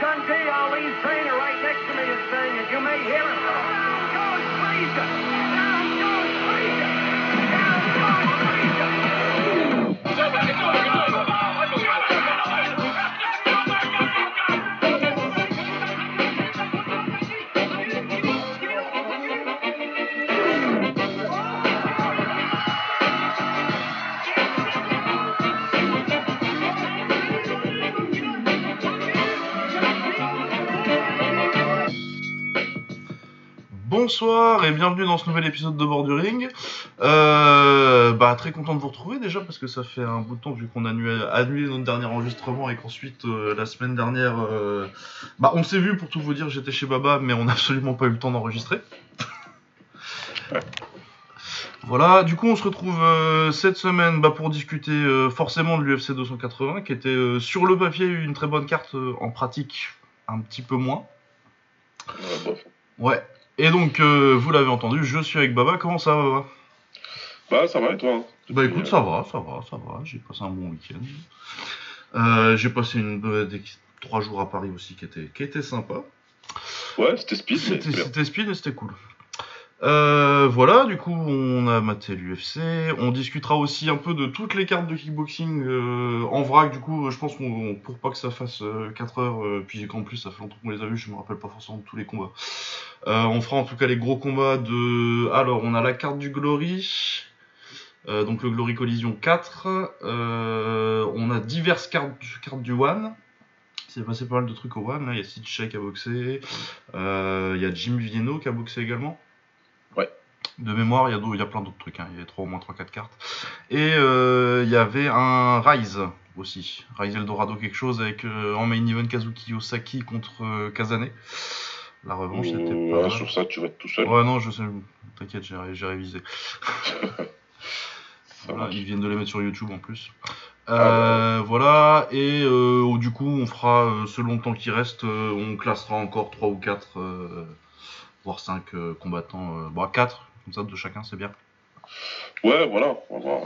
Sunday Ali's Bonsoir et bienvenue dans ce nouvel épisode de Borduring. Euh, bah, très content de vous retrouver déjà parce que ça fait un bout de temps vu qu'on a annulé, annulé notre dernier enregistrement et qu'ensuite euh, la semaine dernière, euh, bah, on s'est vu pour tout vous dire, j'étais chez Baba mais on n'a absolument pas eu le temps d'enregistrer. Voilà, du coup on se retrouve euh, cette semaine bah, pour discuter euh, forcément de l'UFC 280 qui était euh, sur le papier une très bonne carte, en pratique un petit peu moins. Ouais. Et donc, euh, vous l'avez entendu, je suis avec Baba. Comment ça va, Baba? Bah, ça va et toi? Hein Bah écoute, ça va, ça va, ça va. J'ai passé un bon week-end. Euh, j'ai passé une, euh, des- trois jours à Paris aussi qui était, qui était sympa. Ouais, c'était speed. C'était speed et c'était cool. Euh, voilà, du coup, on a maté l'UFC. On discutera aussi un peu de toutes les cartes de kickboxing euh, en vrac. Du coup, je pense qu'on pour pas que ça fasse 4 heures, puis qu'en plus ça fait longtemps qu'on les a vus, je me rappelle pas forcément de tous les combats. Euh, on fera en tout cas les gros combats de. Alors, on a la carte du Glory. euh, donc le Glory Collision 4. Euh, on a diverses cartes, cartes du One. Il s'est passé pas mal de trucs au One. Là, il y a Sid Sheik qui a boxé. Euh, Il y a Jim Vienno qui a boxé également. Ouais. De mémoire, il y a, d'au- il y a plein d'autres trucs. hein. Il y a trois, au moins 3-4 cartes. Et euh, il y avait un Rise aussi. Rise Eldorado quelque chose avec euh, en main event Kazuki Osaki contre Kazane. La revanche, c'était pas ouais, sur ça, tu vas être tout seul. Ouais, non, je sais. T'inquiète, j'ai révisé. Voilà, ils viennent de les mettre sur YouTube en plus. Ah, Euh, voilà, et euh, du coup, on fera, euh, selon le temps qui reste, on classera encore 3 ou 4, euh, voire 5 combattants. Bon, 4, comme ça, de chacun, c'est bien. Ouais, voilà. On va voir.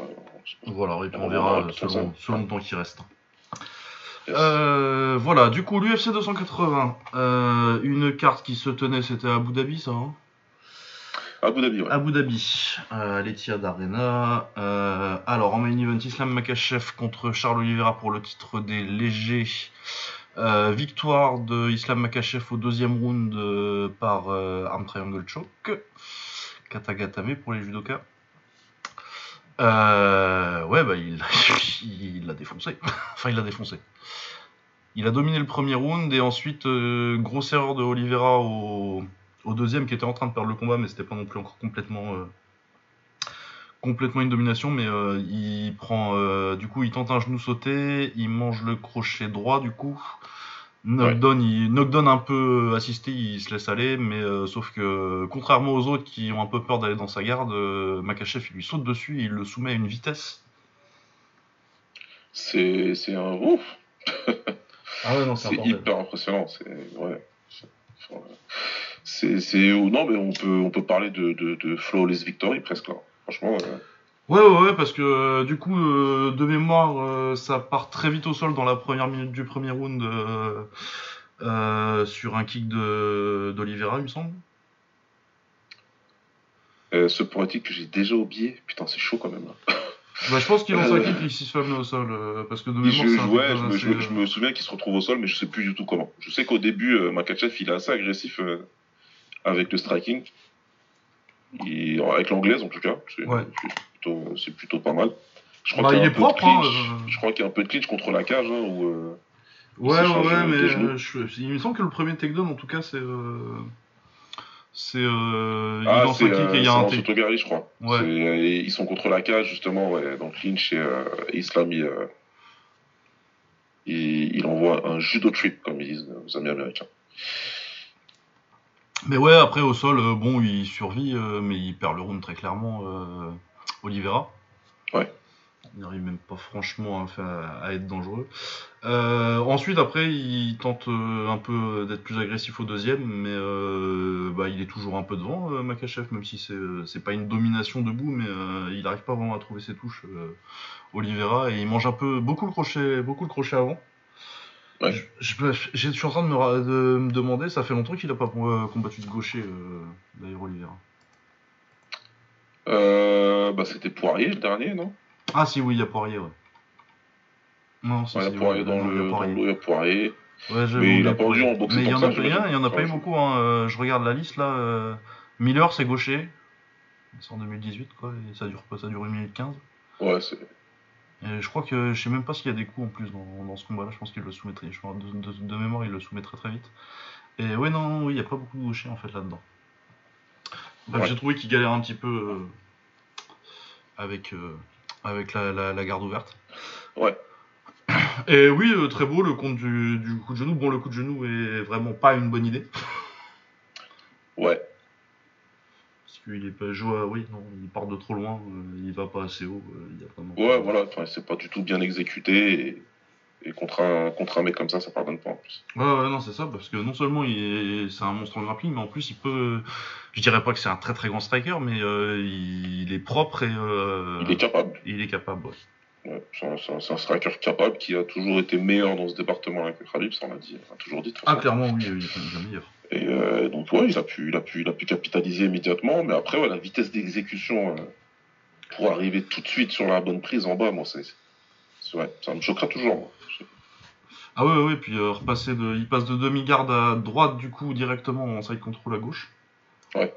Voilà, et puis on verra selon le temps qui reste. Euh, voilà, du coup, l'UFC 280, euh, une carte qui se tenait, c'était à Abu Dhabi, ça, hein Abu Dhabi, ouais. Abu Dhabi, euh, l'Etihad Arena. Euh, alors, en main event, Islam Makachev contre Charles Oliveira pour le titre des légers. Victoire de Islam Makachev au deuxième round par arm triangle choke. Katagatame pour les judokas. Euh, ouais, bah il l'a défoncé. enfin, il l'a défoncé. Il a dominé le premier round et ensuite, euh, grosse erreur de Oliveira au, deuxième qui était en train de perdre le combat, mais c'était pas non plus encore complètement euh, complètement une domination. Mais euh, il prend, du coup, il tente un genou sauté, il mange le crochet droit, du coup. Knockdown, il, knockdown un peu assisté, il se laisse aller, mais euh, sauf que contrairement aux autres qui ont un peu peur d'aller dans sa garde, euh, Makachev il lui saute dessus et il le soumet à une vitesse. C'est c'est un ouf. Ah ouais, non, C'est hyper impressionnant. C'est ouais. C'est- non mais on peut on peut parler de de, de flawless victory presque là. Franchement. euh, Ouais, ouais, ouais, parce que euh, du coup, euh, de mémoire, euh, ça part très vite au sol dans la première minute du premier round sur un kick de d'Olivera, il me semble. ce poétique que j'ai déjà oublié. Putain, c'est chaud quand même. Là. Bah, je pense qu'il lance un kick et il s'y se fait au sol, parce que de Je, mémoire, un ouais, je, me, je, assez, me, je me souviens qu'il se retrouve au sol, mais je sais plus du tout comment. Je sais qu'au début, Makachev, il est assez agressif avec le striking. Il- avec l'anglaise, en tout cas. Ouais. C'est plutôt, c'est plutôt pas mal. Je Bah, qu'il y a un est peu de propre, hein, clinch. euh. Je crois qu'il y a un peu de clinch contre la cage. Hein, où, euh, Ouais, ouais, mais euh, je- il me semble que le premier takedown, en tout cas, c'est. Euh, c'est. Il Ah, lance un kick et il y a un je crois. Ouais. Et ils sont contre la cage, justement, ouais, dans le clinch, et Islam, il, il, il envoie un judo trip, comme ils disent aux amis américains. Mais ouais, après au sol, bon, il survit, mais il perd le round très clairement. Oliveira. Ouais. Il n'arrive même pas franchement à, être dangereux. Euh, ensuite, après, il tente euh, un peu d'être plus agressif au deuxième, mais euh, bah, il est toujours un peu devant, euh, Makachev, même si c'est c'est pas une domination debout, mais il n'arrive pas vraiment à trouver ses touches, Oliveira, et il mange un peu beaucoup le crochet, beaucoup le crochet avant. Ouais. Je, je, je suis en train de me, de me demander, ça fait longtemps qu'il a pas combattu de gaucher, d'ailleurs, Oliveira. Euh, bah, c'était Poirier le dernier, non? Ah si, oui, il y a Poirier, ouais. Non, si, Ouais, si, Poirier dans non, il y a le, dans il y a Poirier. Ouais, Mais il a en boxer Mais il y en a, ça, pas- il y en a- il y en a pas eu beaucoup, hein. euh, Je regarde la liste, là. euh, Miller, c'est gaucher. C'est en 2018, quoi, et ça dure pas, ça dure 1 minute 15. Ouais, c'est. Et je crois que je sais même pas s'il y a des coups en plus dans, dans ce combat-là. Je pense qu'il le soumettrait. Je crois, de, de- de mémoire, il le soumettrait très vite. Et ouais, non, oui, il y a pas beaucoup de gauchers en fait là-dedans. Ouais. j'ai trouvé qu'il galère un petit peu euh, avec, euh, avec la, la- la garde ouverte. Ouais. Et oui, euh, très beau le compte du, du coup de genou. Bon, le coup de genou est vraiment pas une bonne idée. Ouais. Parce qu'il est pas joué. Oui, non, il part de trop loin. il va pas assez haut. il y a vraiment Ouais, voilà. Enfin, c'est pas du tout bien exécuté. Et, et contre, un, contre un mec comme ça, ça pardonne pas en plus. Ouais, ouais, non, c'est ça, parce que non seulement il est, c'est un monstre en grappling, mais en plus il peut. Je dirais pas que c'est un très très grand striker, mais euh, il est propre et. euh, Il est capable. il est capable, ouais. Ouais, c'est un, striker capable qui a toujours été meilleur dans ce département-là que Khabib, ça on l'a dit, on l'a toujours dit. Ah, clairement, oui, il est bien meilleur. Et euh, donc ouais, il a pu, il a pu, il a pu capitaliser immédiatement, mais après ouais, la vitesse d'exécution pour arriver tout de suite sur la bonne prise en bas, moi c'est, c'est ouais, ça me choquera toujours. moi. Ah, ouais, ouais, ouais, puis euh, repasser de. Il passe de demi-garde à droite, du coup, directement en side control à gauche. Ouais.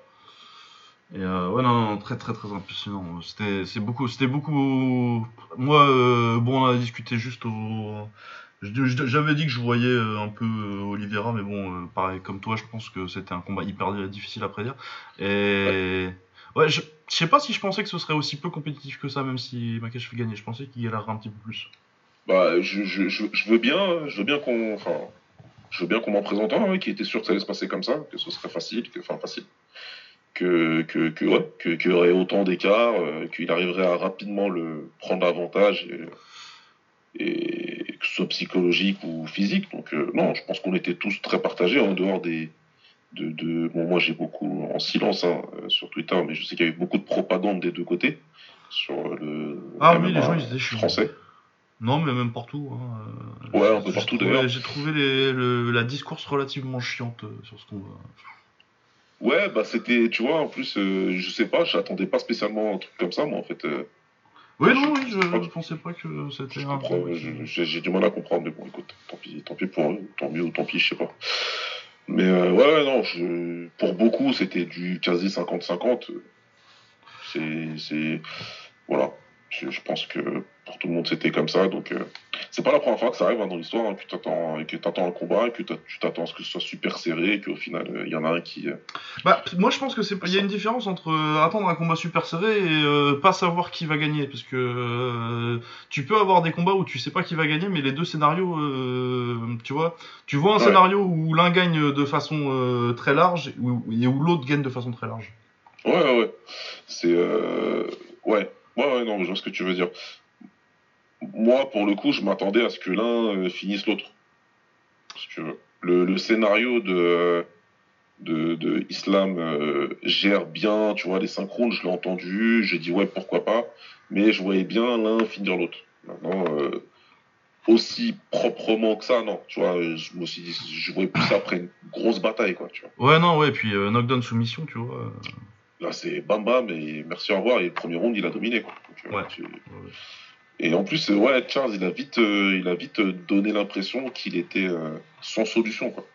Et euh, ouais, non, non, très très très impressionnant. C'était c'est beaucoup. C'était beaucoup. Moi, euh, bon, on a discuté juste au. J'avais dit que je voyais un peu Oliveira, mais bon, pareil, comme toi, je pense que c'était un combat hyper difficile à prédire. Et. Ouais, je, je sais pas si je pensais que ce serait aussi peu compétitif que ça, même si Makachev fait gagner. Je pensais qu'il galérerait un petit peu plus. Bah, je, je, je, je veux bien, je veux bien qu'on, enfin, je veux bien qu'on m'en présente un, qui était sûr que ça allait se passer comme ça, que ce serait facile, que, enfin facile, que, que, que ouais, que, qu'il y aurait autant d'écart, euh, qu'il arriverait à rapidement le prendre l'avantage et, et que ce soit psychologique ou physique. Donc euh, non, je pense qu'on était tous très partagés en dehors des, de, de bon moi j'ai beaucoup en silence hein, euh, sur Twitter, mais je sais qu'il y avait beaucoup de propagande des deux côtés sur le Ah oui, MMA les gens, ils étaient chiants. français. Non, mais même partout. hein, euh, Ouais, un peu partout, d'ailleurs. J'ai trouvé les- le- la discourse relativement chiante euh, sur ce combat. Ouais, bah c'était, tu vois, en plus, euh, je sais pas, j'attendais pas spécialement un truc comme ça, moi, en fait. euh, Oui, non, oui, je pensais pas que c'était un. j'ai du mal à comprendre, mais bon, écoute, tant pis, tant pis pour eux, tant mieux ou tant pis, je sais pas. Mais euh, ouais, non, je, pour beaucoup, c'était du quasi 50-50. euh, C'est, c'est, voilà, je, je pense que pour tout le monde, c'était comme ça, donc euh, c'est pas la première fois que ça arrive hein, dans l'histoire, hein, que t'attends, que t'attends un combat, et que tu t'attends à ce que ce soit super serré, et qu'au final, euh, il y en a un qui, euh, Bah, moi, je pense que c'est. Il y a une différence entre euh, attendre un combat super serré et euh, pas savoir qui va gagner. Parce que euh, tu peux avoir des combats où tu sais pas qui va gagner, mais les deux scénarios, euh, tu vois, tu vois un Ouais. scénario où l'un gagne de façon euh, très large et où, où l'autre gagne de façon très large. Ouais, ouais, ouais. C'est. Euh... Ouais. Ouais, ouais, non, je vois ce que tu veux dire. Moi, pour le coup, je m'attendais à ce que l'un euh, finisse l'autre. Si tu veux. Le, le scénario de, de, de Islam euh, gère bien, tu vois, les synchrones, je l'ai entendu, j'ai dit ouais, pourquoi pas, mais je voyais bien l'un finir l'autre. Maintenant, euh, aussi proprement que ça, non, tu vois, je me suis dit, je voyais plus ça après une grosse bataille, quoi, tu vois. Ouais, non, ouais, puis euh, knockdown soumission, tu vois. Là, c'est bam bam et merci, au revoir. Et le premier round, il a dominé. Quoi. Ouais. tu- ouais. Et en plus, euh, ouais, Charles, il a vite, euh, il a vite euh, donné l'impression qu'il était euh, sans solution. Quoi.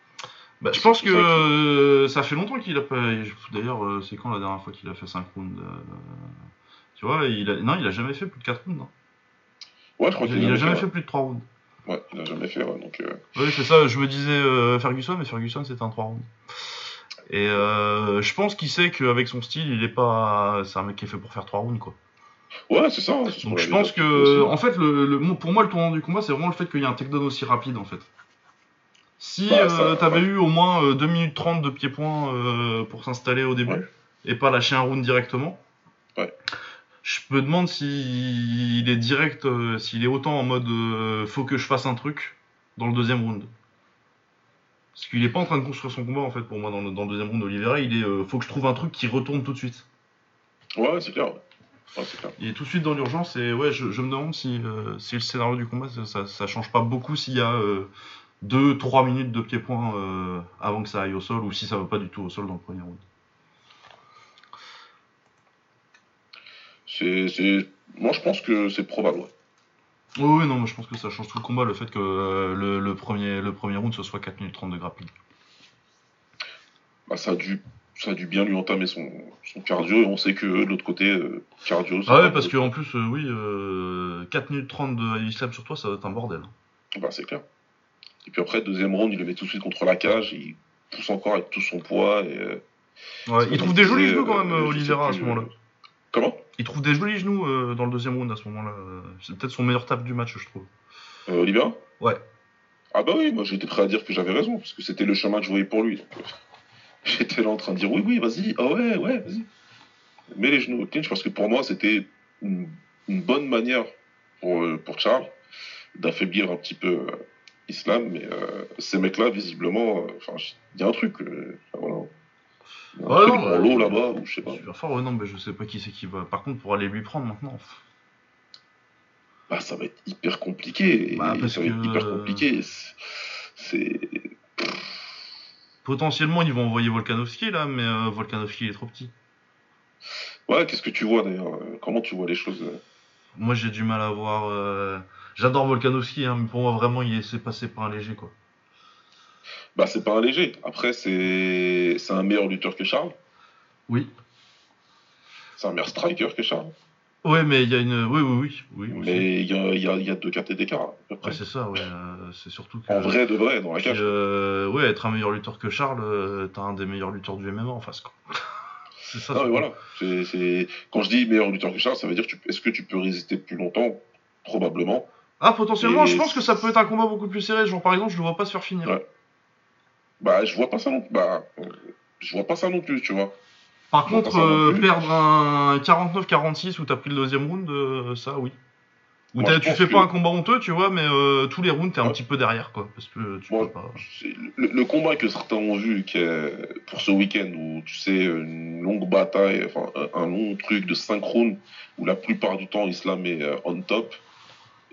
Bah, je pense que ça que- ça fait longtemps qu'il a pas. D'ailleurs, c'est quand la dernière fois qu'il a fait 5 rounds Tu vois, il a... non, il a jamais fait plus de 4 rounds. hein. Ouais, je crois qu'il a a jamais fait. fait plus de 3 rounds. ouais. Ouais, il a jamais fait. Ouais, donc, euh, Oui, c'est ça, je me disais euh, Ferguson, mais Ferguson c'était un 3 rounds. Et euh, je pense qu'il sait qu'avec son style, il est pas. C'est un mec qui est fait pour faire 3 rounds, quoi. Ouais, c'est ça. ce Donc je pense que. En fait, le, le- pour moi, le tournant du combat, c'est vraiment le fait qu'il y ait un takedown aussi rapide, en fait. Si Bah, euh, t'avais ouais. eu au moins euh, 2 minutes 30 de pied-point euh, pour s'installer au début, Ouais. et pas lâcher un round directement, Ouais. je me demande s'il est direct, euh, s'il est autant en mode euh, faut que je fasse un truc dans le deuxième round. Parce qu'il est pas en train de construire son combat en fait pour moi dans le, dans le deuxième round Oliveira, il est euh, faut que je trouve un truc qui retourne tout de suite. Ouais, c'est clair. Ouais. Il est tout de suite dans l'urgence et ouais je, je me demande si, euh, si le scénario du combat ça, change pas beaucoup s'il y a euh, 2-3 minutes de pied-point euh, avant que ça aille au sol, ou si ça va pas du tout au sol dans le premier round. C'est. Moi, je pense que c'est probable. ouais. Oui, oui, non, moi je pense que ça change tout le combat, le fait que euh, le, le premier, le premier round ce soit 4 minutes 30 de grappling. Bah, ça, a dû, ça a dû bien lui entamer son, son cardio. Et on sait que de l'autre côté, euh, cardio. Ah ouais, parce qu'en plus, euh, oui, euh, 4 minutes 30 de heavy slam sur toi, ça va être un bordel. Bah, c'est clair. Et puis après, deuxième round, il le met tout de suite contre la cage. Il pousse encore avec tout son poids. Et, euh, Ouais, il trouve des jolis genoux quand même, euh, je Oliveira, à ce moment-là. euh, Comment? Il trouve des jolis genoux euh, dans le deuxième round à ce moment-là. euh, C'est peut-être son meilleur tap du match, je trouve. euh, Oliveira? Ouais. Ah bah oui, moi j'étais prêt à dire que j'avais raison, parce que c'était le chemin que je voyais pour lui. donc, euh, J'étais là en train de dire oui, oui, vas-y, ah ouais, ouais, vas-y. Mets les genoux au clinch, parce que pour moi c'était une, une bonne manière pour, euh, pour Charles d'affaiblir un petit peu euh, Islam, mais euh, ces mecs-là, visiblement, euh, il y a un truc. voilà. Un Ouais, truc non, l'eau là-bas, ou je sais pas. Super fort, ouais, non, mais je sais pas qui c'est qui va. Par contre, pour aller lui prendre maintenant. Bah, ça va être hyper compliqué. Bah, parce ça va être que, hyper compliqué. C'est. Potentiellement, ils vont envoyer Volkanovski là, mais euh, Volkanovski est trop petit. Ouais, qu'est-ce que tu vois d'ailleurs euh, Comment tu vois les choses euh Moi, j'ai du mal à voir. euh, J'adore Volkanovski, hein, mais pour moi, vraiment, il s'est passé par un léger quoi. Bah, c'est pas un léger. Après, c'est c'est un meilleur lutteur que Charles. Oui. C'est un meilleur striker que Charles. Ouais, mais il y a une. Oui, oui, oui. oui. Mais il y y, a, il y a deux quarts d'écart. à peu près. Ouais, c'est ça, ouais. euh, c'est surtout que. en vrai de vrai, dans la cage. euh, ouais, être un meilleur lutteur que Charles, euh, t'as un des meilleurs lutteurs du MMA en face, quoi. c'est ça. Non, mais surtout. voilà. Quand je dis meilleur lutteur que Charles, ça veut dire tu... est-ce que tu peux résister plus longtemps? Probablement. Ah, potentiellement, Et- je pense que ça peut être un combat beaucoup plus serré. Genre, par exemple, je le vois pas se faire finir. Ouais. Bah, je vois pas ça non Bah, euh, je vois pas ça non plus, tu vois. Par Je contre, euh, perdre un 49-46 où t'as pris le deuxième round, euh, ça, oui. Moi, je tu fais que- pas un combat honteux, tu vois, mais euh, tous les rounds, t'es un Ouais. petit peu derrière, quoi. Parce que tu Moi, peux pas. Le, le combat que certains ont vu qui est pour ce week-end où tu sais une longue bataille, enfin un, un long truc de 5 rounds où la plupart du temps Islam est on top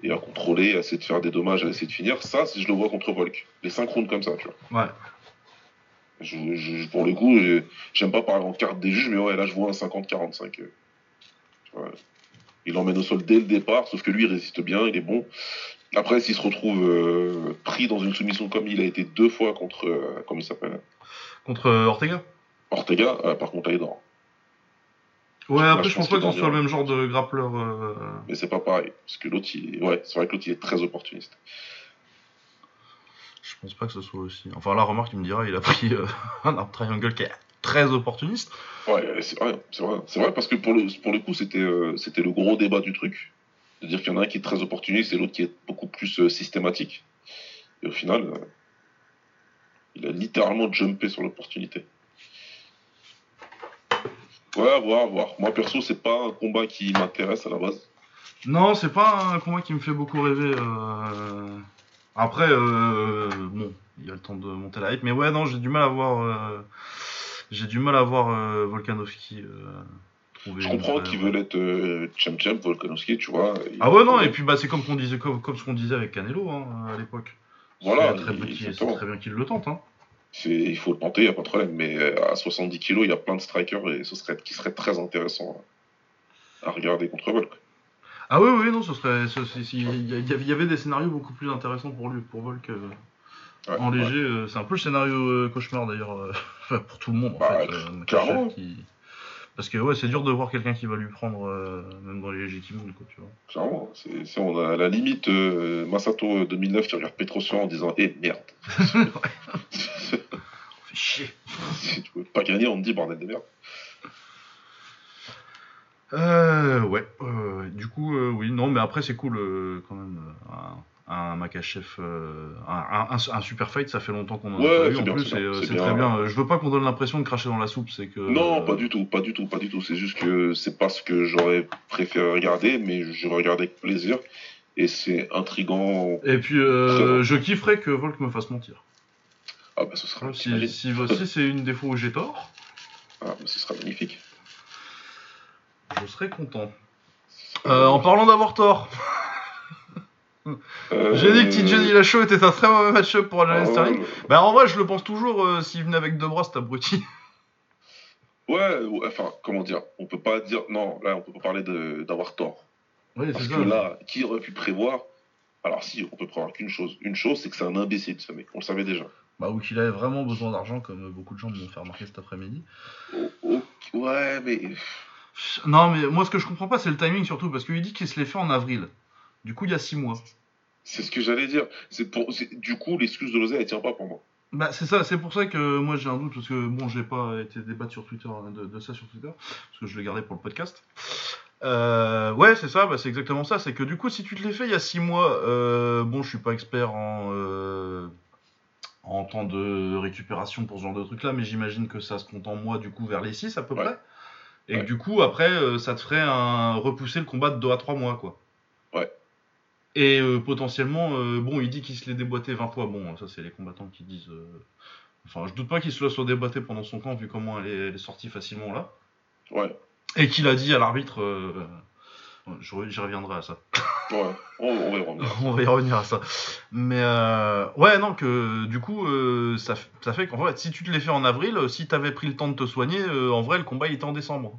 et à contrôler, à essayer de faire des dommages, à essayer de finir. Ça, si je le vois contre Volk, les 5 rounds comme ça, tu vois. Ouais. Je, je- pour le coup, je- j'aime pas parler en carte des juges, mais ouais, là je vois un 50-45. euh. Il l'emmène au sol dès le départ, sauf que lui il résiste bien, il est bon. Après, s'il se retrouve euh, pris dans une soumission comme il a été deux fois contre, euh, comment il s'appelle? Contre euh, Ortega? Ortega, euh, par contre, là, il est dans. Ouais, après, je je pense pense pas est soit le même genre de grappleur. euh, Mais c'est pas pareil. Parce que l'autre, il... ouais, c'est vrai que l'autre, il est très opportuniste. Je pense pas que ce soit aussi. Enfin, la remarque, tu me diras, il a pris euh, un arm triangle qui est très opportuniste. Ouais, c'est vrai, c'est vrai. C'est vrai parce que pour le, pour le coup, c'était euh, c'était le gros débat du truc. De dire qu'il y en a un qui est très opportuniste et l'autre qui est beaucoup plus euh, systématique. Et au final, il a littéralement jumpé sur l'opportunité. Ouais, voir, voir. Moi, perso, c'est pas un combat qui m'intéresse à la base. Non, c'est pas un combat qui me fait beaucoup rêver. euh. Après, euh, bon, il y a le temps de monter la hype, mais ouais, non, j'ai du mal à voir. euh, J'ai du mal à voir euh, Volkanovski trouver. Je comprends qu'ils veulent être euh, champ champ, Volkanovski, tu vois. Ah ouais, non, et puis bah, c'est comme, qu'on disait, comme, comme ce qu'on disait avec Canelo hein, à l'époque. Voilà, C'est très, bien qu'il- c'est exactement. très bien qu'il le tente. Hein. C'est- il faut le tenter, il n'y a pas de problème. Mais à 70 kilos, il y a plein de strikers et ce serait, qui serait très intéressant à regarder contre Volk. Ah oui, oui, non, ce serait. Il y, avait des scénarios beaucoup plus intéressants pour lui, pour Volk. euh, Ouais, en léger, euh, c'est un peu le scénario euh, cauchemar d'ailleurs, pour tout le monde en Bah, fait. qui- Parce que ouais, c'est dur de voir quelqu'un qui va lui prendre, euh, même dans les montent, quoi, tu vois. Clairement, c'est, c'est- on a à la limite euh, Masato euh, 2009 qui regarde Petrosian en disant Eh merde Fait chier. Si tu veux pas gagner, on te dit bordel de merde. Euh, ouais, euh, du coup, euh, oui, non, mais après, c'est cool euh, quand même. un, un Makachev, euh, un, un- un- un super fight, ça fait longtemps qu'on en a Ouais, pas eu c'est en bien, plus, c'est et bien, euh, c'est c'est bien. très bien. Je veux pas qu'on donne l'impression de cracher dans la soupe, c'est que. Non, pas du tout, pas du tout, pas du tout. C'est juste que c'est pas ce que j'aurais préféré regarder, mais je regarde avec plaisir. Et c'est intriguant. Et puis, euh, je kifferais que Volk me fasse mentir. Ah bah ce sera, Si, si, si c'est une des fois où j'ai tort, Ah, bah, ce sera magnifique. Je serais content. Euh, en parlant d'avoir tort, Euh, J'ai dit que TJ Dillashaw était un très mauvais match-up pour Aljamain ah, Sterling. Bah en vrai, je le pense toujours, euh, s'il venait avec deux bras, cet abruti. Ouais, ouais, enfin, comment dire On peut pas dire. Non, là, on peut pas parler d'avoir tort. Oui, Parce que là, qui aurait pu prévoir Alors, si, on peut prévoir qu'une chose. Une chose, c'est que c'est un imbécile, ce mec. On le savait déjà. Bah, ou qu'il avait vraiment besoin d'argent, comme beaucoup de gens m'ont fait remarquer cet après-midi. Oh, oh, ouais, mais. Non, mais moi, ce que je comprends pas, c'est le timing surtout, parce qu'il dit qu'il se l'est fait en avril. Du coup, il y a six mois. C'est ce que j'allais dire. C'est pour. Du coup, l'excuse de l'oseille, elle tient pas pour moi. Bah, c'est ça, c'est pour ça que moi j'ai un doute, parce que bon, j'ai pas été débattre sur Twitter hein, de, de ça sur Twitter, parce que je l'ai gardé pour le podcast. Euh, ouais, c'est ça, bah, c'est exactement ça. C'est que du coup, si tu te l'es fait il y a 6 mois, euh, bon, je suis pas expert en, euh, en temps de récupération pour ce genre de truc là, mais j'imagine que ça se compte en mois, du coup, vers les 6 à peu Ouais. près. Et Ouais. que du coup, après, euh, ça te ferait un repousser le combat de 2 à 3 mois, quoi. Ouais. Et euh, potentiellement, euh, bon, il dit qu'il se l'est déboîté 20 fois. Bon, ça, c'est les combattants qui disent. euh, Enfin, je doute pas qu'il se soit déboîté pendant son camp, vu comment elle est, elle est sortie facilement là. Ouais. Et qu'il a dit à l'arbitre. euh, J'y reviendrai à ça. Ouais. On, on va y revenir. On va y revenir à ça. Mais euh, ouais, non, que du coup, euh, ça, ça fait qu'en fait, si tu te l'es fait en avril, euh, si t'avais pris le temps de te soigner, euh, en vrai, le combat il était en décembre.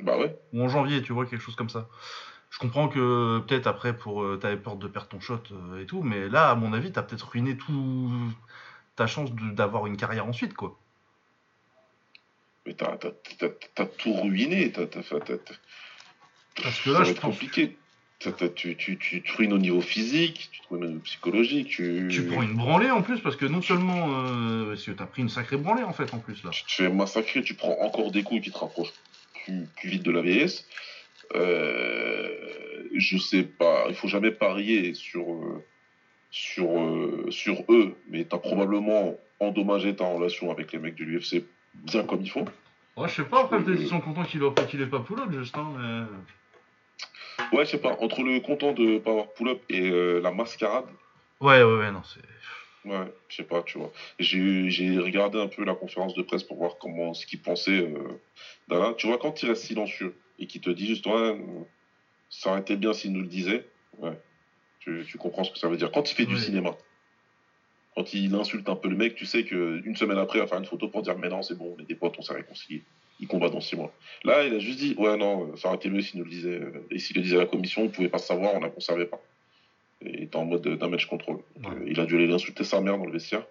Bah ouais. Ou en janvier, tu vois, quelque chose comme ça. Je comprends que peut-être après, pour t'avais peur de perdre ton shot et tout, mais là, à mon avis, t'as peut-être ruiné tout ta chance de- d'avoir une carrière ensuite, quoi. Mais t'as, t'as, t'as, t'as tout ruiné. T'as, Parce que là, je pense- compliqué. Tu, tu, tu te ruines au niveau physique, tu te ruines au niveau psychologique, tu, Tu prends une branlée en plus, parce que non seulement. Euh, parce que t'as pris une sacrée branlée en fait, en plus là. tu te fais massacrer, tu prends encore des coups qui te rapprochent plus, plus vite de la vieillesse. Euh, je sais pas, il faut jamais parier sur, euh, sur, euh, sur eux, mais t'as probablement endommagé ta relation avec les mecs de l'UFC bien comme il faut. Ouais, je sais pas, après, peut-être qu'ils sont contents qu'il ait, pas pull-up, juste, hein, mais. Ouais, je sais pas, entre le content de pas avoir pull-up et euh, la mascarade, Ouais, ouais, ouais, non, c'est. ouais, je sais pas, tu vois. J'ai j'ai regardé un peu la conférence de presse pour voir comment ce qu'il pensait euh, d'Alain. Tu vois, quand il reste silencieux et qu'il te dit juste, ouais, ça aurait été bien s'il nous le disait, ouais, tu, tu comprends ce que ça veut dire. Quand il fait du cinéma, quand il insulte un peu le mec, tu sais qu'une semaine après, il va faire une photo pour dire, mais non, c'est bon, on est des potes, on s'est réconciliés. Il combat dans six mois. Là, il a juste dit, ouais, non, ça aurait été mieux s'il nous le disait. euh, Et s'il le disait à la commission, on pouvait pas savoir, on ne savait pas. Et il était en mode euh, damage control. Ouais. euh, il a dû aller insulter sa mère dans le vestiaire.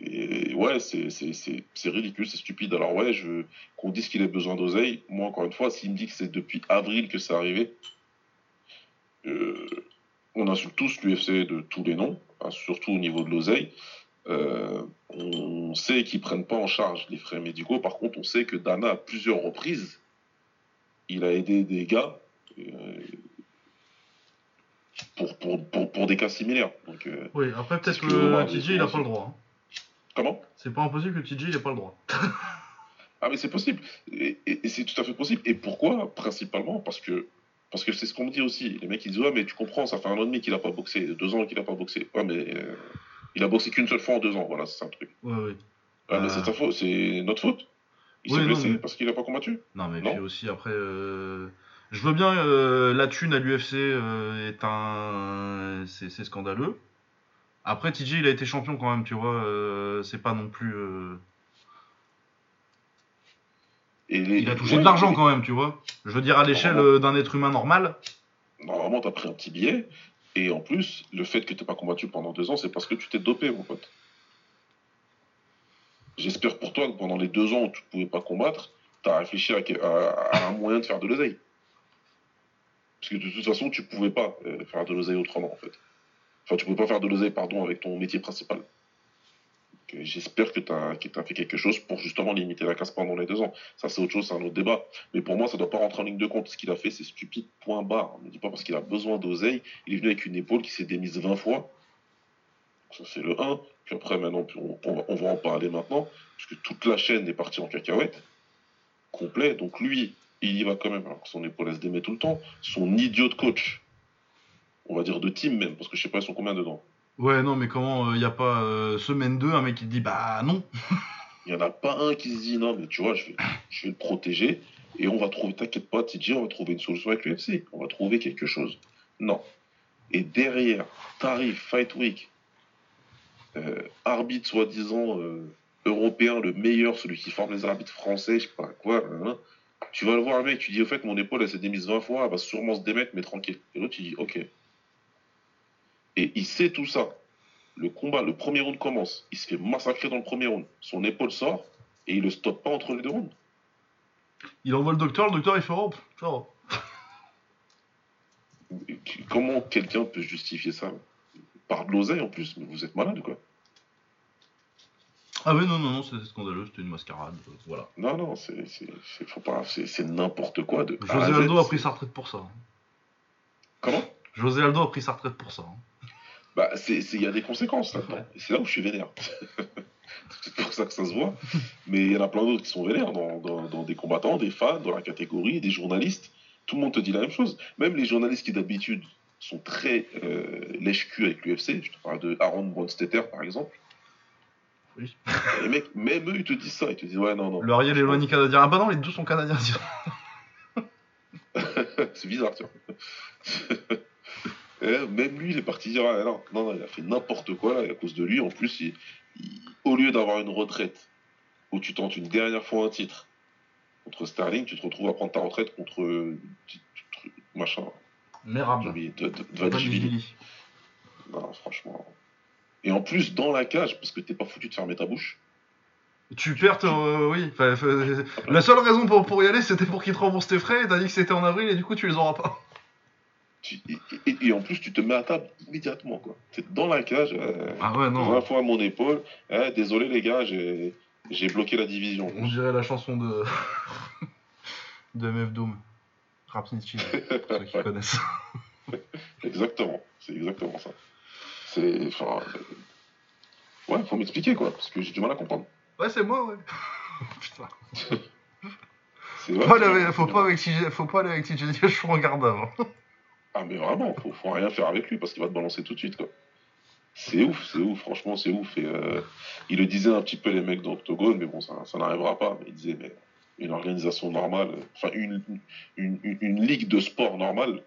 Et ouais, c'est ridicule, c'est stupide. Alors ouais, je qu'on dise qu'il ait besoin d'oseille, moi encore une fois, s'il me dit que c'est depuis avril que c'est arrivé, euh, on insulte tous l'UFC de tous les noms, hein, surtout au niveau de l'oseille. Euh, on sait qu'ils prennent pas en charge les frais médicaux. Par contre, on sait que Dana, à plusieurs reprises, il a aidé des gars euh, pour, pour, pour, pour des cas similaires. Donc, euh, Oui, après, peut-être que que TJ il a souvent pas le droit. hein. comment? C'est pas impossible que TJ il ait pas le droit. Ah mais c'est possible. Et, et- et c'est tout à fait possible. Et pourquoi? Principalement parce que parce que c'est ce qu'on me dit aussi. Les mecs ils disent ouais mais tu comprends, ça fait un an et demi qu'il a pas boxé, deux ans qu'il a pas boxé. Ouais mais il a boxé qu'une seule fois en deux ans. Voilà, c'est le truc. Ouais, ouais. Ouais, mais Euh. c'est faute, c'est notre faute. Il s'est non, blessé mais- parce qu'il a pas combattu. Non, mais Non. puis aussi, après. euh, Je veux bien, euh, la thune à l'UFC euh, est un. C'est c'est scandaleux. Après, TJ il a été champion quand même, tu vois. euh, c'est pas non plus. Et les- Il a touché ouais, de l'argent quand même, tu vois. Je veux dire, à l'échelle d'un être humain normal. Normalement, t'as pris un petit billet. Et en plus, le fait que t'aies pas combattu pendant deux ans, c'est parce que tu t'es dopé, mon pote. J'espère pour toi que pendant les deux ans où tu pouvais pas combattre, t'as réfléchi à, un moyen de faire de l'oseille. Parce que de toute façon, tu pouvais pas euh, faire de l'oseille autrement, en fait. Enfin, tu pouvais pas faire de l'oseille, pardon, avec ton métier principal. Euh, J'espère que tu as, fait quelque chose pour justement limiter la casse pendant les deux ans. Ça, c'est autre chose, c'est un autre débat. Mais pour moi, ça doit pas rentrer en ligne de compte. Ce qu'il a fait, c'est stupide, point barre. On ne dit pas parce qu'il a besoin d'oseille. Il est venu avec une épaule qui s'est démise 20 fois. Ça, c'est le 1. Puis après, maintenant, on, on va, en parler maintenant. Parce que toute la chaîne est partie en cacahuète. Complet. Donc lui, il y va quand même. Alors que son épaule, elle se démet tout le temps. Son idiot de coach. On va dire de team même. Parce que je sais pas, ils sont combien dedans? Ouais, non, mais comment il n'y a pas euh, semaine 2, un mec qui te dit bah non. Il n'y en a pas un qui se dit non, mais tu vois, je vais, je vais le protéger et on va trouver, t'inquiète pas, TJ, on va trouver une solution avec l'UFC. On va trouver quelque chose. Non. Et derrière, tarif, Fight Week, euh, arbitre soi-disant euh, européen, le meilleur, celui qui forme les arbitres français, je sais pas quoi, hein, hein. tu vas le voir, mec, tu dis, au fait, mon épaule, elle s'est démise 20 fois, elle va sûrement se démettre, mais tranquille. Et l'autre, tu dis, ok. Et il sait tout ça. Le combat, le premier round commence. Il se fait massacrer dans le premier round. Son épaule sort et il le stoppe pas entre les deux rounds. Il envoie le docteur, le docteur il fait oh. Comment quelqu'un peut justifier ça? Par de l'oseille en plus, mais vous êtes malade quoi. Ah oui, non, non, non, c'était scandaleux, c'était une mascarade, euh, voilà. Non, non, c'est c'est- c'est- faut pas- c'est- c'est n'importe quoi. De à José Aldo a c'est- pris sa retraite pour ça. hein. Comment? José Aldo a pris sa retraite pour ça. Bah, il y a des conséquences là-dedans. C'est là où je suis vénère. c'est pour ça que ça se voit. Mais il y en a plein d'autres qui sont vénères dans, dans- dans des combattants, des fans, dans la catégorie, des journalistes. Tout le monde te dit la même chose. Même les journalistes qui d'habitude sont très euh, lèche-cul avec l'UFC, je te parle de Aaron Bronstetter par exemple. Oui. Les mecs, même eux, ils te disent ça. Ils te disent, ouais, non, non. Le Ariel et Loani canadien. Ah bah non, les deux sont canadiens. c'est bizarre, tu vois. Eh, Même lui, il est parti dire, ah, non, non, non, il a fait n'importe quoi, là, et à cause de lui, en plus, il- il- au lieu d'avoir une retraite où tu tentes une dernière fois un titre contre Sterling, tu te retrouves à prendre ta retraite contre euh, machin, de- Dvalishvili. Dvalishvili. Non, franchement. Et en plus, dans la cage, parce que t'es pas foutu de fermer ta bouche. Tu perds, euh, oui. Enfin, enfin, la seule raison pour, pour y aller, c'était pour qu'ils te remboursent tes frais. T'as dit que c'était en avril et du coup, tu les auras pas. Tu- et, et- et en plus, tu te mets à table immédiatement, quoi. T'es dans la cage, euh, Ah ouais, non. Première fois à mon épaule. Eh, désolé les gars, j'ai bloqué la division. On dirait la chanson de. de MF Doom. Rap Snitchy, pour ceux qui connaissent. Exactement, c'est exactement ça. C'est. Enfin. euh, Ouais, faut m'expliquer quoi, parce que j'ai du mal à comprendre. Ouais, c'est moi, ouais. Putain. C'est Faut pas c'est- aller, faut pas avec faut pas aller avec TJ je suis en garde avant. Ah, mais vraiment, faut, faut rien faire avec lui parce qu'il va te balancer tout de suite quoi. C'est ouf, c'est ouf, franchement, c'est ouf. Et euh, il le disait un petit peu les mecs d'Octogone, mais bon, ça, n'arrivera pas. Mais il disait, mais une organisation normale, enfin, une, une, ligue de sport normale,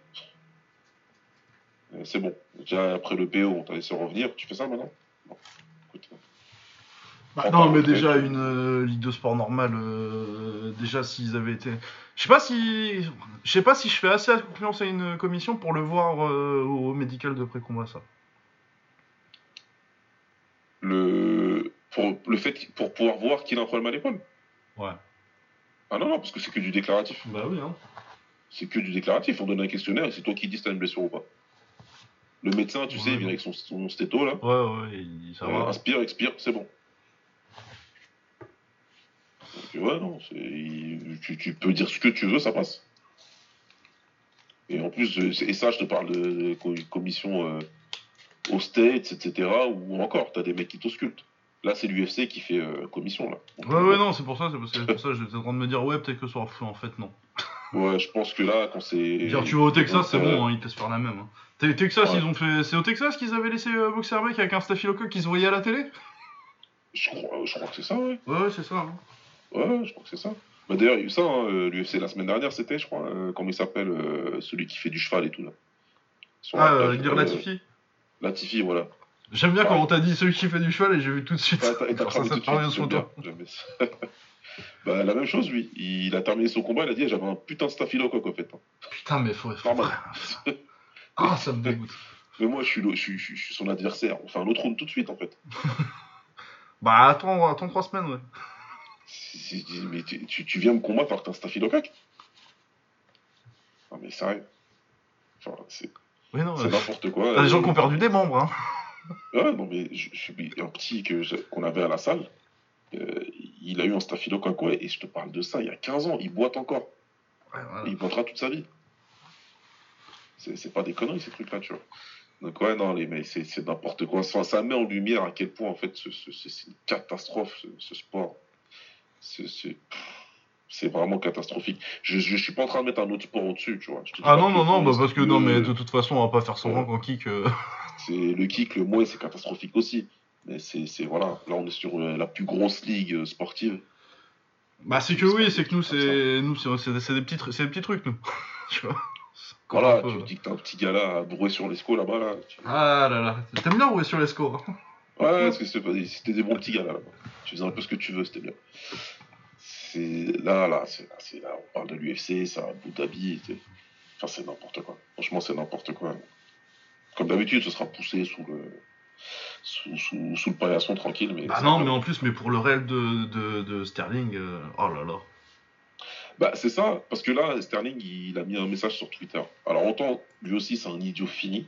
euh, c'est bon. Déjà, après le PO, on t'a laissé revenir. Tu fais ça maintenant? Non. Écoute, Bah, non, mais déjà, une euh, ligue de sport normale, euh, déjà, s'ils avaient été. Je sais pas si. Je sais pas si je fais assez confiance à une commission pour le voir euh, au médical de pré-combat, ça. le, pour, le fait pour pouvoir voir qu'il a un problème à l'épaule. Ouais. Ah non, non, parce que c'est que du déclaratif. Bah oui, hein. C'est que du déclaratif. On donne un questionnaire et c'est toi qui dis si t'as une blessure ou pas. Le médecin, tu sais, il vient avec son, son stéto là. Ouais, ouais, il- ça va. inspire, expire, c'est bon. Donc, ouais, non, tu, tu peux dire ce que tu veux, ça passe. Et en plus, euh, et ça, je te parle de, de co- commission euh, aux States, etc. Ou encore, t'as des mecs qui t'auscultent. Là, c'est l'UFC qui fait euh, commission, là. Donc, Ouais, ouais, non, c'est pour ça, c'est parce que- c'est pour ça que j'étais en train de me dire, ouais, peut-être que ce sera fou, en fait, non. Ouais, je pense que là, quand c'est. Dire, tu vas au Texas, c'est bon, hein, ils te laissent faire la même. Hein. Texas, Ouais. ils ont fait. C'est au Texas qu'ils avaient laissé euh, boxer un mec avec un staphylocoque qui se voyait à la télé? Je crois, je crois que c'est ça, ouais. Ouais, ouais, c'est ça. hein. Ouais, je crois que c'est ça. Bah, D'ailleurs, il y a eu ça, hein, euh, l'UFC la semaine dernière, c'était, je crois, euh, comment il s'appelle, euh, celui qui fait du cheval et tout, là. Ah, euh, Latifi. Latifi, voilà. J'aime bien quand on t'a dit celui qui fait du cheval et j'ai vu tout de suite. T'as- et t'as cramé tout de suite, bien, toi. j'aime bien ça. bah, la même chose, lui. Il a terminé son combat, il a dit j'avais un putain de staphylocoque, en fait. hein. Putain, mais faut. Normal. Ah, ça me dégoûte. Mais moi, je suis, le- je, suis, je suis- je suis son adversaire. On fait un autre round tout de suite, en fait. Bah, attends, attends trois semaines, ouais. Mais tu, tu- tu viens me combattre alors que t'as un staphylocoque Non, mais sérieux. Enfin, c'est Oui, non, c'est euh, n'importe quoi. t'as des gens Euh, qui ont perdu des membres, hein. Ouais, non, mais je, un petit que je- qu'on avait à la salle. euh, il a eu un staphylocoque, ouais, et je te parle de ça il y a 15 ans. Il boite encore. Ouais, il boitera toute sa vie. C'est c'est pas des conneries, ces trucs-là, tu vois. Donc, ouais, non, les mecs, c'est c'est n'importe quoi. Ça, ça met en lumière à quel point, en fait, ce- ce- c'est c'est une catastrophe, ce, ce sport. C'est- vraiment catastrophique. Je, je suis pas en train de mettre un autre sport au-dessus, tu vois. Je Ah non, non, non, bah parce que non, mais de toute façon, on va pas faire semblant qu'en kick. euh, C'est le kick, le mouet, c'est catastrophique aussi. Mais c'est voilà, là on est sur euh, la plus grosse ligue euh, sportive. Bah, c'est que oui, c'est que nous, c'est nous, c'est des petits, tru- c'est des petits trucs, nous. tu vois. Voilà, tu dis que t'as un petit gars là à brouer sur l'esco là-bas. Là. Tu- Ah là là, t'aimes bien rouler sur les scores. hein Ouais, parce que c'était des bons petits gars là. là-bas. Tu faisais un peu ce que tu veux, c'était bien. C'est là, là, on parle de l'UFC, c'est à Abu Dhabi. c'est- Enfin, c'est n'importe quoi. Franchement, c'est n'importe quoi. Comme d'habitude, ce sera poussé sous le sous, sous, sous le paillasson tranquille. Mais c'est non, mais en plus, mais pour le réel de, de, de Sterling, euh, oh là là. Bah, c'est ça, parce que là, Sterling, il a mis un message sur Twitter. Alors, autant, lui aussi, c'est un idiot fini.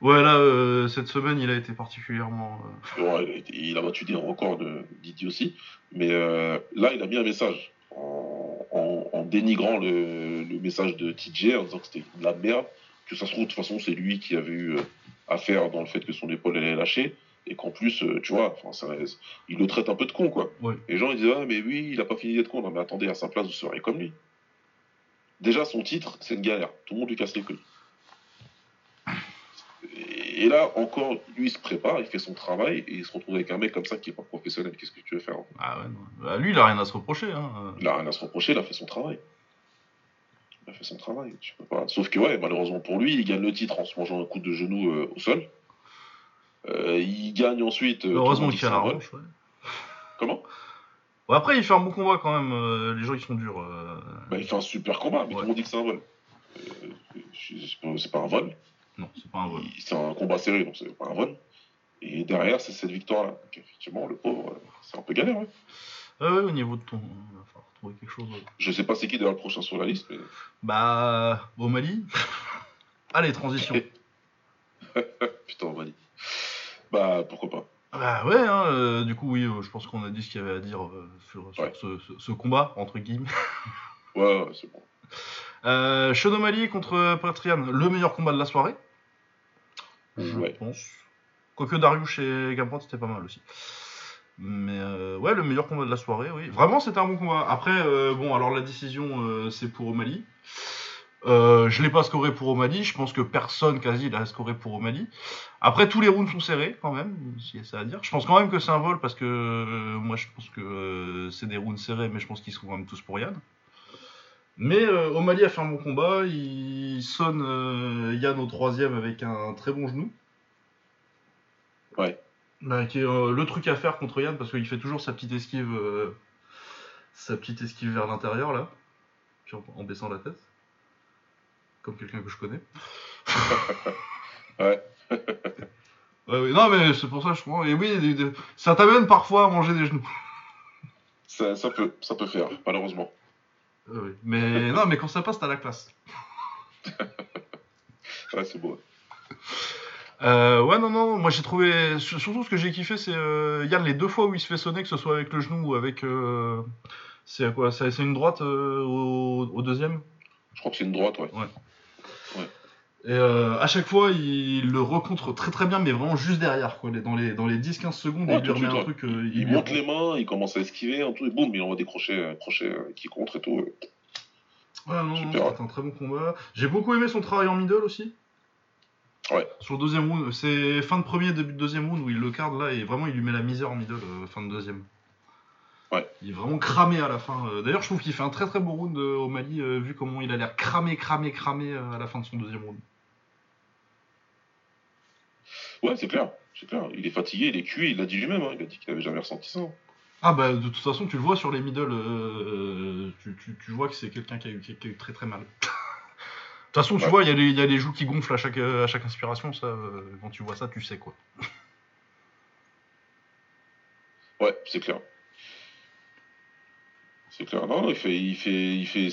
Ouais, là, euh, cette semaine, il a été particulièrement. euh, Ouais, il, a battu des records de- d'idiotie. Mais euh, là, il a mis un message en, en- en dénigrant le, le message de TJ, en disant que c'était de la merde. Que ça se trouve, de toute façon, c'est lui qui avait eu affaire dans le fait que son épaule allait lâcher. Et qu'en plus, tu vois, ça- il le traite un peu de con, quoi. Ouais. Et les gens, ils disent, ah, mais oui, il a pas fini d'être con. Non, mais attendez, à sa place, vous serez comme lui. Déjà, son titre, c'est une galère. Tout le monde lui casse les couilles. Et là, encore, lui, il se prépare, il fait son travail, et il se retrouve avec un mec comme ça qui est pas professionnel. Qu'est-ce que tu veux faire hein Ah ouais. Bah, lui, il a rien à se reprocher. Hein. Il a rien à se reprocher, il a fait son travail. Il a fait son travail, tu peux pas. Sauf que, ouais, malheureusement pour lui, il gagne le titre en se mangeant un coup de genou euh, au sol. Euh, il gagne ensuite. euh, Heureusement qu'il a la revanche. Ouais. Comment? Ouais, après, il fait un bon combat quand même. les gens, ils sont durs. bah, Il fait un super combat, mais Ouais. tout le monde dit que c'est un vol. C'est pas un vol. Non, c'est pas un vol. C'est un combat serré, donc c'est pas un vol. Et derrière, c'est cette victoire-là. Donc, effectivement, le pauvre, euh, c'est un peu galère. Ouais. Ouais, ouais, au niveau de ton. Il va falloir trouver quelque chose. ouais. Je sais pas c'est qui d'ailleurs le prochain sur la liste, mais Bah, au Mali. Allez, transition. putain, va dire. Bah, pourquoi pas. Bah ouais, hein, euh, du coup, oui, euh, je pense qu'on a dit ce qu'il y avait à dire euh, sur, sur Ouais. ce, ce- ce combat, entre guillemets. Ouais, ouais, c'est bon. Euh, Sean O'Malley contre Patrian, le meilleur combat de la soirée. Je Ouais. pense. Quoique Darius et Gamrot, c'était pas mal aussi. Mais euh, ouais, le meilleur combat de la soirée, oui. Vraiment, c'était un bon combat. Après, euh, bon, alors la décision, euh, c'est pour O'Malley. Je l'ai pas scoré pour O'Malley. Je pense que personne quasi l'a scoré pour O'Malley. Après, tous les rounds sont serrés quand même, a ça à dire. Je pense quand même que c'est un vol parce que moi, je pense que c'est des rounds serrés, mais je pense qu'ils seront quand même tous pour Yann. Mais euh, O'Malley a fait un bon combat. Il sonne euh, Yann au troisième avec un très bon genou. Ouais. Bah, qui est euh, le truc à faire contre Yann parce qu'il fait toujours sa petite esquive, euh, sa petite esquive vers l'intérieur là, puis en, en baissant la tête, comme quelqu'un que je connais. Ouais. Ouais, oui, non mais c'est pour ça que je comprends. Et oui, ça t'amène parfois à manger des genoux. Ça, ça peut, ça peut faire, malheureusement. Ouais, oui. Mais non, mais quand ça passe, t'as la classe. Ouais, c'est beau. Euh, ouais, non, non, moi j'ai trouvé. sur- Surtout ce que j'ai kiffé, c'est euh, Yann, les deux fois où il se fait sonner, que ce soit avec le genou ou avec. euh, c'est quoi? C'est une droite au, au deuxième? Je crois que c'est une droite, ouais. Et euh, à chaque fois, il le recontre très très bien, mais vraiment juste derrière, quoi. Dans les, dans les 10-15 secondes, Ouais, il lui tout remet un truc. euh, Il monte les mains, il commence à esquiver, un truc, et boum, il envoie des crochets, euh, crochets qui contre et tout. Ouais, non, non, Super. c'était un très bon combat. J'ai beaucoup aimé son travail en middle aussi. Ouais. Sur le deuxième round, c'est fin de premier, début de deuxième round où il le carde là et vraiment il lui met la misère en middle, euh, fin de deuxième. Ouais. Il est vraiment cramé à la fin. D'ailleurs, je trouve qu'il fait un très très beau round au Mali, vu comment il a l'air cramé, cramé, cramé à la fin de son deuxième round. Ouais, c'est clair, c'est clair. Il est fatigué, il est cuit, il l'a dit lui-même, hein, il a dit qu'il avait jamais ressenti ça. Ah bah de toute façon, tu le vois sur les middle, euh, tu, tu- tu vois que c'est quelqu'un qui, a eu- qui a- qui a eu très très mal. De toute façon, tu vois, il y, a les- il y a les joues qui gonflent à chaque, à chaque inspiration, ça, euh, quand tu vois ça, tu sais quoi. Ouais, c'est clair. C'est clair. Non, non, il fait, il fait, il fait.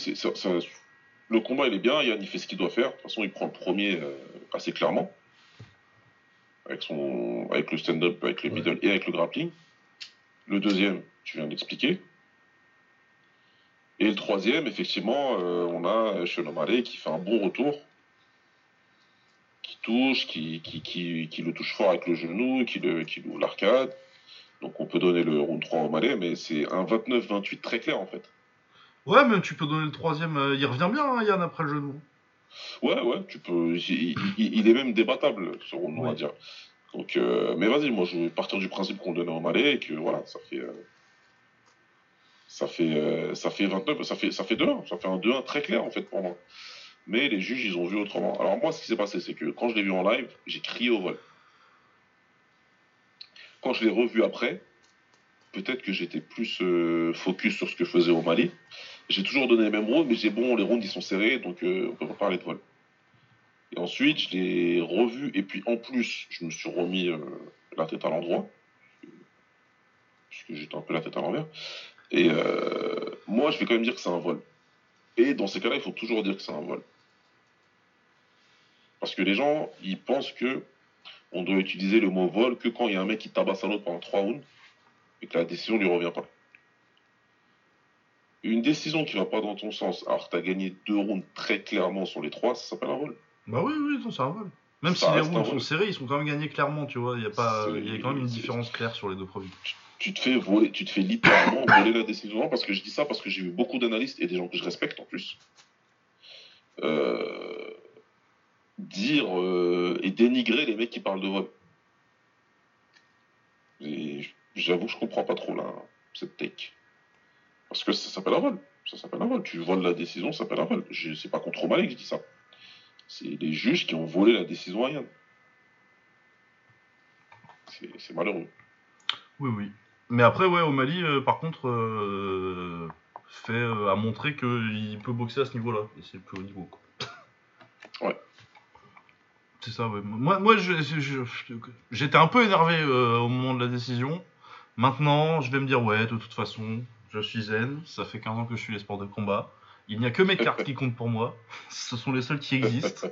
le combat, il est bien. Yann, il fait ce qu'il doit faire. De toute façon, il prend le premier euh, assez clairement, avec son, avec le stand-up, avec le Ouais. middle et avec le grappling. Le deuxième, tu viens d'expliquer. Et le troisième, effectivement, euh, on a O'Malley qui fait un bon retour, qui touche, qui, qui, qui, qui le touche fort avec le genou, qui le, qui ouvre l'arcade. Donc on peut donner le round 3 au Malais, mais c'est un 29-28 très clair en fait. Ouais, mais tu peux donner le troisième, euh, il revient bien, hein, Yann, après le genou. Ouais, ouais, tu peux. Il, il- il est même débattable ce round, on va dire. Donc, euh, mais vas-y, moi je vais partir du principe qu'on donnait au Malais et que voilà, ça fait. euh, ça fait, euh, ça fait 29, ça fait, ça fait 2-1, ça fait un 2-1 très clair en fait pour moi. mais les juges, ils ont vu autrement. Alors moi, ce qui s'est passé, c'est que quand je l'ai vu en live, j'ai crié au vol. Quand je l'ai revu après, peut-être que j'étais plus euh, focus sur ce que au Mali. J'ai toujours donné les mêmes rounds, mais j'ai bon, les rounds, ils sont serrés, donc euh, on peut pas parler de vol. Et ensuite, je l'ai revu, et puis en plus, je me suis remis euh, la tête à l'endroit, puisque j'étais un peu la tête à l'envers. Et euh, moi, je vais quand même dire que c'est un vol. Et dans ces cas-là, il faut toujours dire que c'est un vol. Parce que les gens, ils pensent que on doit utiliser le mot vol que quand il y a un mec qui tabasse un autre pendant trois rounds et que la décision lui revient pas. Une décision qui va pas dans ton sens, alors que tu as gagné deux rounds très clairement sur les trois, ça s'appelle un vol. Bah oui, oui, non, c'est un vol. Même Ça si les rounds sont serrés, ils sont quand même gagnés clairement, tu vois. Il y a pas, C'est- il y a quand même une différence claire sur les deux produits. Tu te fais voler, tu te fais littéralement voler la décision parce que je dis ça parce que j'ai vu beaucoup d'analystes et des gens que je respecte en plus euh, dire euh, et dénigrer les mecs qui parlent de vol. Et j'avoue que je comprends pas trop là, cette take. Parce que ça s'appelle un vol. Ça s'appelle un vol. Tu voles la décision, ça s'appelle un vol. C'est pas contre O'Malley que je dis ça. C'est les juges qui ont volé la décision à Yann. C'est malheureux. Oui, oui. Mais après, ouais, au Mali, euh, par contre, euh, fait, euh, a montré qu'il peut boxer à ce niveau-là. Et c'est le plus haut niveau, quoi. Ouais. C'est ça, ouais. Moi, moi j'étais un peu énervé au moment de la décision. Maintenant, je vais me dire, ouais, de toute façon, je suis zen. Ça fait 15 ans que je suis les sports de combat. Il n'y a que mes cartes qui comptent pour moi. Ce sont les seuls qui existent.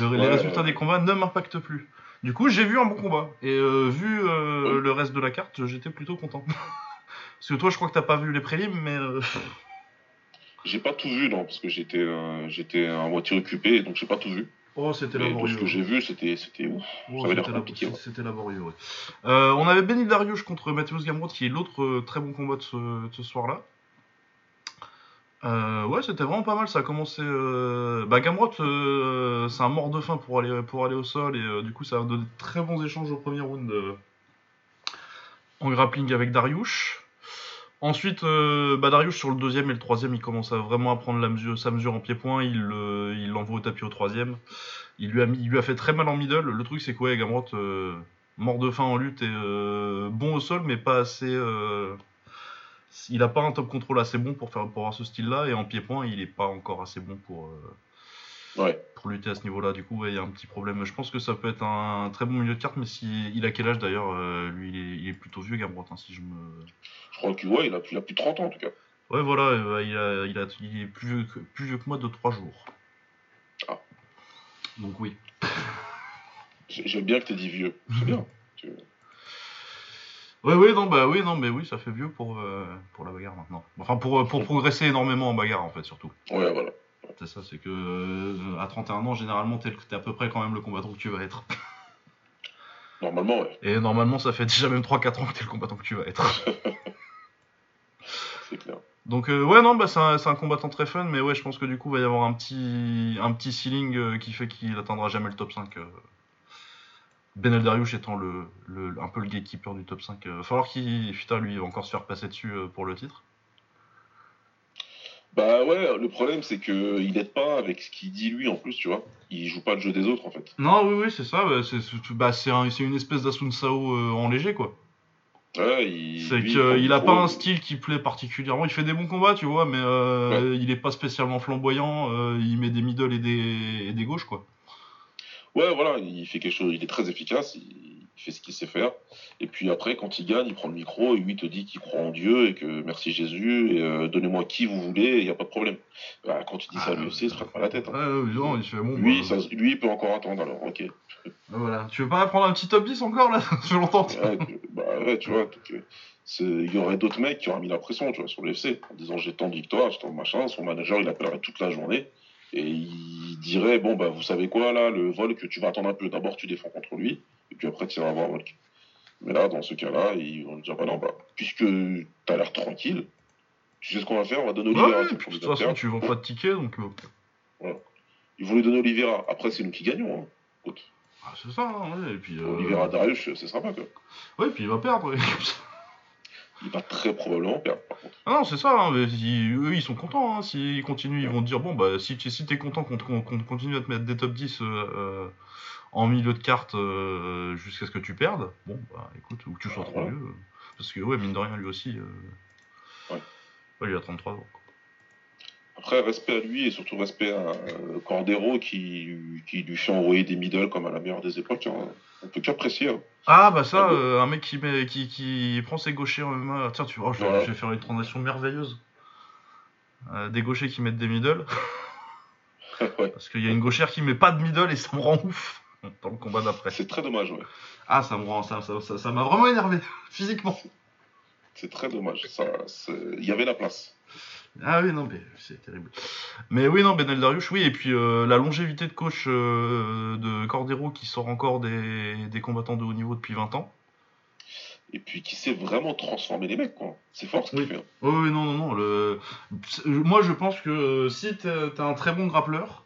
Le- les résultats ouais. des combats ne m'impactent plus. Du coup, j'ai vu un bon combat. Et euh, vu euh, Ouais. le reste de la carte, j'étais plutôt content. Parce que toi, je crois que t'as pas vu les prélims, mais. euh, J'ai pas tout vu, non, parce que j'étais j'étais à moitié occupé, donc j'ai pas tout vu. Oh, c'était tout laborieux. ce que j'ai vu, c'était ouf. Oh, ça avait l'air c'était labo- compliqué, ouais. C'était laborieux, ouais. Euh, on avait Benny Dariush contre Mathéus Gamrot, qui est l'autre euh, très bon combat de ce, soir-là. Euh, ouais, c'était vraiment pas mal. Ça a commencé. Euh... Bah, Gamrot, euh, c'est un mort de faim pour aller, pour aller au sol, et du coup, ça a donné de très bons échanges au premier round en grappling avec Dariush. Ensuite, euh, bah, Dariush sur le deuxième et le troisième, il commence à vraiment à prendre la mesure, sa mesure en pied-point. Il euh, l'envoie au tapis au troisième. Il lui, a fait très mal en middle. Le truc, c'est que ouais, euh, mort de faim en lutte et euh, bon au sol, mais pas assez. il a pas un top contrôle assez bon pour faire pour avoir ce style-là, et en pied-point, il est pas encore assez bon pour, Ouais. pour lutter à ce niveau-là. Du coup, ouais, il y a un petit problème. Je pense que ça peut être un, très bon milieu de carte, mais si il a quel âge d'ailleurs euh, Lui, il est, il est plutôt vieux, Gamrot, hein, si je me. Je crois qu'il ouais, il a, il a plus de 30 ans en tout cas. Ouais, voilà, euh, bah, il, a, il, a, il est plus vieux, que, plus vieux que moi de 3 jours. Ah. Donc oui. J'ai- J'aime bien que t'aies dit vieux. C'est bien. Tu- Ouais, ouais, non, bah oui, non, mais oui, ça fait vieux pour, euh, pour la bagarre maintenant. Enfin, pour, pour progresser énormément en bagarre, en fait, surtout. Ouais, voilà. C'est ça, c'est que euh, à 31 ans, généralement, t'es à peu près quand même le combattant que tu vas être. Normalement, ouais. Et normalement, ça fait déjà même 3-4 ans que t'es le combattant que tu vas être. C'est clair. Donc, euh, ouais, non, bah c'est un, c'est un combattant très fun, mais ouais, je pense que du coup, il va y avoir un petit, un petit ceiling euh, qui fait qu'il atteindra jamais le top 5. euh. Ben étant le, le- un peu le gatekeeper du top 5. Il va falloir qu'il, putain, lui, il va encore se faire passer dessus pour le titre. Bah ouais, le problème c'est que il aide pas avec ce qu'il dit lui en plus, tu vois. Il joue pas le jeu des autres en fait. Non, oui, oui, c'est ça. bah, c'est bah, c'est un- une espèce d'Asun Sao euh, en léger, quoi. Ouais, il. C'est qu'il a pas un style qui plaît particulièrement. Il fait des bons combats, tu vois, mais euh, il est pas spécialement flamboyant. euh, il met des middle et des, et des gauches, quoi. Ouais, voilà, il fait quelque chose, il est très efficace, il, il fait ce qu'il sait faire. Et puis après, quand il gagne, il prend le micro et lui te dit qu'il croit en Dieu et que merci Jésus et euh, donnez-moi qui vous voulez, il n'y a pas de problème. Bah, quand il dit ça à Ah, l'UFC, il se prête pas la tête. hein. Non, il fait bon. Lui, bah, ça, lui, il peut encore attendre alors, ok. Voilà. Tu veux pas prendre un petit top 10 encore là? Ouais, tu- bah ouais, tu vois, donc, euh, il y aurait d'autres mecs qui auraient mis la pression, tu vois, sur l'UFC, en disant j'ai tant de victoires, j'ai tant de machin, son manager, il appellerait toute la journée, et il dirait, bon, bah, vous savez quoi, là, le Volk, tu vas attendre un peu, d'abord tu défends contre lui, et puis après tu iras voir. Mais là, dans ce cas-là, ils vont dire, bah non, bah, puisque t'as l'air tranquille, tu sais ce qu'on va faire, on va donner Oliveira, de toute façon, tu vends pas de tickets, donc. euh, Ils vont lui donner Oliveira, après c'est nous qui gagnons, hein. Écoute, ah, c'est ça, hein, ouais, Et puis. euh, Oliveira Darius, c'est sympa, quoi. Ouais, puis il va perdre. Il va très probablement perdre, par contre. Ah non, c'est ça, hein, mais ils- eux ils sont contents. Hein. S'ils continuent, ils vont te dire bon, bah si tu si t'es content qu'on te- qu'on qu'on continue à te mettre des top 10 euh, euh, en milieu de carte euh, jusqu'à ce que tu perdes, bon, bah écoute, ou que tu sois trop vieux. euh, Parce que, ouais, mine de rien, lui aussi, euh, Ouais. ouais, il a 33 ans. quoi. Après, respect à lui et surtout respect à Cordero qui, qui lui fait envoyer des middle comme à la meilleure des époques. hein. On peut qu'apprécier. hein. Ah bah ça, Ah un mec qui, met, qui, qui prend ses gauchers en MMA, tiens, tu vois, je, vais- Voilà. je vais faire une transaction merveilleuse. Des gauchers qui mettent des middle, ouais. parce qu'il y a une gauchère qui met pas de middle et ça me rend ouf dans le combat d'après. C'est très dommage, ouais. Ah, ça me rend, ça, ça, ça, ça m'a vraiment énervé, physiquement. C'est très dommage. Il y avait la place. Ah oui, non, mais c'est terrible. Mais oui, non, Benel Dariush, oui, et puis euh, la longévité de coach euh, de Cordero qui sort encore des, des combattants de haut niveau depuis 20 ans. Et puis qui sait vraiment transformer les mecs, quoi. C'est fort ce qu'il Oui. fait. hein. Oui, oui, non, non, non. Le... Moi, je pense que si t'es t'es un très bon grappleur,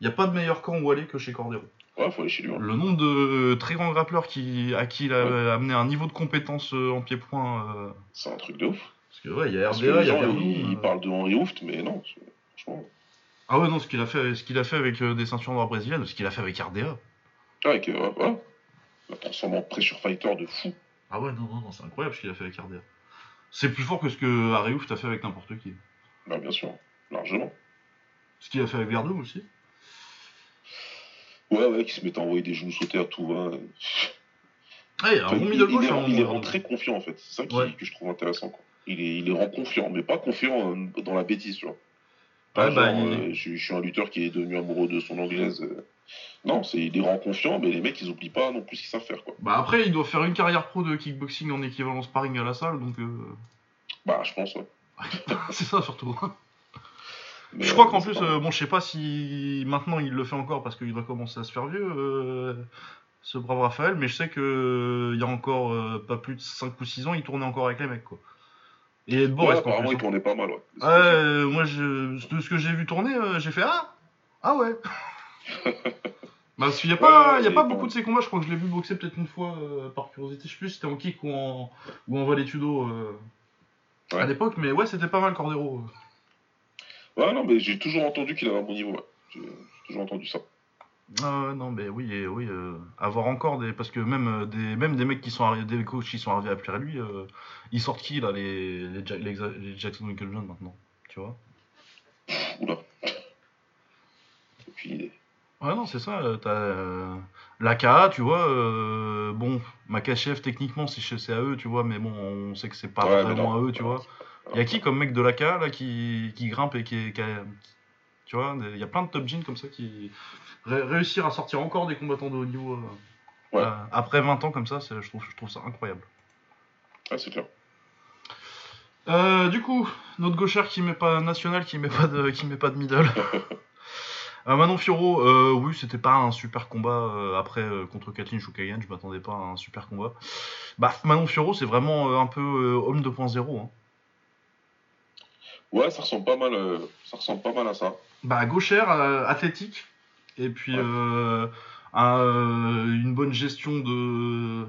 il n'y a pas de meilleur camp où aller que chez Cordero. Ouais, faut aller chez lui. hein. Le nombre de très grands grappleurs qui, à qui il a Ouais. amené un niveau de compétence euh, en pied-point. euh, C'est un truc de ouf. Parce que, ouais, il y a RDA, il y a gens, Verdun, ils, ils euh. parlent de Henri Hooft, mais non. Franchement. Ah ouais, non, ce qu'il a fait, ce qu'il a fait avec euh, des ceintures noires brésiliennes, ce qu'il a fait avec RDA. Ah, ouais, voilà. La transforme en pressure fighter de fou. Ah ouais, non, non, non, c'est incroyable ce qu'il a fait avec RDA. C'est plus fort que ce que Harry Hooft a fait avec n'importe qui. Bah, bien sûr. Largement. Ce qu'il a fait avec Verdun aussi. Ouais, ouais, qui se met à envoyer des genoux sautés à tout va. Il Enfin, il, hein, rend- il rend très confiants en fait. C'est ça qui- Ouais. que je trouve intéressant. Quoi. Il, les, il les rend confiants, mais pas confiants euh, dans la bêtise, tu vois. Pas Ouais, bah, genre, il- euh, je, je suis un lutteur qui est devenu amoureux de son anglaise. euh. Non, c'est il les rend confiants, mais les mecs ils oublient pas non plus ce qu'ils savent faire. Quoi. Bah après, il doit faire une carrière pro de kickboxing en équivalent sparring à la salle, donc... euh, Bah, je pense, ouais. c'est ça surtout. Mais, je crois euh, qu'en plus, euh, bon, je sais pas si maintenant il le fait encore parce qu'il doit commencer à se faire vieux, euh, ce brave Raphaël, mais je sais que euh, il y a encore euh, pas plus de 5 ou 6 ans, il tournait encore avec les mecs, quoi. Et Ed Boris, apparemment, plus, il tournait pas mal, ouais. Euh, moi, je, de ce que j'ai vu tourner, euh, j'ai fait Ah Ah ouais Bah, Parce qu'il n'y a pas, Ouais, y a pas bon. beaucoup de ces combats, je crois que je l'ai vu boxer peut-être une fois euh, par curiosité, je sais plus si c'était en kick ou en, ou en euh, à l'époque, mais ouais, c'était pas mal Cordero. Ouais, non, mais j'ai toujours entendu qu'il avait un bon niveau, ouais. J'ai toujours entendu ça. Ah ouais, non, mais oui, et oui, euh, avoir encore des. Parce que même, euh, des, même des mecs qui sont arrivés, des coachs qui sont arrivés après lui, euh, ils sortent qui là, les, les, Ja- les, les Jackson Winklejohn maintenant Tu vois? Oula. Aucune idée. Ouais, non, c'est ça. euh, T'as euh, l'AKA, tu vois. euh, bon, Makachev, techniquement, c'est à eux, tu vois, mais bon, on sait que c'est pas Ouais, vraiment à eux, tu vois. Il y a qui comme mec de l'AKA là qui, qui grimpe et qui, est- qui a- Tu vois, il y a plein de top jeans comme ça qui. ré- réussir à sortir encore des combattants de haut niveau. euh, Ouais. euh, après 20 ans comme ça, je trouve, je trouve ça incroyable. Ah, c'est clair. Euh, du coup, notre gauchère qui met pas national, qui met pas de, qui met pas de middle. Manon Fioro, oui, c'était pas un super combat après contre Kathleen Choukayan, je m'attendais pas à un super combat. Bah, Manon Fioro, c'est vraiment un peu homme 2.0. Hein. Ouais, ça ressemble pas mal, euh, ça ressemble pas mal à ça. Bah, gauchère, euh, athlétique, et puis Ouais. euh, un, euh, une bonne gestion de,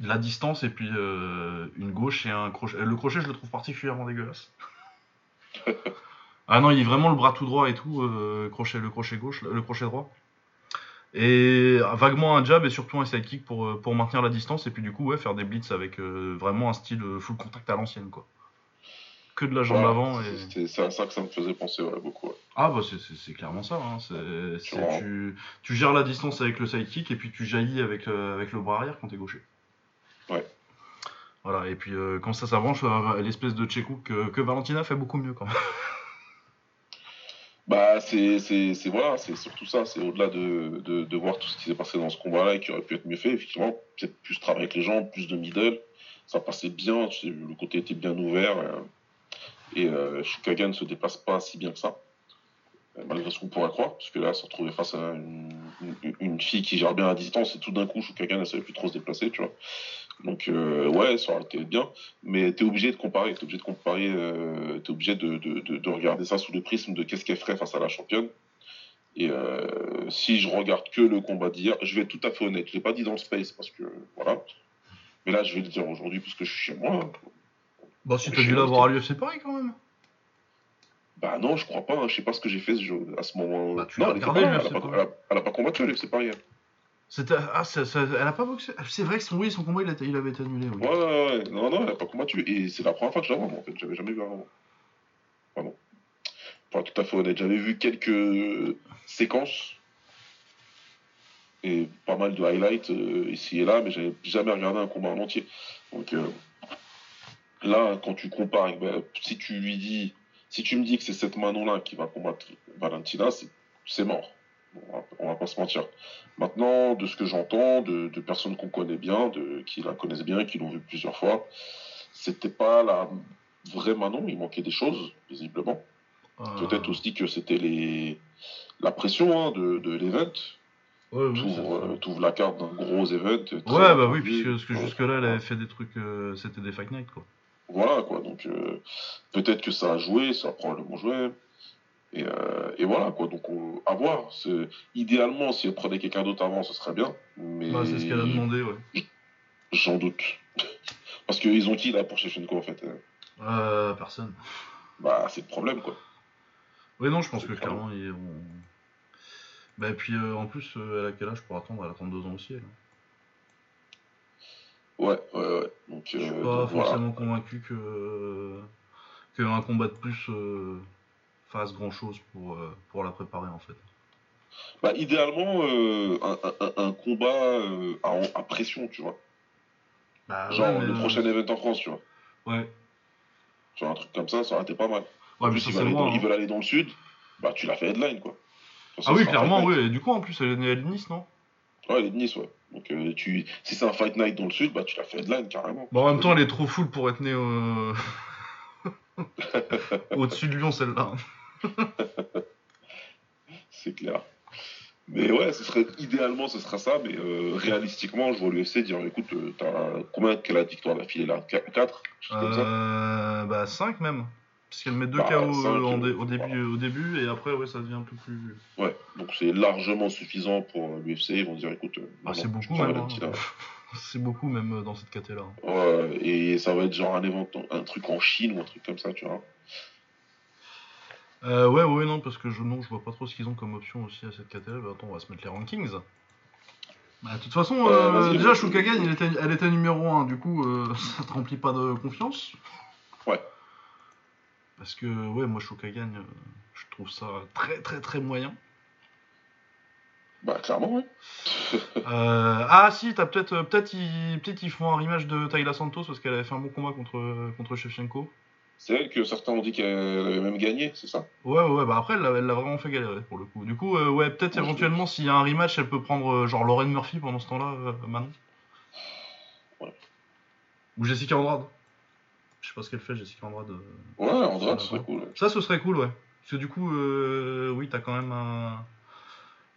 de la distance, et puis euh, une gauche et un crochet. Le crochet, je le trouve particulièrement dégueulasse. ah non, il est vraiment le bras tout droit et tout, crochet, le crochet gauche, le crochet droit. Et vaguement un jab et surtout un sidekick pour, pour maintenir la distance, et puis du coup, ouais, faire des blitz avec vraiment un style full contact à l'ancienne, quoi. Que de la jambe avant et. C'est à ça que ça me faisait penser beaucoup. ouais. Ah bah c'est- clairement ça. Hein. Tu, tu gères la distance avec le sidekick et puis tu jaillis avec, euh, avec le bras arrière quand t'es gaucher. Ouais. Voilà, et puis euh, quand ça s'avance, euh, l'espèce de Tchekou que, que Valentina fait beaucoup mieux quand même. Bah, c'est voilà, c'est surtout ça. C'est au-delà de, de, de voir tout ce qui s'est passé dans ce combat-là et qui aurait pu être mieux fait. Effectivement, peut-être plus travailler avec les gens, plus de middle. Ça passait bien, le côté était bien ouvert. Et euh, Shukagan ne se dépasse pas si bien que ça. euh, Malgré ce qu'on pourrait croire, parce que là, se retrouver face à une, fille qui gère bien à distance et tout d'un coup, Shukagan ne savait plus trop se déplacer, tu vois. Donc, euh, ouais, ça aurait été bien, mais t'es obligé de comparer, t'es obligé de comparer, euh, t'es obligé de regarder ça sous le prisme de qu'est-ce qu'elle ferait face à la championne. Et euh, si je regarde que le combat d'hier, je vais être tout à fait honnête, je l'ai pas dit dans le space parce que voilà, Mais là, je vais le dire aujourd'hui parce que je suis chez moi. Bah, si Je t'as dû l'avoir à l'UFC Paris quand même. Bah non, je crois pas. hein. Je sais pas ce que j'ai fait ce à ce moment. Bah, tu non, elle, regardé, pas elle, a pas, Paris. elle a- elle a pas combattu à l'UFC Paris. elle. Ah, ça- ça- elle a pas boxé? Ah, C'est vrai que son, oui, son combat il, a été- il avait été annulé. Oui. Ouais, ouais, ouais. Non, non, elle a pas combattu. Et c'est la première fois que je la vois, moi, en fait. J'avais jamais vu avant. Pardon. Pour être tout à fait honnête, j'avais vu quelques séquences et pas mal de highlights euh, ici et là, mais j'avais jamais regardé un combat en entier. Donc euh, là, quand tu compares, bah, si tu lui dis, si tu me dis que c'est cette Manon-là qui va combattre Valentina, c'est- mort. Bon, on, va, on va pas se mentir. Maintenant, de ce que j'entends, de, de personnes qu'on connaît bien, de, qui la connaissent bien, qui l'ont vu plusieurs fois, c'était pas la vraie Manon, il manquait des choses, visiblement. Euh, Peut-être aussi que c'était les la pression hein, de, de l'event. Ouais, oui, T'ouvres euh, la carte d'un gros event. Ouais, bah oui, puisque parce que Ouais. jusque-là, elle avait fait des trucs. euh, C'était des Fight Night, quoi. Voilà, quoi. Donc, euh, peut-être que ça a joué, ça a probablement joué. Et, euh, et voilà, quoi. Donc, on- à voir. Idéalement, si elle prenait quelqu'un d'autre avant, ce serait bien. Mais Bah, c'est ce qu'elle a demandé, ouais. j'en doute. Parce qu'ils ont qui, là, pour Shevchenko, en fait euh? Euh, personne. Bah, c'est le problème, quoi. Oui, non, je pense que clairement, ils vont. Bah, et puis euh, en plus, elle a quel âge pour attendre? Elle a 32 ans aussi, elle. Ouais, ouais, ouais. Donc, Je suis euh, pas donc, voilà. forcément convaincu que qu'un combat de plus euh, fasse grand chose pour, euh, pour la préparer en fait. Bah, idéalement, euh, un, un- un combat euh, à, à pression, tu vois. Bah, Genre ouais, le euh, prochain event en France, tu vois. Ouais, vois, un truc comme ça, ça aurait été pas mal. ouais En mais plus, ils veulent, aller loin. dans, hein. ils veulent aller dans le sud, bah tu l'as fait headline, quoi. Ah oui, clairement, oui. Et du coup, en plus, elle est née à Nice, non? Ouais, elle est de Nice, ouais. Donc, euh, tu... si c'est un fight night dans le sud, bah tu l'as fait headline, carrément. Bon, en même temps, elle est trop full pour être née euh, au-dessus de Lyon, celle-là. C'est clair. Mais ouais, ce serait idéalement, ce sera ça, mais euh, réalistiquement, je vois l'UFC dire écoute, euh, t'as combien qu'elle a de victoires d'affilée là? 4 comme ça? Euh, bah 5 même. Parce qu'elle met 2 Bah, KO euh, en dé- euh, au, début, voilà. au début, et après, ouais, ça devient un peu plus. Ouais, donc c'est largement suffisant pour euh, l'UFC. Ils vont dire écoute, Ah, non, c'est beaucoup même. Hein. c'est beaucoup même dans cette caté-là. Ouais, et ça va être genre un, évent, un truc en Chine ou un truc comme ça, tu vois. Euh, ouais, ouais, non, parce que je, non, je vois pas trop ce qu'ils ont comme option aussi à cette caté-là. Bah, attends, on va se mettre les rankings. Bah, de toute façon, Euh, euh, déjà. Shukagan, il était, elle était numéro 1, du coup, ça te remplit pas de confiance. Ouais. Parce que, ouais, moi, Shukagan, euh, je trouve ça très, très, très moyen. Bah, clairement, ouais. Euh, ah si, t'as peut-être, euh, peut-être ils, peut-être ils font un rematch de Tayla Santos parce qu'elle avait fait un bon combat contre contre Shevchenko. C'est elle que certains ont dit qu'elle avait même gagné, c'est ça? Ouais, ouais, bah après elle l'a elle l'a vraiment fait galérer pour le coup. Du coup, euh, ouais, peut-être Ouais, éventuellement s'il y a un rematch, elle peut prendre genre Lauren Murphy pendant ce temps-là, Manon. Ouais. Ou Jessica Andrade. Je sais pas ce qu'elle fait, Jessica Andrade. euh. Ouais, Andrade, Ça ce serait cool. ouais. Ça, ce serait cool, ouais. Parce que du coup, euh, oui, t'as quand même un...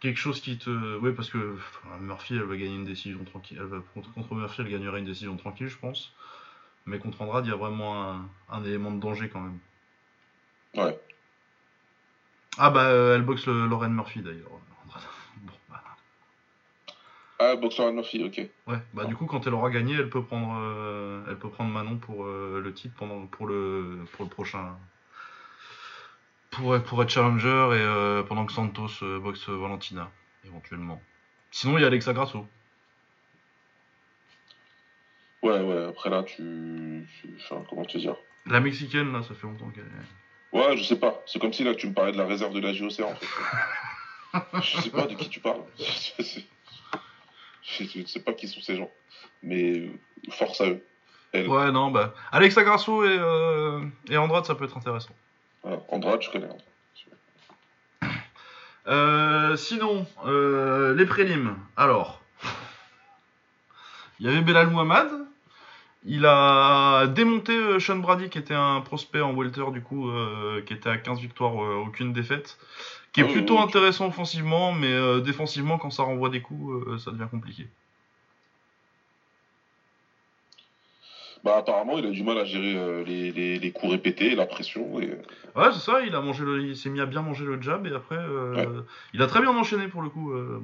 quelque chose qui te. Oui, parce que enfin, Murphy, elle va gagner une décision tranquille. Elle va... contre, contre Murphy, elle gagnerait une décision tranquille, je pense. Mais contre Andrade, il y a vraiment un, un élément de danger quand même. Ouais. Ah bah, euh, elle boxe le Lauren Murphy d'ailleurs. Ah, boxeur Murphy, ok. ouais, bah du coup, quand elle aura gagné, elle peut prendre, euh, elle peut prendre Manon pour euh, le titre pendant, pour, le, pour le prochain. Pour, pour être challenger et euh, pendant que Santos boxe Valentina, éventuellement. Sinon, il y a Alexa Grasso. Ouais, ouais, après là, tu. tu- Enfin, comment te dire? La mexicaine, là, ça fait longtemps qu'elle est. Ouais, je sais pas. C'est comme si là, tu me parlais de la réserve de la JOC, en fait. je sais pas de qui tu parles. je ne sais pas qui sont ces gens. Mais euh, force à eux. Elle. Ouais, non, bah. Alexa Grasso et, euh, et Andrade, ça peut être intéressant. Voilà. Andrade, je connais. Euh, sinon, euh, les prélims. Alors, il y avait Belal Muhammad. Il a démonté euh, Sean Brady, qui était un prospect en welter, du coup, qui était à 15 victoires, aucune défaite. Qui est plutôt intéressant offensivement, mais euh, défensivement, quand ça renvoie des coups, euh, ça devient compliqué. Bah, apparemment, il a du mal à gérer euh, les, les, les coups répétés la pression. Et... Ouais, c'est ça, il a mangé le, il s'est mis à bien manger le jab, et après, Ouais. il a très bien enchaîné pour le coup, euh.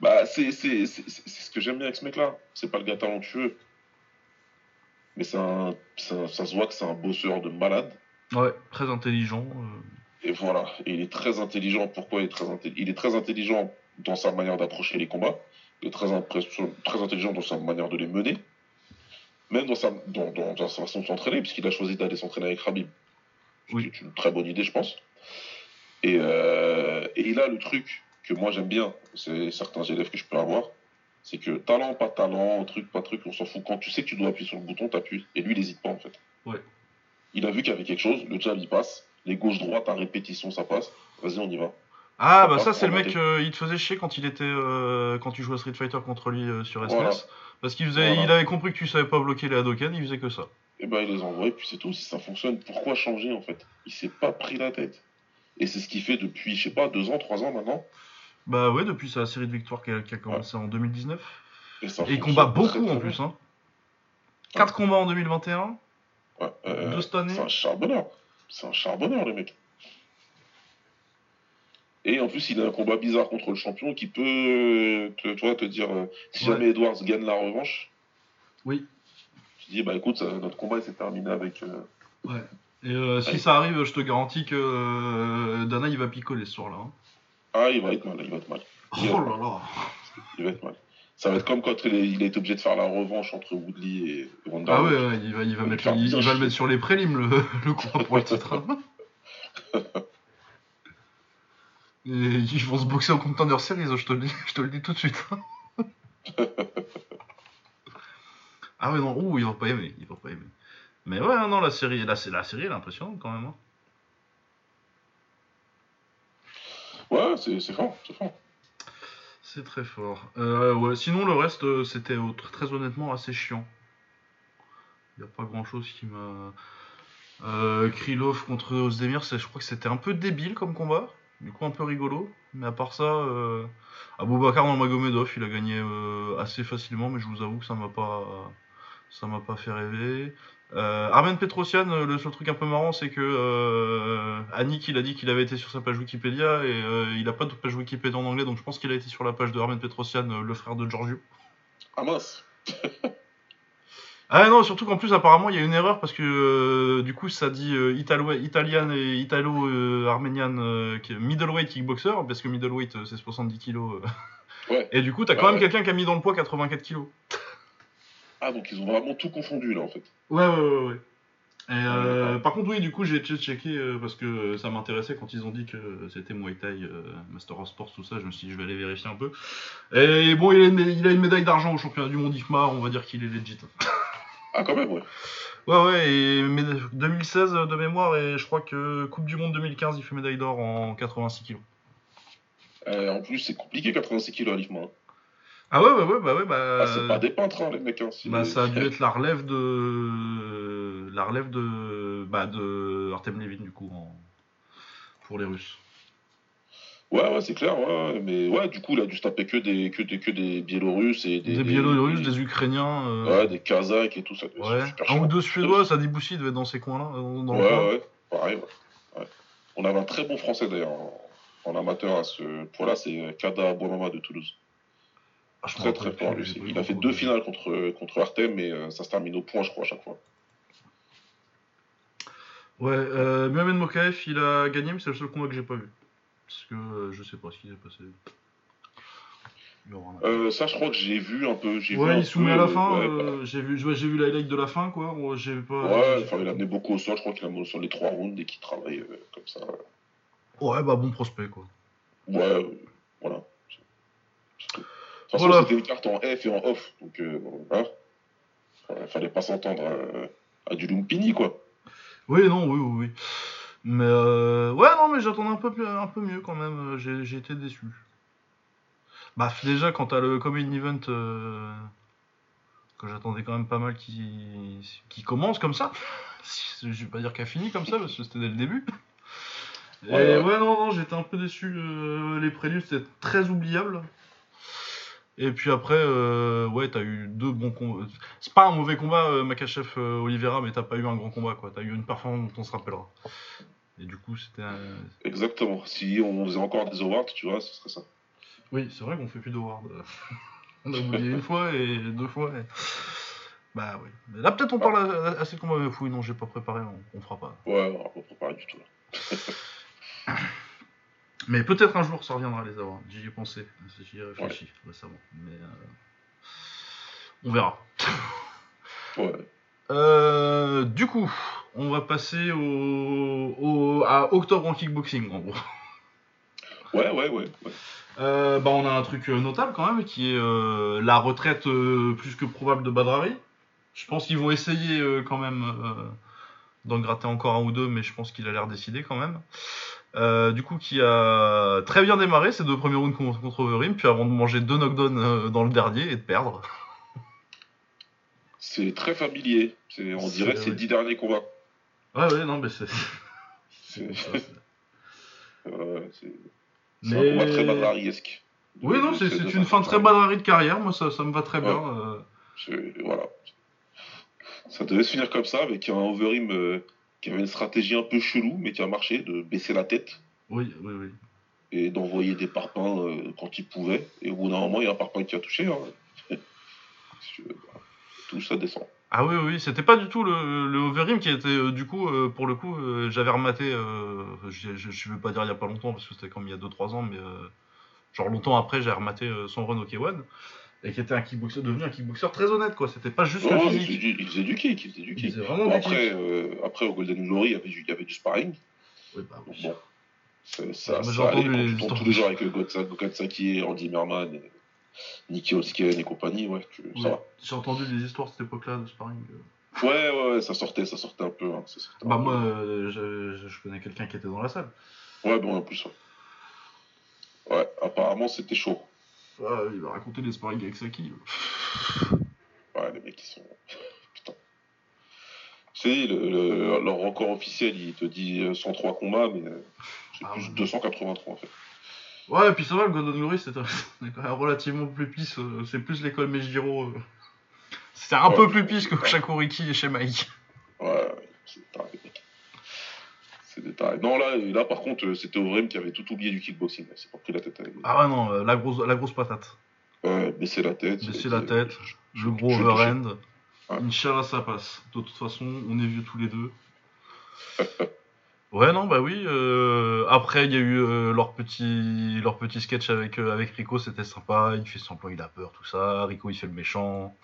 Bah, c'est c'est- c'est- c'est- c'est ce que j'aime bien avec ce mec-là. C'est pas le gars talentueux. Mais c'est un, ça se voit que c'est un bosseur de malade. Ouais, très intelligent. euh. Et voilà. Et il est très intelligent. Pourquoi il est très intelligent Il est très intelligent dans sa manière d'approcher les combats. Il est très, intelligent dans sa manière de les mener. Même dans sa, dans, dans- dans sa façon de s'entraîner, puisqu'il a choisi d'aller s'entraîner avec Rabib. Oui. qui est une très bonne idée, je pense. Et, euh, et il a le truc que moi j'aime bien, c'est certains élèves que je peux avoir, c'est que talent, pas talent, truc, pas truc, on s'en fout. Quand tu sais que tu dois appuyer sur le bouton, t'appuies. Et lui, il n'hésite pas en fait. Ouais. Il a vu qu'il y avait quelque chose, le jab il passe, les gauches-droites à répétition ça passe, vas-y on y va. Ah, bah ça, c'est le mec, euh, il te faisait chier quand il était. euh, quand tu jouais à Street Fighter contre lui euh, sur SNES. Voilà. Parce qu'il faisait, Voilà. il avait compris que tu savais pas bloquer les Hadoken, il faisait que ça. Et ben il les envoie et puis c'est tout, si ça fonctionne, pourquoi changer en fait? Il s'est pas pris la tête. Et c'est ce qu'il fait depuis, je sais pas, deux ans, trois ans maintenant? Bah ouais, depuis sa série de victoires qui a, qui a commencé en 2019. Et, ça Et il combat beaucoup très en plus, hein. 4 combats en 2021, Ouais, euh, deux cette année. C'est un charbonneur. C'est un charbonneur, le mec. Et en plus, il a un combat bizarre contre le champion qui peut euh, te, tu vois, te dire euh, si Ouais. jamais Edwards gagne la revanche, Oui. tu dis bah écoute, ça- notre combat s'est terminé avec. euh, Et euh, si Ouais. ça arrive, je te garantis que euh, Dana il va picoler ce soir-là. hein. Ah, il va être mal, il va être mal. Oh là là. Il va être mal. Ça va être comme quand il, est- il a été obligé de faire la revanche entre Woodley et Ronda. Ah ouais, ouais, il va, il va, mettre, il, va le mettre sur les prélims, le, le combat pour le titre. hein. Et ils vont se boxer au Contender Series, je te le dis, je te le dis tout de suite. hein. ah ouais, non, ouh, il va pas aimer, il va pas aimer. Mais ouais, non, la série, la, la série, elle est impressionnante quand même. hein. Ouais, c'est c'est fort, c'est fort. C'est très fort. Euh, sinon, le reste, euh, c'était tr- très honnêtement assez chiant. Il n'y a pas grand chose qui m'a. Euh, Krylov contre Ozdemir, je crois que c'était un peu débile comme combat. Du coup, un peu rigolo. Mais à part ça, euh, Aboubacar dans Magomedov, il a gagné euh, assez facilement, mais je vous avoue que ça m'a. Ça m'a pas fait rêver. Euh, Armen Petrosian, euh, le seul truc un peu marrant, c'est que euh, Annick, il a dit qu'il avait été sur sa page Wikipédia et euh, il a pas de page Wikipédia en anglais, donc je pense qu'il a été sur la page de Armen Petrosian, le frère de Giorgio. Ah mince Ah non, surtout qu'en plus, apparemment, il y a une erreur parce que du coup, ça dit Italo, Italian et est middleweight kickboxer, parce que middleweight c'est 70 kilos. Ouais. Et du coup, t'as Ouais, quand même ouais. quelqu'un qui a mis dans le poids 84 kilos. Ah, donc ils ont vraiment tout confondu là en fait. Ouais, ouais, ouais. ouais. Et, euh, par contre, oui, du coup, j'ai checké euh, parce que ça m'intéressait quand ils ont dit que c'était Muay Thai, euh, Master of Sports, tout ça. Je me suis dit, je vais aller vérifier un peu. Et bon, il a une, mé- il a une médaille d'argent au championnat du monde IFMA, on va dire qu'il est legit. Ah, quand même, ouais. Ouais, ouais, et méda- 2016 de mémoire, et je crois que Coupe du Monde 2015, il fait médaille d'or en 86 kilos. Euh, en plus, c'est compliqué 86 kilos à l'IFMA. hein. Ah ouais, ouais, ouais, bah ouais, bah. Ah, c'est pas des peintres, hein, les mecs. Hein. Bah, ça a dû être la relève de. La relève de. Bah, de Artem Levin, du coup, en... pour les Russes. Ouais, ouais, c'est clair, ouais, mais ouais, du coup, il a dû se taper que des, que des, que des Biélorusses et des. Des, Biélorusses, des Ukrainiens. euh, Ouais, des Kazakhs et tout ça. ouais. super Un ou deux Suédois, ça dit Boussi devait être dans ces coins-là. Dans, dans Ouais, coin. ouais, pareil, ouais. Ouais. On avait un très bon français d'ailleurs en, en amateur à ce point-là, c'est Kada Boimama de Toulouse. Ah, Très très fort. lui. Il a fait deux de- finales contre, contre Artem, mais euh, ça se termine au point, je crois, à chaque fois. Ouais, euh, Mohamed Mokaev, il a gagné, mais c'est le seul combat que j'ai pas vu. Parce que euh, je sais pas ce qui s'est passé. Euh, ça, je crois que j'ai vu un peu. j'ai vu un Ouais, il peu, soumet à la fin. Ouais, euh, j'ai vu, j'ai vu la highlight de la fin, quoi. J'ai pas. ouais, enfin, il a amené beaucoup au sol. Je crois qu'il a amené au sol les trois rounds et qu'il travaille euh, comme ça. Ouais, bah bon prospect, quoi. Ouais, euh, voilà. C'est tout. De toute façon, Voilà. c'était une carte en F et en off. Donc, euh, bon, hein. Enfin, fallait pas s'entendre à, à du Lumpini, quoi. Oui, non, oui, oui, oui. Mais euh, ouais, non, mais j'attendais un peu, un peu mieux quand même. euh, J'ai j'ai été déçu. Bah, déjà, quand t'as le Common Event, euh, que j'attendais quand même pas mal qui, qui commence comme ça. Je vais pas dire qu'il a fini comme ça, parce que c'était dès le début. Et Ouais, ouais, ouais. non, non, j'étais un peu déçu. euh, les préludes, c'était très oubliable. Et puis après, euh, ouais, t'as eu deux bons combats. C'est pas un mauvais combat, euh, Makachev euh, Oliveira, mais t'as pas eu un grand combat, quoi. T'as eu une performance dont on se rappellera. Et du coup, c'était. un- Exactement. Si on faisait encore des awards, tu vois, ce serait ça. Oui, c'est vrai qu'on fait plus de Ward. on a oublié une fois et deux fois. et- Bah oui. Mais là, peut-être on parle à- assez de combat avec Fouille. Non, j'ai pas préparé, on, on fera pas. Ouais, on va pas préparer du tout là. Mais peut-être un jour ça reviendra les avoir. J'y ai pensé, j'y ai réfléchi récemment. Mais euh, on verra. Ouais. Euh, du coup, on va passer au, au- à octobre en kickboxing en gros. Ouais, ouais, ouais. ouais. Euh, bah, on a un truc notable quand même qui est la retraite plus que probable de Badrari. Je pense qu'ils vont essayer quand même d'en gratter encore un ou deux, mais je pense qu'il a l'air décidé quand même. Euh, du coup, qui a très bien démarré ses deux premiers rounds contre, Overeem, puis avant de manger deux knockdowns euh, dans le dernier et de perdre. C'est très familier. C'est, on dirait c'est les dix derniers combats. Ouais, ouais, non, mais c'est. C'est, Mais- un combat très Badrari-esque. Oui, non, c'est une fin très Badrari de carrière, moi ça, ça me va très Ouais. bien. euh. C'est- Voilà. Ça devait se finir comme ça, avec un Overeem qui avait une stratégie un peu chelou, mais qui a marché, de baisser la tête Oui, oui, oui. et d'envoyer des parpaings euh, quand il pouvait. Et au bout d'un moment, il y a un parpaing qui a touché. hein. Tout ça descend. Ah oui, oui, c'était pas du tout le, le Overeem qui était, euh, du coup, euh, pour le coup, j'avais rematé, je, je, je veux pas dire il y a pas longtemps, parce que c'était comme il y a 2-3 ans, mais euh, genre longtemps après, j'ai rematé son run au K1, et qui était un kickboxer, devenu un kickboxer très honnête, quoi, c'était pas juste le il, faisait physique. du, il faisait du kick, il faisait du Il kick. faisait vraiment Bon, du après, kick. euh, après, au Golden Glory, il y avait du, il y avait du sparring. Oui, bah oui. Bon, c'est- ça, j'ai ça allait les tu tous les jours avec Gotsa- Gokatsaki, Andy Merman, et Nicky Hosken et compagnie, ouais, tu- Oui, ça va. J'ai entendu des histoires de cette époque-là de sparring. euh. Ouais, ouais, ouais, ça sortait, ça sortait un peu. hein, ça sortait un Bah peu. moi, euh, je, je- je connais quelqu'un qui était dans la salle. Ouais, bon, en plus, ouais. Ouais, apparemment, c'était chaud. Ah, il va raconter les sparring avec Saki. Ouais, les mecs, ils sont. Putain. Tu sais, le, le- leur record officiel, il te dit euh, 103 combats, mais euh, c'est Ah, plus ouais. 283 en fait. Ouais, et puis ça va, le Golden Glory, c'est même relativement plus pisse. euh, C'est plus l'école Mejiro. euh. C'est un Ouais. peu plus pisse que Shakuriki et chez Mike. Ouais, ouais, c'est des C'est. Non, là, là par contre, euh, c'était Overeem qui avait tout oublié du kickboxing. Il s'est pas pris la tête avec Ah ouais, non, euh, la grosse, la grosse patate. Ouais, baisser la tête. Baisser euh, la c'est- tête, je- Le gros overhand. Ouais. Inch'Allah, ça passe. De toute façon, on est vieux tous les deux. Ouais, non, bah oui. euh, Après, il y a eu euh, leur, petit, leur petit sketch avec, euh, avec Rico, c'était sympa. Il fait semblant, il a peur, tout ça. Rico, il fait le méchant.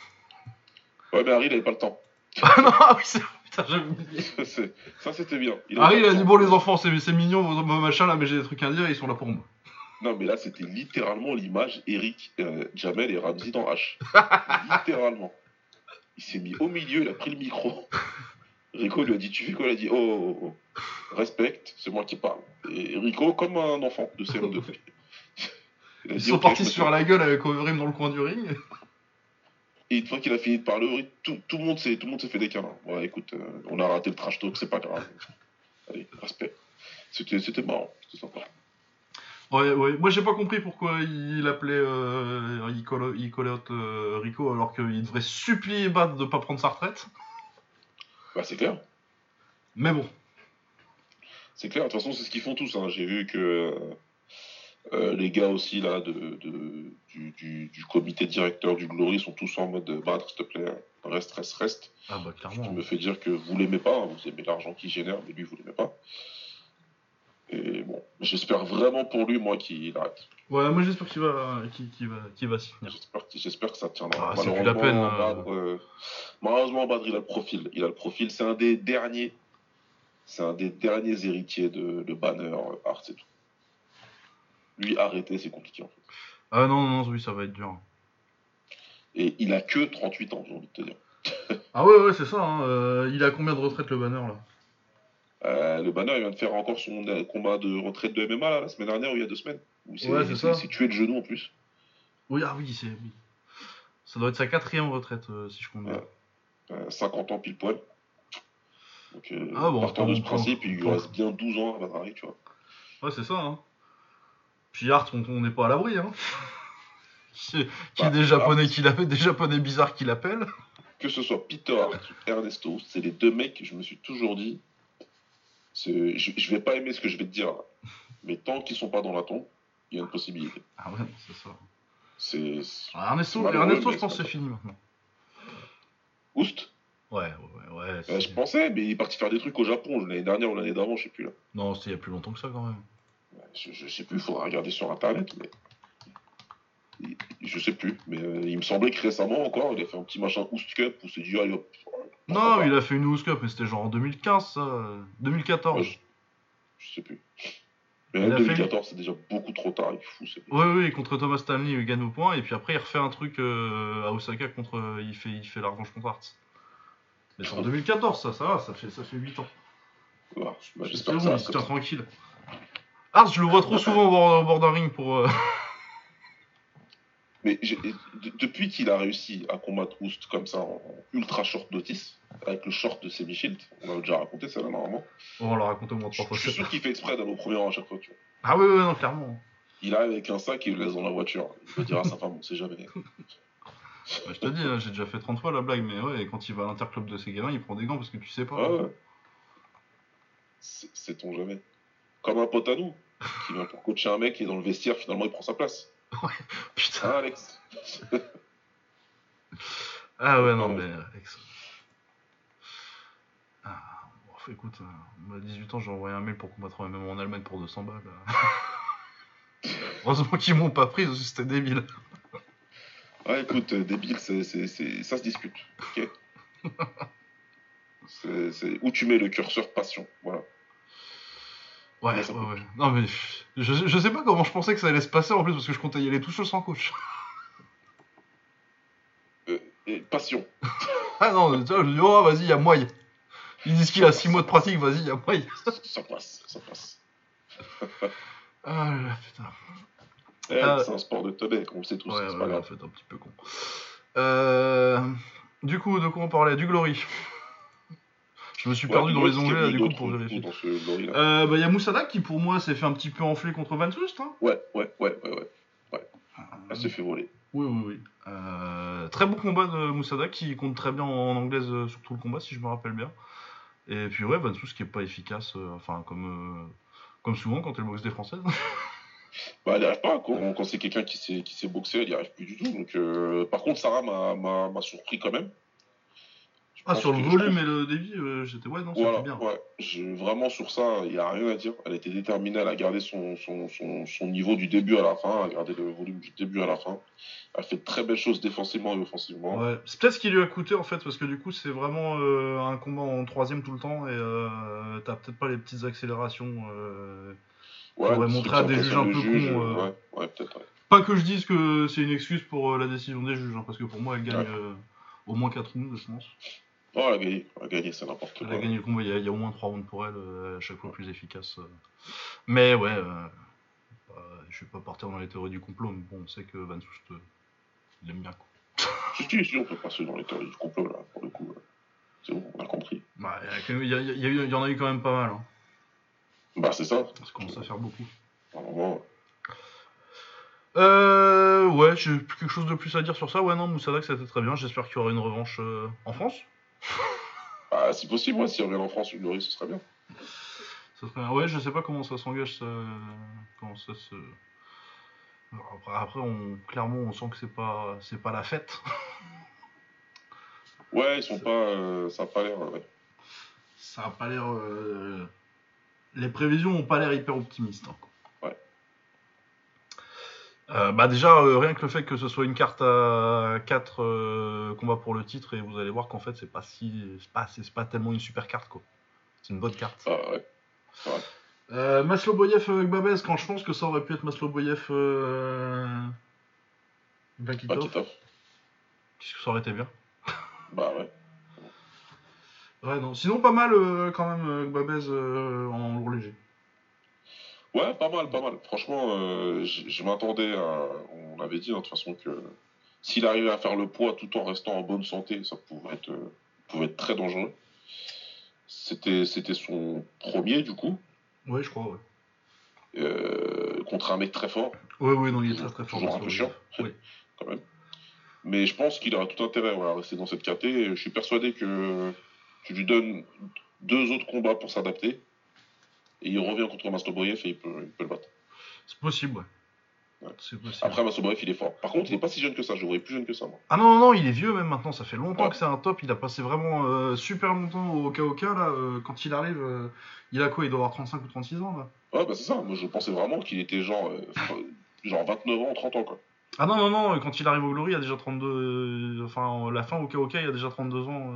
Ouais, mais Harry, il avait pas le temps. Ah non, oui, c'est Putain, ça, c'était bien. avait Harry, pas il a dit. Bon, les enfants, c'est mignon, vos, machins là, mais j'ai des trucs à dire, ils sont là pour moi. Non, mais là, c'était littéralement l'image Eric, euh, Jamel et Ramsey dans H. littéralement. Il s'est mis au milieu, il a pris le micro. Rico lui a dit Tu fais quoi? Il a dit Oh, oh, oh. respecte, c'est moi qui parle. Et Rico, comme un enfant de CM2. Il a Ils dit, sont partis sur la gueule avec Overeem dans le coin du ring. Et une fois qu'il a fini de parler, tout, tout le monde s'est tout le monde s'est fait des câlins. Ouais, écoute, euh, on a raté le trash talk, c'est pas grave. Allez, respect. C'était c'était marrant, c'était sympa. Ouais, ouais. Moi, j'ai pas compris pourquoi il appelait. Euh, il call, il call out, euh, Rico alors qu'il devrait supplier Bad de pas prendre sa retraite. Bah, c'est clair. Mais bon. C'est clair, de toute façon, c'est ce qu'ils font tous. hein. J'ai vu que euh, les gars aussi là de, de- du, du- du comité directeur du Glory sont tous en mode bah, s'il te plaît, reste, reste, reste. Ah bah, Je clairement. me fais dire que vous l'aimez pas, hein. vous aimez l'argent qu'il génère, mais lui, vous l'aimez pas. Et bon, j'espère vraiment pour lui, moi, qu'il arrête. Ouais, moi, j'espère qu'il va, qu'il, qu'il va, qu'il va s'y tenir. J'espère que, ça tiendra. Ah, c'est plus la peine. Badr, euh, malheureusement, Badr, il a le profil. Il a le profil. C'est un des derniers. C'est un des derniers héritiers de, de Banner, euh, Hart et tout. Lui, arrêter, c'est compliqué. En fait. Ah non, non, non, oui, ça va être dur. Et il a que 38 ans, j'ai envie de te dire. Ah ouais, ouais, c'est ça. hein. Euh, il a combien de retraites le banner là? Euh, le Banner, il vient de faire encore son euh, combat de retraite de MMA là, la semaine dernière ou il y a deux semaines. Où c'est, Ouais, c'est il ça. s'est tué le genou en plus. Oui, ah oui, c'est. Oui. Ça doit être sa quatrième retraite, euh, si je compte bien. Ouais. Euh, 50 ans pile poil. Donc, euh, Ah bon, partant de ce principe, il lui reste bien 12 ans à Badrari, tu vois. Ouais, c'est ça. Hein. Puis Hart, on n'est pas à l'abri. Hein. Qui qui Bah, est des japonais qui l'appellent, des japonais bizarres qui l'appellent. que ce soit Peter Hart ou Ernesto, c'est les deux mecs que je me suis toujours dit. Je, je vais pas aimer ce que je vais te dire là. Mais tant qu'ils sont pas dans la tombe, il y a une possibilité. Ah ouais, c'est ça. C'est. Ah, Ernesto, Ernesto je pense que c'est fini maintenant. Oust Ouais, ouais, ouais. Bah, c'est- Je pensais, mais il est parti faire des trucs au Japon l'année dernière ou l'année d'avant, je sais plus là. Non, c'était il y a plus longtemps que ça quand même. Je, sais plus, il faudra regarder sur internet, mais. Je sais plus, mais euh, il me semblait que récemment encore, il a fait un petit machin Oust Cup où c'est dit, allez hop. Non, il a fait une House Cup, mais c'était genre en 2015, ça. euh, 2014. Ouais, je, je sais plus. Mais Il même a fait- 2014, c'est déjà beaucoup trop tard, il est fou. c'est- Oui, oui, contre Thomas Stanley, il gagne au point, et puis après, il refait un truc euh, à Osaka contre. euh, il, fait, il fait la revanche contre Hart. Mais c'est en 2014, ça, ça va, ça fait, ça fait 8 ans. Ouais, bah, J'espère que ça tranquille. Hart, je le vois trop souvent au bord, d'un ring pour. euh, Mais depuis qu'il a réussi à combattre Oust comme ça en ultra short notice, avec le short de Semi Shield, on a déjà raconté ça là normalement, Bon, on l'a raconté au moins trois fois. je suis sûr qu'il fait exprès d'aller au premier rang à chaque fois. Tu vois. Ah, oui, oui, non, clairement. Il arrive avec un sac et il le laisse dans la voiture. Il va dire à sa femme, on sait jamais. Bah, je te dis, hein, j'ai déjà fait 30 fois la blague, mais ouais, quand il va à l'interclub de ses gamins, il prend des gants parce que tu sais pas. Ah ouais. C'est- Sait-on jamais. Comme un pote à nous, qui vient pour coacher un mec et dans le vestiaire, finalement, il prend sa place. Putain. Hein, Alex Ah ouais, non, Ouais. mais. Alex. Ah, bon, écoute, euh, à 18 ans, j'ai envoyé un mail pour combattre un MMA en Allemagne pour 200 balles. Heureusement qu'ils m'ont pas pris, c'était débile. Ah, écoute, euh, débile, c'est, c'est, c'est- ça se discute. Ok c'est où tu mets le curseur passion. Voilà. Ouais, Ouais, ouais. Non, mais je, je sais pas comment je pensais que ça allait se passer en plus, parce que je comptais y aller tout seul sans coach. Euh, et passion. Ah non, tu vois, je dis, oh, vas-y, y a moyen. Ils disent qu'il a 6 mois de pratique, vas-y, y a moyen. ça passe, ça passe. Ah là là, putain. Eh, Ah. C'est un sport de teubé, on le sait tous, Ouais, c'est ouais, pas en fait, un petit peu con. Euh, Du coup, de quoi on parlait? Du Glory. Je me suis perdu Ouais, dans les onglets du coup pour vérifier. là Euh, bah, y a Moussadak qui pour moi s'est fait un petit peu enfler contre Van Soest. Hein. Ouais, ouais, ouais, ouais, ouais. Elle s'est fait voler. Oui, oui, oui. Euh, très beau combat de Moussadak qui compte très bien en anglaise euh, sur tout le combat, si je me rappelle bien. Et puis, ouais, Van Soest qui est pas efficace, euh, enfin, comme, euh, comme souvent quand elle boxe des Françaises. Bah, elle n'y arrive pas. Quand, quand c'est quelqu'un qui sait, qui sait boxer, elle n'y arrive plus du tout. Donc, euh, par contre, Sarah m'a surpris quand même. Ah, sur le je volume et le débit, euh, j'étais, ouais, non, c'était Voilà, bien. ouais. Je- vraiment sur ça, il n'y a rien à dire. Elle était déterminée, elle a gardé son, son, son, son niveau du début à la fin, elle a gardé le volume du début à la fin. Elle fait de très belles choses défensivement et offensivement. Ouais, c'est peut-être ce qui lui a coûté en fait, parce que du coup c'est vraiment euh, un combat en troisième tout le temps et euh, t'as peut-être pas les petites accélérations. euh, Ouais, des montrer à des juges un peu juge, cons, euh. Ouais, ouais peut-être. ouais. Pas que je dise que c'est une excuse pour euh, la décision des juges, hein, parce que pour moi elle gagne euh, au moins 4 rounds, je pense. Oh, elle a gagné, elle a gagné, c'est n'importe Elle quoi. a gagné le combat, il y a, il y a au moins 3 rounds pour elle, euh, à chaque fois plus efficace. euh. Mais ouais, euh, bah, je vais pas partir dans les théories du complot, mais bon, on sait que Van Soest, euh, il aime bien quoi. Si, si, si, on peut passer dans les théories du complot, là, pour le coup. ouais. C'est bon, on a compris. Bah, il y en a eu quand même pas mal, hein. Bah, c'est ça. ça commence à faire beaucoup. Normalement, Euh, ouais, j'ai plus quelque chose de plus à dire sur ça? Ouais, non, Moussadak, c'était très bien. J'espère qu'il y aura une revanche euh, en France. bah, si possible, moi, si elle revient en France, une Glory, ce serait bien. Ça serait... Ouais, je sais pas comment ça s'engage, ça... comment ça se. Après, après, on... clairement, on sent que c'est pas, c'est pas la fête. Ouais, ils sont pas. euh, ça a pas l'air. ouais. Ça a pas l'air. euh, Les prévisions ont pas l'air hyper optimistes. hein, quoi. Ouais. Euh, bah déjà, euh, rien que le fait que ce soit une carte à 4 combats pour le titre, et vous allez voir qu'en fait, c'est pas si, c'est pas, c'est pas tellement une super carte quoi. C'est une bonne carte. Ah, ouais. Euh, Maslow Boyev avec Babez, quand je pense que ça aurait pu être Maslow Boyev euh... Vakitov, Pakitov. puisque ça aurait été bien. Bah, ouais. Ouais, non. Sinon, pas mal euh, quand même, euh, euh, en lourd léger. Ouais, pas mal, pas mal. Franchement, euh, je je m'attendais à. On avait dit, hein, de toute façon, que s'il arrivait à faire le poids tout en restant en bonne santé, ça pouvait être, euh, pouvait être très dangereux. C'était c'était son premier, du coup, Ouais, je crois, ouais. euh, contre un mec très fort, Ouais, ouais, non, il est très très fort. Toujours un peu chiant. Oui. quand même. Mais je pense qu'il aura tout intérêt ouais, à rester dans cette KT. et Je suis persuadé que tu lui donnes deux autres combats pour s'adapter. Et il revient contre Masloboyev et il peut, il peut le battre. C'est possible, ouais. C'est possible. Après, Maslow il est fort. Par contre, il est pas si jeune que ça. Je le voyais plus jeune que ça, moi. Ah non, non, non, il est vieux même maintenant, ça fait longtemps Ouais. que c'est un top, il a passé vraiment euh, super longtemps au KOK là, euh, quand il arrive, euh, il a quoi? Il doit avoir 35 ou 36 ans là Ouais, bah c'est ça. Moi, je pensais vraiment qu'il était genre, genre 29 ans, 30 ans, quoi. Ah non, non, non, quand il arrive au Glory, il a déjà 32. euh, enfin, la fin au KOK, il a déjà 32 ans.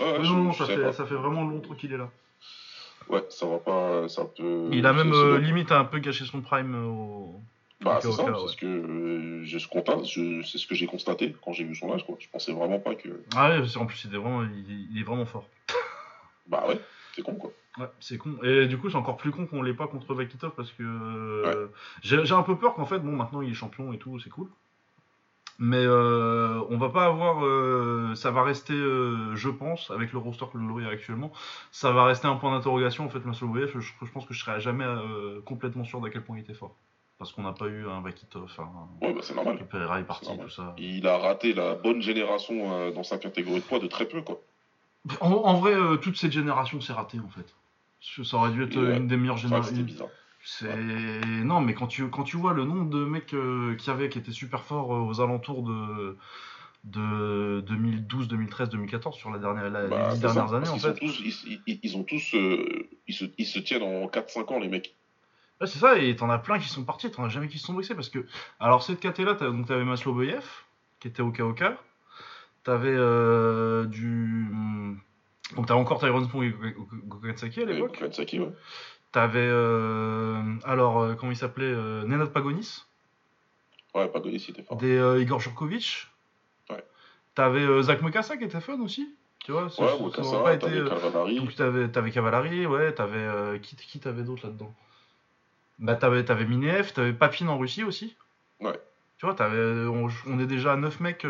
Ouais, Ouais, non, non, fait, ça fait vraiment longtemps qu'il est là. Ouais, ça va pas. C'est un peu. il a même euh, limite un peu gâché son prime euh, au. Bah, c'est ça, c'est ouais. ce que euh, je- c'est ce que j'ai constaté quand j'ai vu son âge, quoi. Je pensais vraiment pas que. Ah ouais, parce qu'en plus, il est vraiment, il, il est vraiment fort. Bah ouais, c'est con, quoi. Ouais, c'est con. Et du coup, c'est encore plus con qu'on l'ait pas contre Vakitov parce que j'ai j'ai un peu peur qu'en fait, bon, maintenant il est champion et tout, c'est cool. Mais euh, on va pas avoir. euh, ça va rester, euh, je pense, avec le roster que le Glory a actuellement, ça va rester un point d'interrogation. En fait, Maslow je, je pense que je serai jamais euh, complètement sûr d'à quel point il était fort. Parce qu'on n'a pas eu un Vakitov, un. Ouais, bah c'est normal. Le Pereira est parti, tout ça. Il a raté la bonne génération dans sa catégorie de poids de très peu, quoi. En, en vrai, toute cette génération s'est ratée en fait. Ça aurait dû être Ouais. une des meilleures générations. C'est non, mais quand tu quand tu vois le nombre de mecs euh, qu'il y avait qui étaient super forts euh, aux alentours de de 2012, 2013, 2014 sur la dernière la, Bah, les dix c'est ça, dernières années en qu'ils fait. sont tous, ils, ils- ils ont tous, euh, ils, se, ils se tiennent en 4-5 ans, les mecs. Ouais, c'est ça et t'en as plein qui sont partis, t'en as jamais qui se sont blessés parce que alors cette caté là, t'as- donc t'avais Maslow Boyev qui était au KOK, t'avais euh, du donc t'avais encore Tyrone Spong et Gokansaki à l'époque. Ouais. T'avais euh, alors euh, comment il s'appelait euh, Nenad Pagonis. Ouais, pas Golis, il était fort. des euh, Igor Jurkovic. Ouais. T'avais Zach Mokassa qui était fun aussi. Tu vois, Ouais, pas été. t'avais Calvanari. Donc t'avais, t'avais Cavallari, ouais, t'avais. qui qui t'avais d'autre là-dedans? Bah t'avais, t'avais Minev, t'avais Papine en Russie aussi. Ouais. Tu vois, t'avais, on, on est déjà à 9 mecs et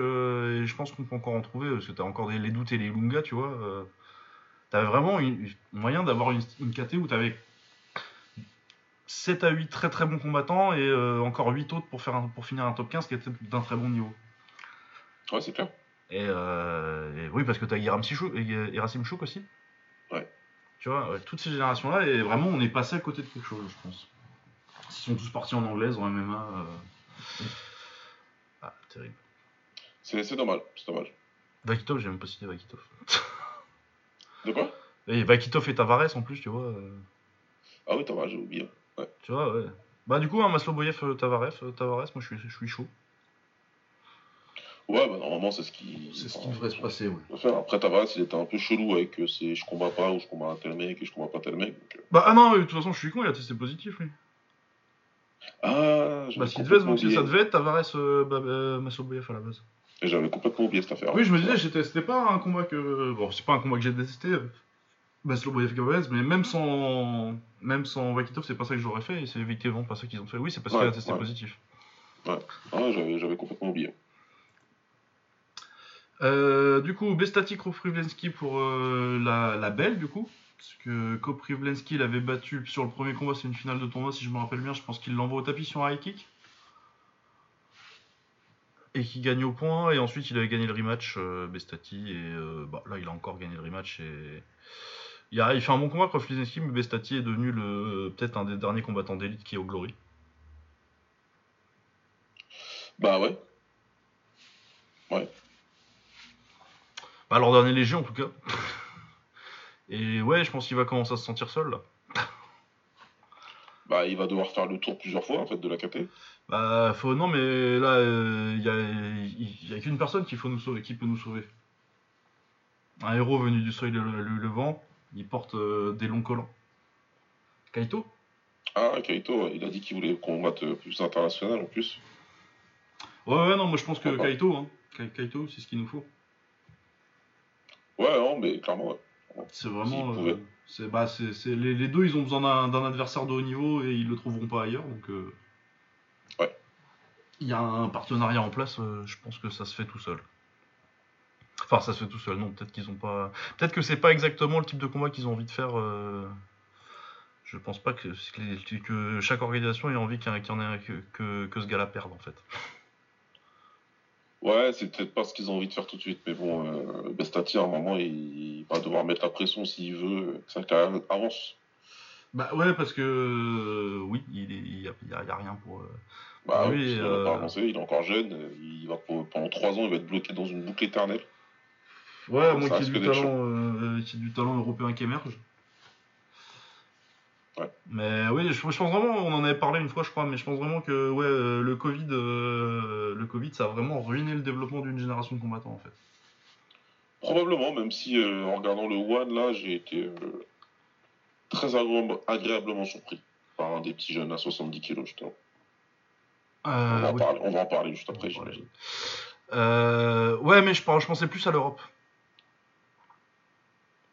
je pense qu'on peut encore en trouver parce que t'as encore des, les doutes et les lungas, tu vois. t'avais vraiment une, moyen d'avoir une, une KT où t'avais 7 à 8 très très bons combattants et euh, encore 8 autres pour, faire un- pour finir un top 15 qui était d'un très bon niveau. Ouais, c'est clair. Et, euh, et oui, parce que Sichou- et Gerasim Chouk aussi. Ouais. Tu vois, ouais, toutes ces générations-là, et vraiment, on est passé à côté de quelque chose, je pense. Ils sont tous partis en anglaise, en MMA. euh. Ah, terrible. C'est dommage, c'est dommage. Vakitov, j'ai même pas cité Vakitov. De quoi? Et Vakitov et Tavares en plus, tu vois. euh, Ah oui, t'as j'ai oublié. Tu vois, ouais. Bah, du coup, un Maslow Boyev euh, Tavares, euh, Tavares, moi je suis, je suis chaud. Ouais, bah normalement, c'est ce qui. C'est ce qui devrait se passer, oui. Après, Tavares, il était un peu chelou avec euh, c'est je combats pas ou je combats un tel mec et je combats pas tel mec. donc. Bah, ah non, de toute façon, je suis con, il a testé positif, lui. Ah, Bah, s'il devait, complètement donc, ça devait être Tavares, euh, bah, euh, Maslow Boyev à la base. Et J'avais complètement oublié cette affaire. Oui, je me disais, c'était pas un combat que. Bon, c'est pas un combat que j'ai détesté, Maslow Boyev Gavez, mais même sans. Même sans Vakitov, c'est pas ça que j'aurais fait, et c'est effectivement pas ça qu'ils ont fait. Oui, c'est parce Ouais, qu'il a testé ouais. positif. Ah, j'avais complètement oublié. Euh, du coup, Bestati Koprivlensky pour euh, la, la belle, du coup. Parce que Koprivlensky l'avait battu sur le premier combat, c'est une finale de tournoi, si je me rappelle bien. Je pense qu'il l'envoie au tapis sur un high kick. Et qui gagne au point. Et ensuite, il avait gagné le rematch, euh, Bestati. Et bah, là, il a encore gagné le rematch. Et... Il, a, il fait un bon combat, Koprivlensky, mais Bestati est devenu le peut-être un des derniers combattants d'élite qui est au Glory. Bah ouais. Bah, leur dernier léger, en tout cas. Et ouais, je pense qu'il va commencer à se sentir seul, là. Bah, il va devoir faire le tour plusieurs fois en fait de la KT. Bah, faut... non, mais là, euh, il y a, qu'une personne qui, faut nous sauver, qui peut nous sauver. Un héros venu du seuil le, le- le vent, il porte euh, des longs collants. Kaito? Ah, Kaito, il a dit qu'il voulait combattre euh, plus international en plus. Ouais, ouais, non, moi je pense que. Kaito, hein. Ka- Kaito, c'est ce qu'il nous faut. Ouais, non, mais clairement, ouais. C'est vraiment. Euh, c'est, bah, c'est, c'est- les, les deux, ils ont besoin d'un, d'un adversaire de haut niveau et ils le trouveront pas ailleurs, donc. euh, Ouais. Il y a un partenariat en place, je pense que ça se fait tout seul. Enfin, ça se fait tout seul, non, peut-être qu'ils ont pas. Peut-être que c'est pas exactement le type de combat qu'ils ont envie de faire. euh, Je pense pas que, chaque organisation ait envie qu'il y en ait- que, que, que ce gars-là perde, en fait. Ouais, c'est peut-être pas ce qu'ils ont envie de faire tout de suite, mais bon, euh, Bestati, à un moment, il va devoir mettre la pression s'il veut que sa carrière avance. Bah ouais, parce que euh, oui, il, est- il, y a, il y a- il y a rien pour. euh, Bah Ah oui, il n'a euh, pas avancé, il est encore jeune. Il va pour- pendant 3 ans, il va être bloqué dans une boucle éternelle. Ouais, Ça moi qui du talent, euh, qui du talent européen qui émerge. Ouais. Mais oui, je, je pense vraiment, on en avait parlé une fois, je crois, mais je pense vraiment que ouais, euh, le Covid, euh, le Covid, ça a vraiment ruiné le développement d'une génération de combattants en fait. Probablement, même si euh, en regardant le One, là, j'ai été euh, très agré- agréablement surpris par un des petits jeunes à 70 kilos, justement. On, va en oui. parler, on va en parler juste après, j'imagine. Ouais, mais je, je pensais plus à l'Europe.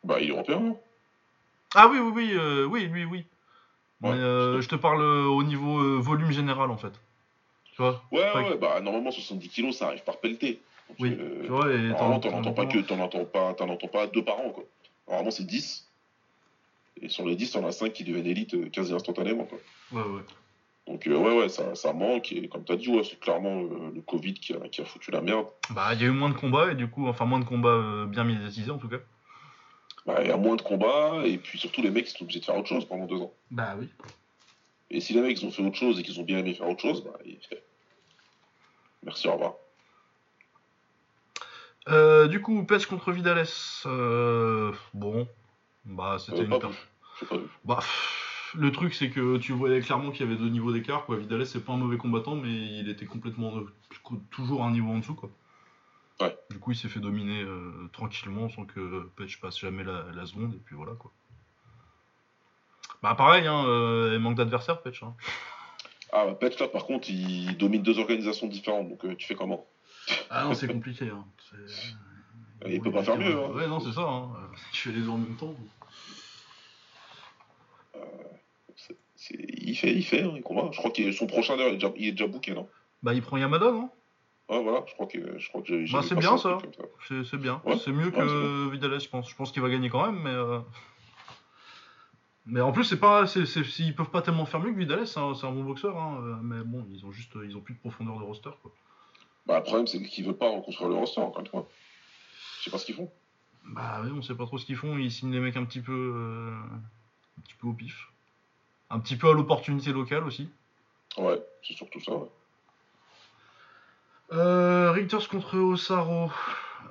Bah, il est européen, non Ah oui, oui, oui, euh, oui, lui, oui. Ouais, mais euh, je te parle euh, au niveau euh, volume général en fait. Tu vois? Ouais, ouais, bah, normalement, 70 kilos, ça arrive par pelleté. Donc, Oui, tu vois, et Normalement, t'en- t'en entends pas que, t'en entends pas, t'en entends pas deux par an, quoi. Normalement, c'est 10. Et sur les 10, t'en as 5 qui deviennent élite euh, quasi instantanément, quoi. Ouais, ouais. Donc, euh, ouais, ouais, ça, ça manque. Et comme t'as dit, ouais, c'est clairement euh, le Covid qui a, qui a foutu la merde. Bah, il y a eu moins de combats et du coup, enfin moins de combats euh, bien médiatisés en tout cas. Bah, il y a moins de combats. Et puis surtout, les mecs, ils sont obligés de faire autre chose pendant deux ans. Bah oui. Et si les mecs, ils ont fait autre chose et qu'ils ont bien aimé faire autre chose, bah, merci, au revoir. Euh, du coup, Pech contre Vidales. Euh, bon, bah c'était Euh, une pas per- vu. J'ai pas vu. Bah, pff, le truc c'est que tu voyais clairement qu'il y avait deux niveaux d'écart. Quoi. Vidales c'est pas un mauvais combattant, mais il était complètement euh, toujours un niveau en dessous. Quoi. Ouais. Du coup, il s'est fait dominer euh, tranquillement sans que Pech passe jamais la, la seconde et puis voilà quoi. Bah pareil, hein, euh, il manque d'adversaire Pech. Hein. Ah, bah, Petch, là, par contre, il domine deux organisations différentes. Donc, euh, tu fais comment? Ah non, c'est compliqué. Hein. C'est- Il peut pas faire mieux, hein. Ouais, non, c'est ça. Hein. Je fais les deux en même temps. C'est- Il fait, il fait, hein, il combat. Je crois que son prochain, il est déjà, il est déjà booké, non? Bah, il prend Yamada, non Ouais, voilà, je crois que, je crois que Bah, c'est bien, ça. C'est bien. Ouais, c'est mieux ouais, que Vidal, je pense. Je pense qu'il va gagner quand même, mais. euh, Mais en plus, c'est pas, c'est, ils peuvent pas tellement faire mieux que Vidal. C'est un, c'est un bon boxeur, hein, euh, mais bon, ils ont juste, ils ont plus de profondeur de roster, quoi. Bah, le problème, c'est qu'ils veulent pas reconstruire le roster, encore une fois. Je sais pas ce qu'ils font. Bah oui, on sait pas trop ce qu'ils font. Ils signent les mecs un petit peu, euh, un petit peu au pif, un petit peu à l'opportunité locale aussi. Ouais, c'est surtout ça, ouais. Euh, Richters contre Osaro.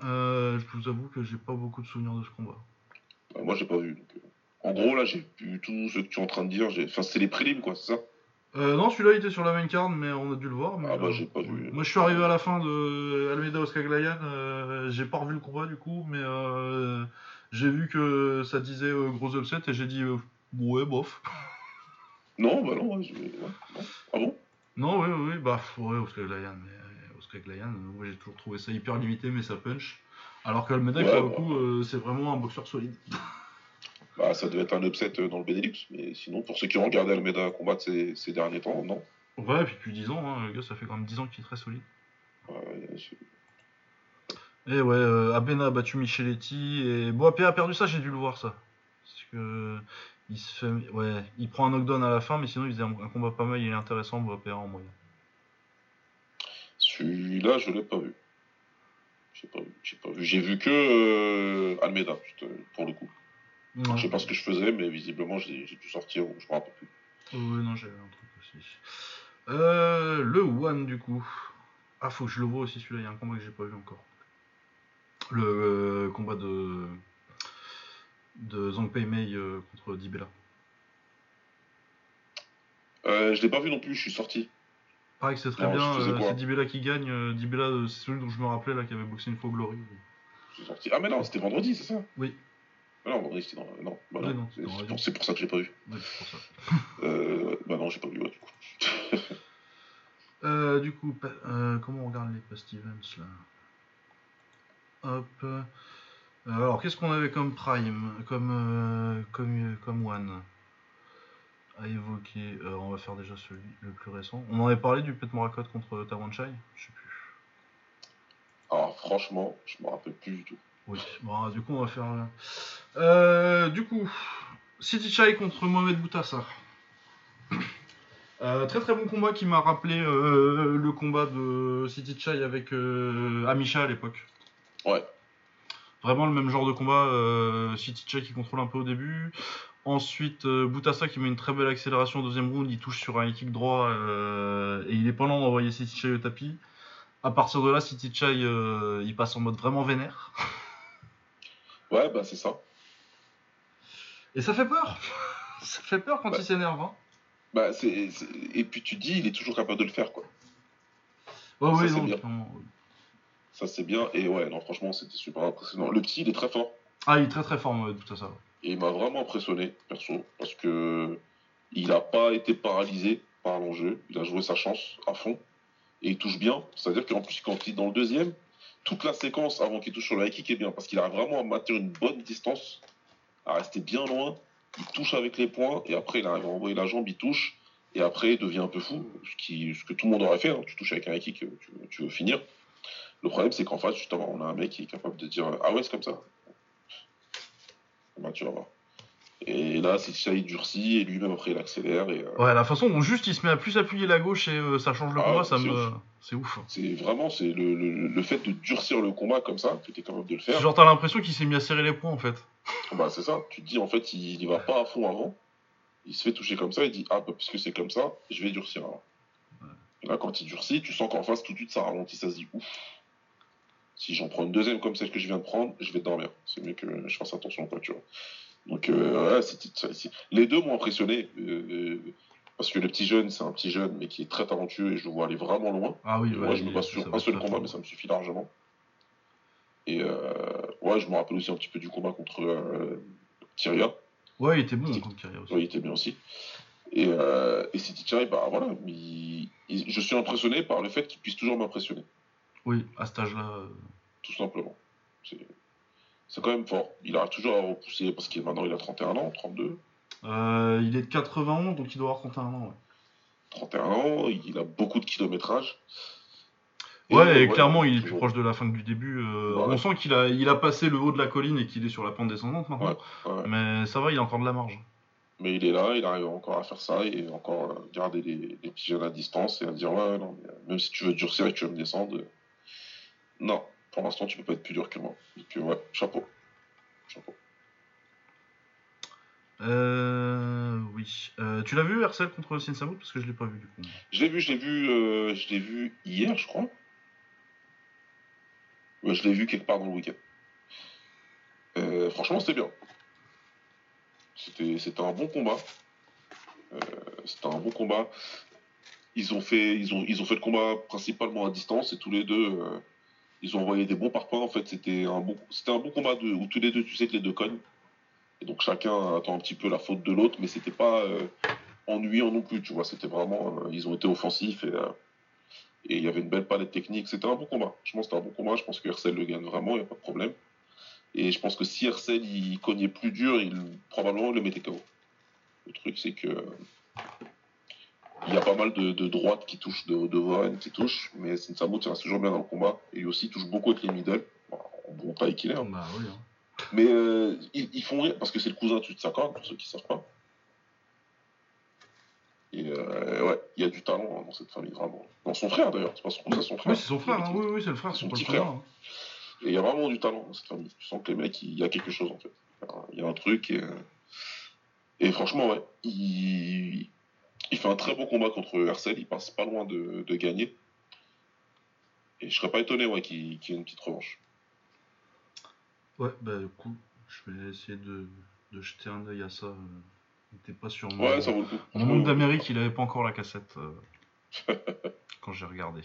Euh, je vous avoue que j'ai pas beaucoup de souvenirs de ce combat. Euh, moi, j'ai pas vu. donc, euh, En gros, là, j'ai vu tout ce que tu es en train de dire. j'ai- Enfin, c'est les prélims, quoi, c'est ça? Euh, non, celui-là il était sur la main card, mais on a dû le voir. mais, Ah bah, j'ai pas vu. Moi je suis arrivé à la fin de Almeida Oscar-Glayan, euh, j'ai pas revu le combat du coup, mais j'ai vu que ça disait gros upset et j'ai dit ouais, bof. Non, bah non, ouais, je- ouais, non. Ah bon? Non, oui, oui, bah ouais, Oscar-Glayan, mais euh, Oscar-Glayan, euh, moi j'ai toujours trouvé ça hyper limité, mais ça punch. Alors que Almeida, Ouais, pour le bah. coup, euh, c'est vraiment un boxeur solide. Bah, ça devait être un upset euh, dans le Benelux, mais sinon, pour ceux qui ont regardé Almeida combattre ces, ces derniers temps, non. Ouais, et puis depuis 10 ans, hein, le gars, ça fait quand même 10 ans qu'il est très solide. Ouais, Et ouais, euh, Abena a battu Micheletti et Boapé a perdu ça, j'ai dû le voir ça. Parce que il se fait, ouais, il prend un knockdown à la fin, mais sinon il faisait un, un combat pas mal, il est intéressant Boapé en moyen. Celui-là, je l'ai pas vu. J'ai pas vu. J'ai pas vu. J'ai vu que euh, Almeida, euh, pour le coup. Je sais pas ce que je faisais, mais visiblement, j'ai dû sortir je me rappelle plus. Ouais, non, j'avais un truc aussi. Euh, le One du coup. Ah, faut que je le vois aussi celui-là, il y a un combat que j'ai pas vu encore. Le euh, combat de de Zhang Pei Mei euh, contre Dibella. Je l'ai pas vu non plus, je suis sorti. Pareil que c'est très bien, euh, c'est Dibella qui gagne. euh, Dibella, euh, c'est celui dont je me rappelais là qui avait boxé une fois Glory. Sorti. Ah, mais non, c'était vendredi, c'est ça? Oui. Ah non, vendredi, c'était dans. Non, bah Ouais, non. non, c'est pour, ça que j'ai pas vu. Ouais, c'est pour ça. Euh, bah non, j'ai pas vu, ouais, du coup. Euh, du coup, euh, comment on regarde les past events là? Hop. Euh, alors, qu'est-ce qu'on avait comme prime? Comme, euh, comme, euh, comme one? À évoquer Euh, On va faire déjà celui le plus récent. On en avait parlé du Pet Morakot contre Tawan Chai Je sais plus. Alors, franchement, je me rappelle plus du tout. Oui, bon, du coup, on va faire. euh, du coup, City Chai contre Mohamed Boutassar. Euh, très très bon combat qui m'a rappelé le combat de City Chai avec Amisha à l'époque. Ouais. Vraiment le même genre de combat. Euh, City Chai qui contrôle un peu au début. Ensuite, euh, Boutassa qui met une très belle accélération au deuxième round, il touche sur un kick droit euh, et il est pas lent d'envoyer City Chai au tapis. À partir de là, City Chai euh, il passe en mode vraiment vénère. Ouais, bah c'est ça. Et ça fait peur Ça fait peur quand il s'énerve. Hein. Bah, c'est, c'est- Et puis tu dis, il est toujours capable de le faire, quoi. Ouais, Ça, ouais, c'est non, bien. clairement, oui. Ça, c'est bien. Et ouais, non, franchement, c'était super impressionnant. Le petit, il est très fort. Ah, il est très très fort, ouais, Boutassa. Et il m'a vraiment impressionné, perso, parce que il n'a pas été paralysé par l'enjeu. Il a joué sa chance à fond. Et il touche bien. C'est-à-dire qu'en plus, quand il est dans le deuxième, toute la séquence avant qu'il touche sur le high est bien. Parce qu'il arrive vraiment à maintenir une bonne distance, à rester bien loin. Il touche avec les poings. Et après, il arrive à envoyer la jambe, il touche. Et après, il devient un peu fou. Ce, que tout le monde aurait fait. hein. Tu touches avec un high kick, tu, tu veux finir. Le problème, c'est qu'en face, justement, on a un mec qui est capable de dire Ah ouais, c'est comme ça. Bah, tu vas voir. Et là, c'est ça, il durcit, et lui-même après, il accélère. Et, euh, Ouais, la façon dont juste il se met à plus appuyer la gauche et euh, ça change le Ah, combat, ça c'est me. ouf. C'est ouf. c'est vraiment c'est le, le, le fait de durcir le combat comme ça, que tu es capable de le faire. Genre, t'as l'impression qu'il s'est mis à serrer les poings en fait. Bah, c'est ça. Tu te dis, en fait, il, il va pas à fond avant. Il se fait toucher comme ça, il dit Ah, bah, puisque c'est comme ça, je vais durcir. alors. Et là, quand il durcit, tu sens qu'en face, tout de suite, ça ralentit, ça se dit Ouf. Si j'en prends une deuxième comme celle que je viens de prendre, je vais dormir. C'est mieux que je fasse attention, quoi, tu vois. Donc, euh, ouais, les deux m'ont impressionné. euh, parce que le petit jeune, c'est un petit jeune, mais qui est très talentueux et je le vois aller vraiment loin. Ah oui, moi, je me base sur un seul combat, mais ça me suffit largement. Et euh, ouais, je me rappelle aussi un petit peu du combat contre euh, Kyria. Ouais, il était bon contre Kyria aussi. Ouais, il était bien aussi. Et, euh, et City Chai, bah voilà, il- il- je suis impressionné par le fait qu'il puisse toujours m'impressionner, Oui, à cet âge-là. euh, tout simplement. C'est quand même fort. Il arrive toujours à repousser, parce qu'il maintenant il a 31 ans, 32. euh, il est de 91, donc il doit avoir 31 ans. Ouais, 31 ans, il a beaucoup de kilométrage. Et, ouais, et clairement, il est plus proche de la fin que du début. euh, Ouais. On sent qu'il a, il a passé le haut de la colline et qu'il est sur la pente descendante maintenant. Ouais. Mais ça va, il a encore de la marge. Mais il est là, il arrive encore à faire ça et encore à garder les, les petits jeunes à distance et à dire ouais, non, mais, même si tu veux durcir et que tu veux me descendre, non, pour l'instant tu peux pas être plus dur que moi. Donc euh, ouais, chapeau. Chapeau. Euh, oui. Euh, tu l'as vu, Hercel contre Sinsamout Parce que je l'ai pas vu du coup. Je l'ai vu, je l'ai vu, euh, je l'ai vu hier, je crois. Ouais, je l'ai vu quelque part dans le week-end. Euh, franchement, c'était bien. C'était, c'était un bon combat. C'était un bon combat. Ils ont fait, ils ont, ils ont fait le combat principalement à distance et tous les deux, ils ont envoyé des bons parpaings. En fait, c'était un bon, c'était un bon combat de, où tous les deux, tu sais que les deux cognent. Et donc chacun attend un petit peu la faute de l'autre, mais c'était pas euh, ennuyant non plus, tu vois. C'était vraiment, euh, ils ont été offensifs et euh, et il y avait une belle palette technique. C'était un bon combat. Je pense que c'était un bon combat. Je pense que Hercel le gagne vraiment, il n'y a pas de problème. Et je pense que si Hercel il cognait plus dur, il probablement le mettait KO. Le truc c'est que il y a pas mal de, de droites qui touchent, de, de Warren qui touchent, mais Sinsamu reste toujours bien dans le combat. Et lui aussi touche beaucoup avec les middle. Bon, en bon taille qu'il est. hein. Bah oui. hein. Mais euh, ils, ils font rire parce que c'est le cousin de Tsutsakan, pour ceux qui ne savent pas. Et euh, ouais, il y a du talent hein, dans cette famille, vraiment. Dans son frère d'ailleurs, c'est pas son cousin, c'est son frère. Oui, c'est son frère. hein. Oui, oui, c'est le frère. Son pas petit frère. Et il y a vraiment du talent dans cette famille. Tu sens que les mecs, il y a quelque chose en fait. Il y a un truc. Et, euh, et franchement, ouais, il... il fait un très beau combat contre Hercel. Il passe pas loin de, de gagner. Et je serais pas étonné ouais, qu'il y ait une petite revanche. Ouais, bah du coup, je vais essayer de, de jeter un œil à ça. était pas sur mon, Ouais, ça vaut le coup. mon monde d'Amérique, il avait pas encore la cassette euh, quand j'ai regardé.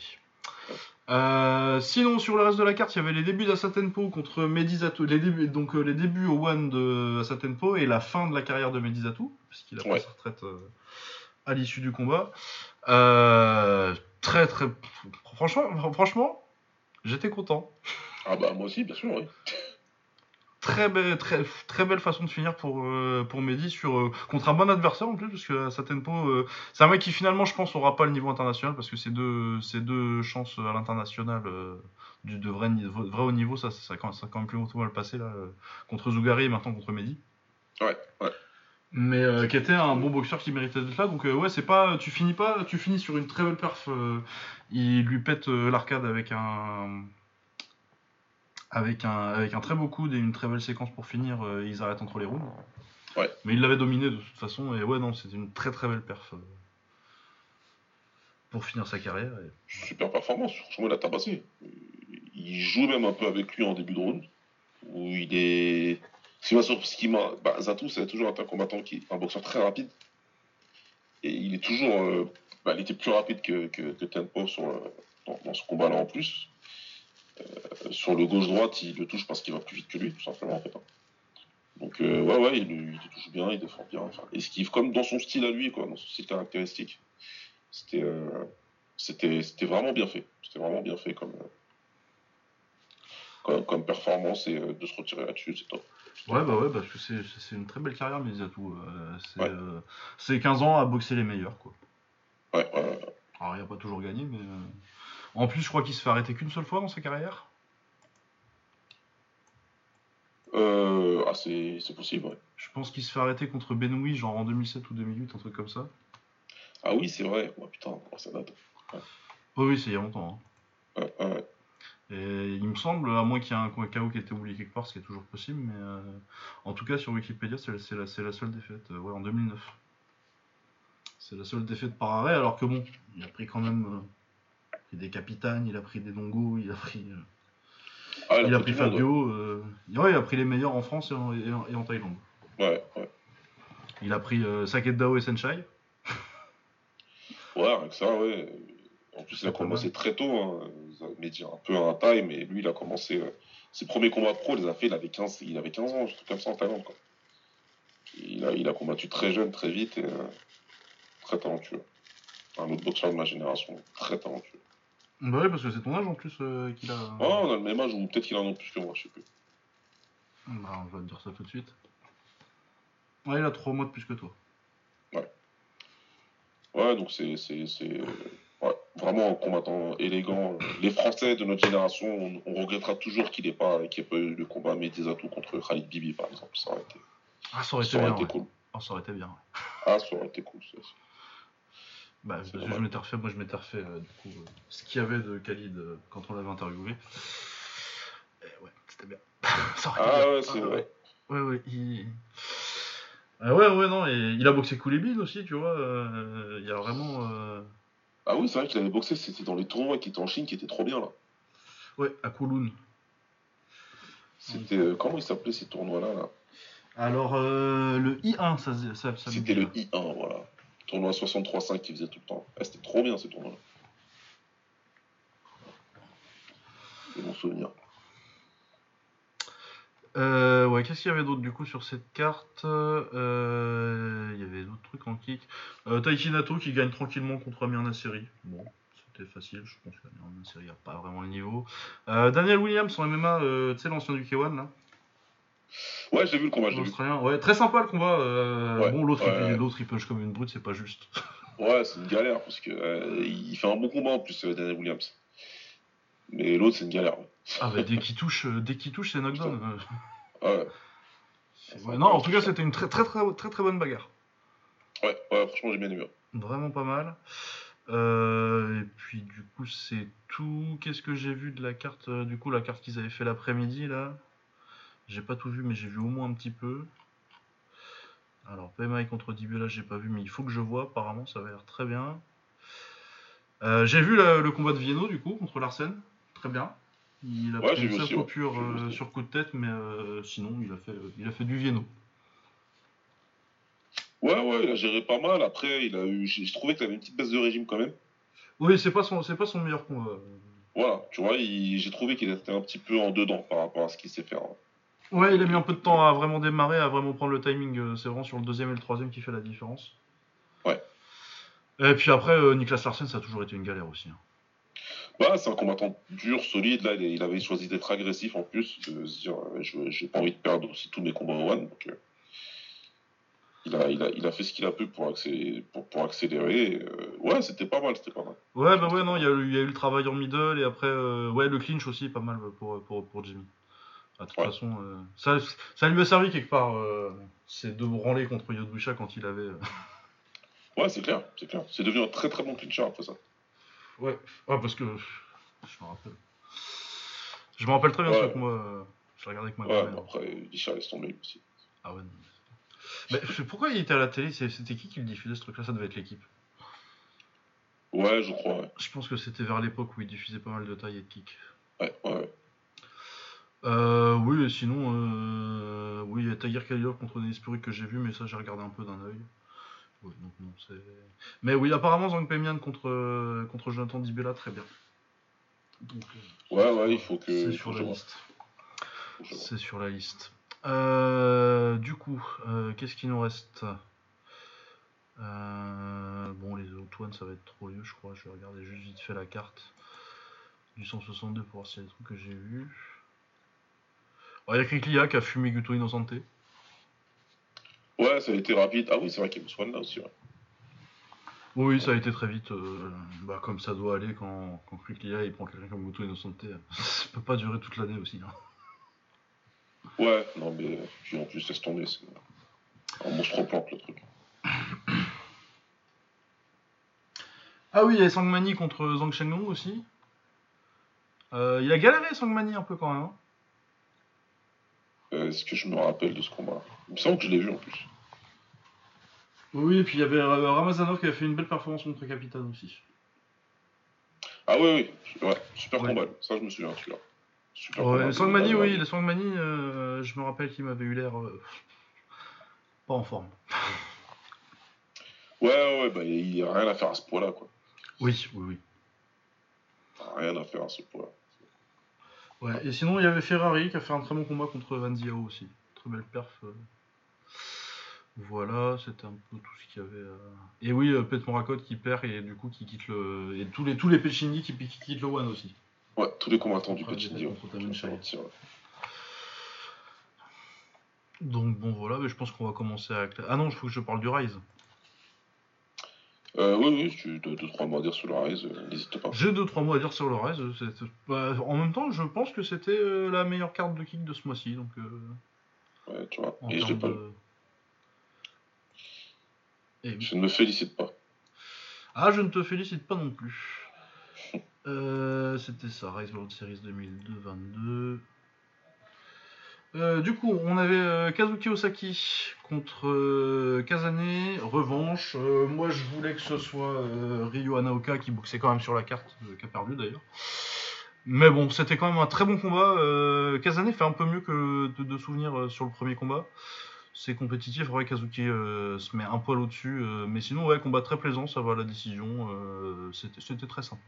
Euh, sinon, sur le reste de la carte, il y avait les débuts d'Asatenpo contre Medizato. Les débuts, donc euh, les débuts au One de Asatenpo et la fin de la carrière de Medizato, puisqu'il a pris Ouais. sa retraite à l'issue du combat. Euh, très très. Franchement, franchement j'étais content. Ah bah moi aussi, bien sûr, oui. Très belle, très, très belle façon de finir pour, euh, pour Mehdi sur, euh, contre un bon adversaire en plus, parce que sa tempo, euh, c'est un mec qui finalement, je pense, aura pas le niveau international, parce que ces deux, ces deux chances à l'international du de vrai, ni- vrai haut niveau, ça, ça, a quand- ça a quand même plus mal passé là, contre Zougari et maintenant contre Mehdi. Ouais, ouais. Mais euh, qui était un bon boxeur qui méritait d'être là, donc euh, ouais, c'est pas, tu finis pas, tu finis sur une très belle perf. euh, il lui pète l'arcade avec un, avec un, avec un très beau coude et une très belle séquence pour finir. ils arrêtent entre les rounds. Ouais. Mais il l'avait dominé de toute façon, et ouais, non, c'était une très très belle perf. Pour finir sa carrière. et- Super performance, franchement, il a tabassé. Il joue même un peu avec lui en début de round, où il est. Ce qui m'a ce qui m'a. Zatou, c'est toujours un combattant qui est un boxeur très rapide. Et il est toujours. euh, Bah, il était plus rapide que, que, euh, dans, ce combat-là en plus. Euh, sur le gauche-droite, il le touche parce qu'il va plus vite que lui, tout simplement, hein. Donc, euh, ouais, ouais, il, il le touche bien, il défend bien. Enfin, esquive comme dans son style à lui, quoi, dans son style caractéristique. C'était. c'était c'était vraiment bien fait. C'était vraiment bien fait comme, comme, comme performance et euh, de se retirer là-dessus, c'est top. Ouais, bah ouais, parce que c'est une très belle carrière, mais Zatou. euh, c'est Ouais. euh, c'est 15 ans à boxer les meilleurs, quoi. Ouais, ouais. Alors, il a pas toujours gagné, mais. En plus, je crois qu'il se fait arrêter qu'une seule fois dans sa carrière. Euh, ah, c'est possible, ouais. Je pense qu'il se fait arrêter contre Benoît, genre en 2007 ou 2008, un truc comme ça. Ah oui, c'est vrai. Ouais, putain, oh, ça date. Oui, oui, c'est il y a longtemps. hein. Et il me semble, à moins qu'il y ait un KO qui ait été oublié quelque part, ce qui est toujours possible, mais euh, en tout cas sur Wikipédia, c'est la, seule défaite, euh, ouais, en 2009. C'est la seule défaite par arrêt, alors que bon, il a pris quand même euh, pris des capitaines, il a pris des Dongo, il a pris, euh, Ah, il a pris monde, Fabio, euh, ouais, il a pris les meilleurs en France et en, et en- et en Thaïlande. Ouais, ouais. Il a pris euh, Saket Dao et Senchai. Ouais, avec ça, ouais. En plus, il a commencé très tôt. Hein. Un peu à un taille, mais lui, il a commencé. euh, ses premiers combats pro, il les a fait, il avait 15, il avait 15 ans, un truc comme ça en Thaïlande, quoi. Il a, il a combattu très jeune, très vite et euh, très talentueux. Un autre boxeur de ma génération, très talentueux. Bah ouais, parce que c'est ton âge en plus euh, qu'il a. Oh, on a le même âge, ou peut-être qu'il en a plus que moi, je sais plus. Bah, on va te dire ça tout de suite. Ouais, il a 3 mois de plus que toi. Ouais, donc c'est c'est- c'est, ouais, vraiment un combattant élégant. Les Français de notre génération, on, on regrettera toujours qu'il n'ait pas, qu'il ait pas eu le combat Medizatou contre Khalid Bibi, par exemple. Ça aurait été, Ah, ça aurait été ça aurait bien. été ouais. cool. Ah, ça aurait été bien. ouais. Ah, ça aurait été cool. ça. Bah, parce que je m'étais refait, moi je m'étais refait euh, du coup euh, ce qu'il y avait de Khalid euh, quand on l'avait interviewé. Et ouais, c'était bien. ça aurait été Ah bien. ouais, c'est vrai. Ouais, ouais, il... Ah ouais, ouais, non, et il a boxé Koulibin aussi, tu vois. euh, Il y a vraiment. Ah oui, c'est vrai qu'il avait boxé, c'était dans les tournois qui étaient en Chine, qui étaient trop bien là. Ouais, à Kowloon. C'était euh, comment il s'appelait ces tournois-là là? Alors, euh, le I1, ça, ça, C'était le bien. I1, voilà. Tournoi 63-5 qu'il faisait tout le temps. Ah, c'était trop bien ces tournois-là. De bons souvenirs. Euh, ouais, qu'est-ce qu'il y avait d'autre du coup sur cette carte Euh, Il y avait d'autres trucs en kick. Euh, Taiki Nato qui gagne tranquillement contre Amir Nasseri. Bon, c'était facile, je pense qu'Amir Nasseri n'a pas vraiment le niveau. Euh, Daniel Williams en MMA, tu sais l'ancien du K1 là Ouais, j'ai vu le combat, j'ai vu. Ouais, très sympa le combat. Ouais, bon, l'autre ouais, il, ouais. l'autre, il punch comme une brute, c'est pas juste. Ouais, c'est une galère parce que il fait un bon combat en plus, Daniel Williams. Mais l'autre, c'est une galère. Ah bah dès qu'il touche, euh, dès qu'il touche, c'est knockdown. euh. Ouais, Ouais, non, en tout cas, c'était une très très très très très bonne bagarre. ouais, ouais, franchement, j'ai bien aimé. Vraiment pas mal. Euh, et puis du coup c'est tout. Qu'est-ce que j'ai vu de la carte Du coup la carte qu'ils avaient fait l'après-midi là? J'ai pas tout vu mais j'ai vu au moins un petit peu. Alors PMI contre Dibula j'ai pas vu mais il faut que je vois. Apparemment ça va l'air très bien. Euh, j'ai vu la- le combat de Vienno du coup contre Larsen. Très bien. Il a Ouais, pris une seule coupure euh, sur coup de tête mais euh, sinon il a fait il a fait du Vienno. Ouais, ouais, il a géré pas mal. Après, il a eu. J'ai j'ai trouvé qu'il avait une petite baisse de régime quand même. Oui c'est pas son c'est pas son meilleur combat. Voilà, tu vois, j'ai trouvé qu'il était un petit peu en dedans par rapport à ce qu'il sait faire. hein. Ouais, il a mis un peu de temps à vraiment démarrer, à vraiment prendre le timing. euh, C'est vraiment sur le deuxième et le troisième qui fait la différence. Ouais. Et puis après, Niklas Larsen, ça a toujours été une galère aussi. hein. Bah, c'est un combattant dur, solide. Là, il avait choisi d'être agressif en plus, de se dire, euh, je j'ai pas envie de perdre aussi tous mes combats au one. Donc, euh, il, a, il, a, il a fait ce qu'il a pu pour, accélérer. Pour, pour accélérer. et, euh, ouais, c'était pas mal, c'était pas mal. Ouais, bah ouais, non, il y, a eu- il y a eu le travail en middle et après, ouais, le clinch aussi, pas mal pour, pour, pour Jimmy. Ah, De toute Ouais. façon, ça, ça lui a servi quelque part, euh, ces deux branlés contre Yodwisha quand il avait. Ouais, c'est clair, c'est clair. C'est devenu un très très bon clincher après ça. Ouais, ouais, parce que je me rappelle. Je me rappelle très bien Ouais. ce combat. euh, Je regardé avec ma Ouais, mais après, Richard laisse tomber aussi. Ah ouais, non. Sais pourquoi il était à la télé? C'était qui qui le diffusait ce truc-là? Ça devait être l'équipe. Ouais, je crois, ouais. Je pense que c'était vers l'époque où il diffusait pas mal de taille et de kick. Ouais, ouais, ouais. Euh, oui, sinon, euh, oui, il y a Tiger Kalilov contre Denis Purik que j'ai vu, mais ça j'ai regardé un peu d'un œil. Oui, donc non, c'est. Mais oui, apparemment Zhang Pemian contre, euh, contre Jonathan Dibella, très bien. Donc, euh, Ouais, ouais, il faut que. c'est sur la liste. C'est sur la liste. Euh, du coup, euh, qu'est-ce qu'il nous reste? Euh, Bon, les one, ça va être trop lieu, je crois. Je vais regarder juste vite fait la carte du 162 pour voir s'il y a des trucs que j'ai vus. Oh, Il y a Kriklia qui a fumé Guto Innocente. Ouais, ça a été rapide. Ah oui, c'est vrai qu'il y a là aussi. Ouais. Oui, ça a été très vite, euh, bah, comme ça doit aller quand, quand Kriklia il prend quelqu'un comme Guto Innocente. ça peut pas durer toute l'année aussi. hein. Ouais, non, mais puis en plus, laisse tomber. C'est un monstre plante le truc. Ah oui, il y a Sangmani contre Zhang Shenlong aussi. Euh, il a galéré Sangmani un peu quand même. hein. Euh, Est-ce que je me rappelle de ce combat? Il me semble que je l'ai vu en plus. Oui, et puis il y avait euh, Ramazanov qui a fait une belle performance contre Capitan aussi. Ah oui, oui, ouais, super Ouais. combat. Ça, je me souviens, celui-là. Super Ouais, combat. Sangmani, Ouais, oui, le Sangmani, euh, je me rappelle qu'il m'avait eu l'air euh, pas en forme. Ouais, ouais, bah, il y a rien à faire à ce point-là, quoi. Oui, oui, oui. Rien à faire à ce point-là. Ouais, et sinon, il y avait Ferrari qui a fait un très bon combat contre Van Ziao aussi. Très belle perf. euh. Voilà, c'était un peu tout ce qu'il y avait. euh. Et oui, euh, Pet Morakot qui perd et du coup qui quitte le. Et tous les, tous les Pechindi qui, qui quittent le One aussi. Ouais, tous les combattants du. Ouais. Donc bon, voilà, mais je pense qu'on va commencer avec. la- Ah non, il faut que je parle du Rise. Euh, oui, oui, tu as deux, deux, trois mots à dire sur le Rise, euh, n'hésite pas. J'ai deux trois mots à dire sur le Rise. c'est- bah, en même temps, je pense que c'était euh, la meilleure carte de kick de ce mois-ci. Donc, euh, Ouais, tu vois, et je pas de. Et. Je ne me félicite pas. Ah, je ne te félicite pas non plus. Euh, C'était ça, Rise World Series 2022. Euh, du coup, on avait euh, Kazuki Osaki contre euh, Kazane, revanche. Moi, je voulais que ce soit Ryu Anaoka qui boxait quand même sur la carte, qui a perdu d'ailleurs. Mais bon, c'était quand même un très bon combat. Kazane fait un peu mieux que de, souvenirs sur le premier combat. C'est compétitif, Kazuki se met un poil au-dessus. mais sinon, ouais, combat très plaisant, ça va la décision. C'était très sympa.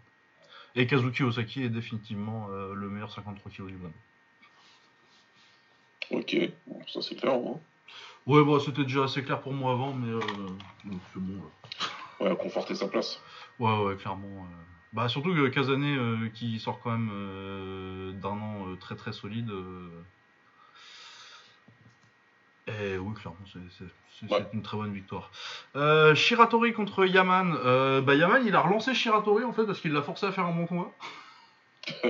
Et Kazuki Osaki est définitivement le meilleur 53 kg du monde. Ok, bon, ça c'est clair, hein. Ouais, bon, c'était déjà assez clair pour moi avant, mais euh, c'est bon. là. Ouais, conforter sa place. Ouais, ouais, clairement. euh. Bah, surtout que Kazane, euh, qui sort quand même euh, d'un an euh, très très solide. euh. Et oui, clairement, c'est- Ouais. une très bonne victoire. Euh, Shiratori contre Yaman. Euh, bah, Yaman, il a relancé Shiratori en fait parce qu'il l'a forcé à faire un bon combat.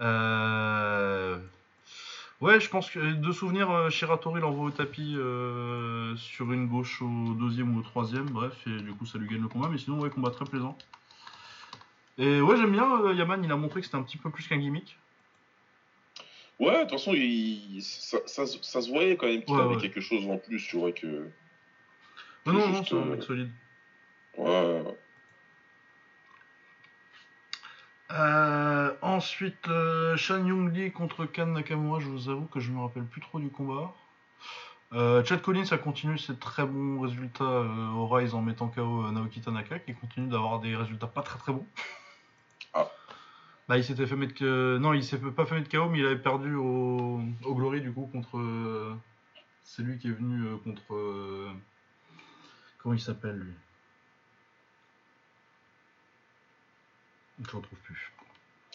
Euh, Ouais, je pense que de souvenir, euh, Shiratori l'envoie au tapis euh, sur une gauche au deuxième ou au troisième, bref, et du coup ça lui gagne le combat, mais sinon, ouais, combat très plaisant. Et ouais, j'aime bien, euh, Yaman, il a montré que c'était un petit peu plus qu'un gimmick. Ouais, de toute façon, il... ça, ça, se- ça se voyait quand même qu'il Ouais, avait ouais. quelque chose en plus, tu vois, que... Non, non, non, Juste, c'est un euh, mec solide. Ouais, ouais, ouais. Euh, ensuite, euh, Shan Young Lee contre Kan Nakamura, je vous avoue que je me rappelle plus trop du combat. Euh, Chad Collins a continué ses très bons résultats euh, au Rise en mettant KO Naoki Tanaka, qui continue d'avoir des résultats pas très très bons. Ah. Bah, il s'était fait mettre. Non, il s'est pas fait mettre KO, mais il avait perdu au, au Glory du coup contre. C'est lui qui est venu contre. Comment il s'appelle lui? Je le retrouve plus.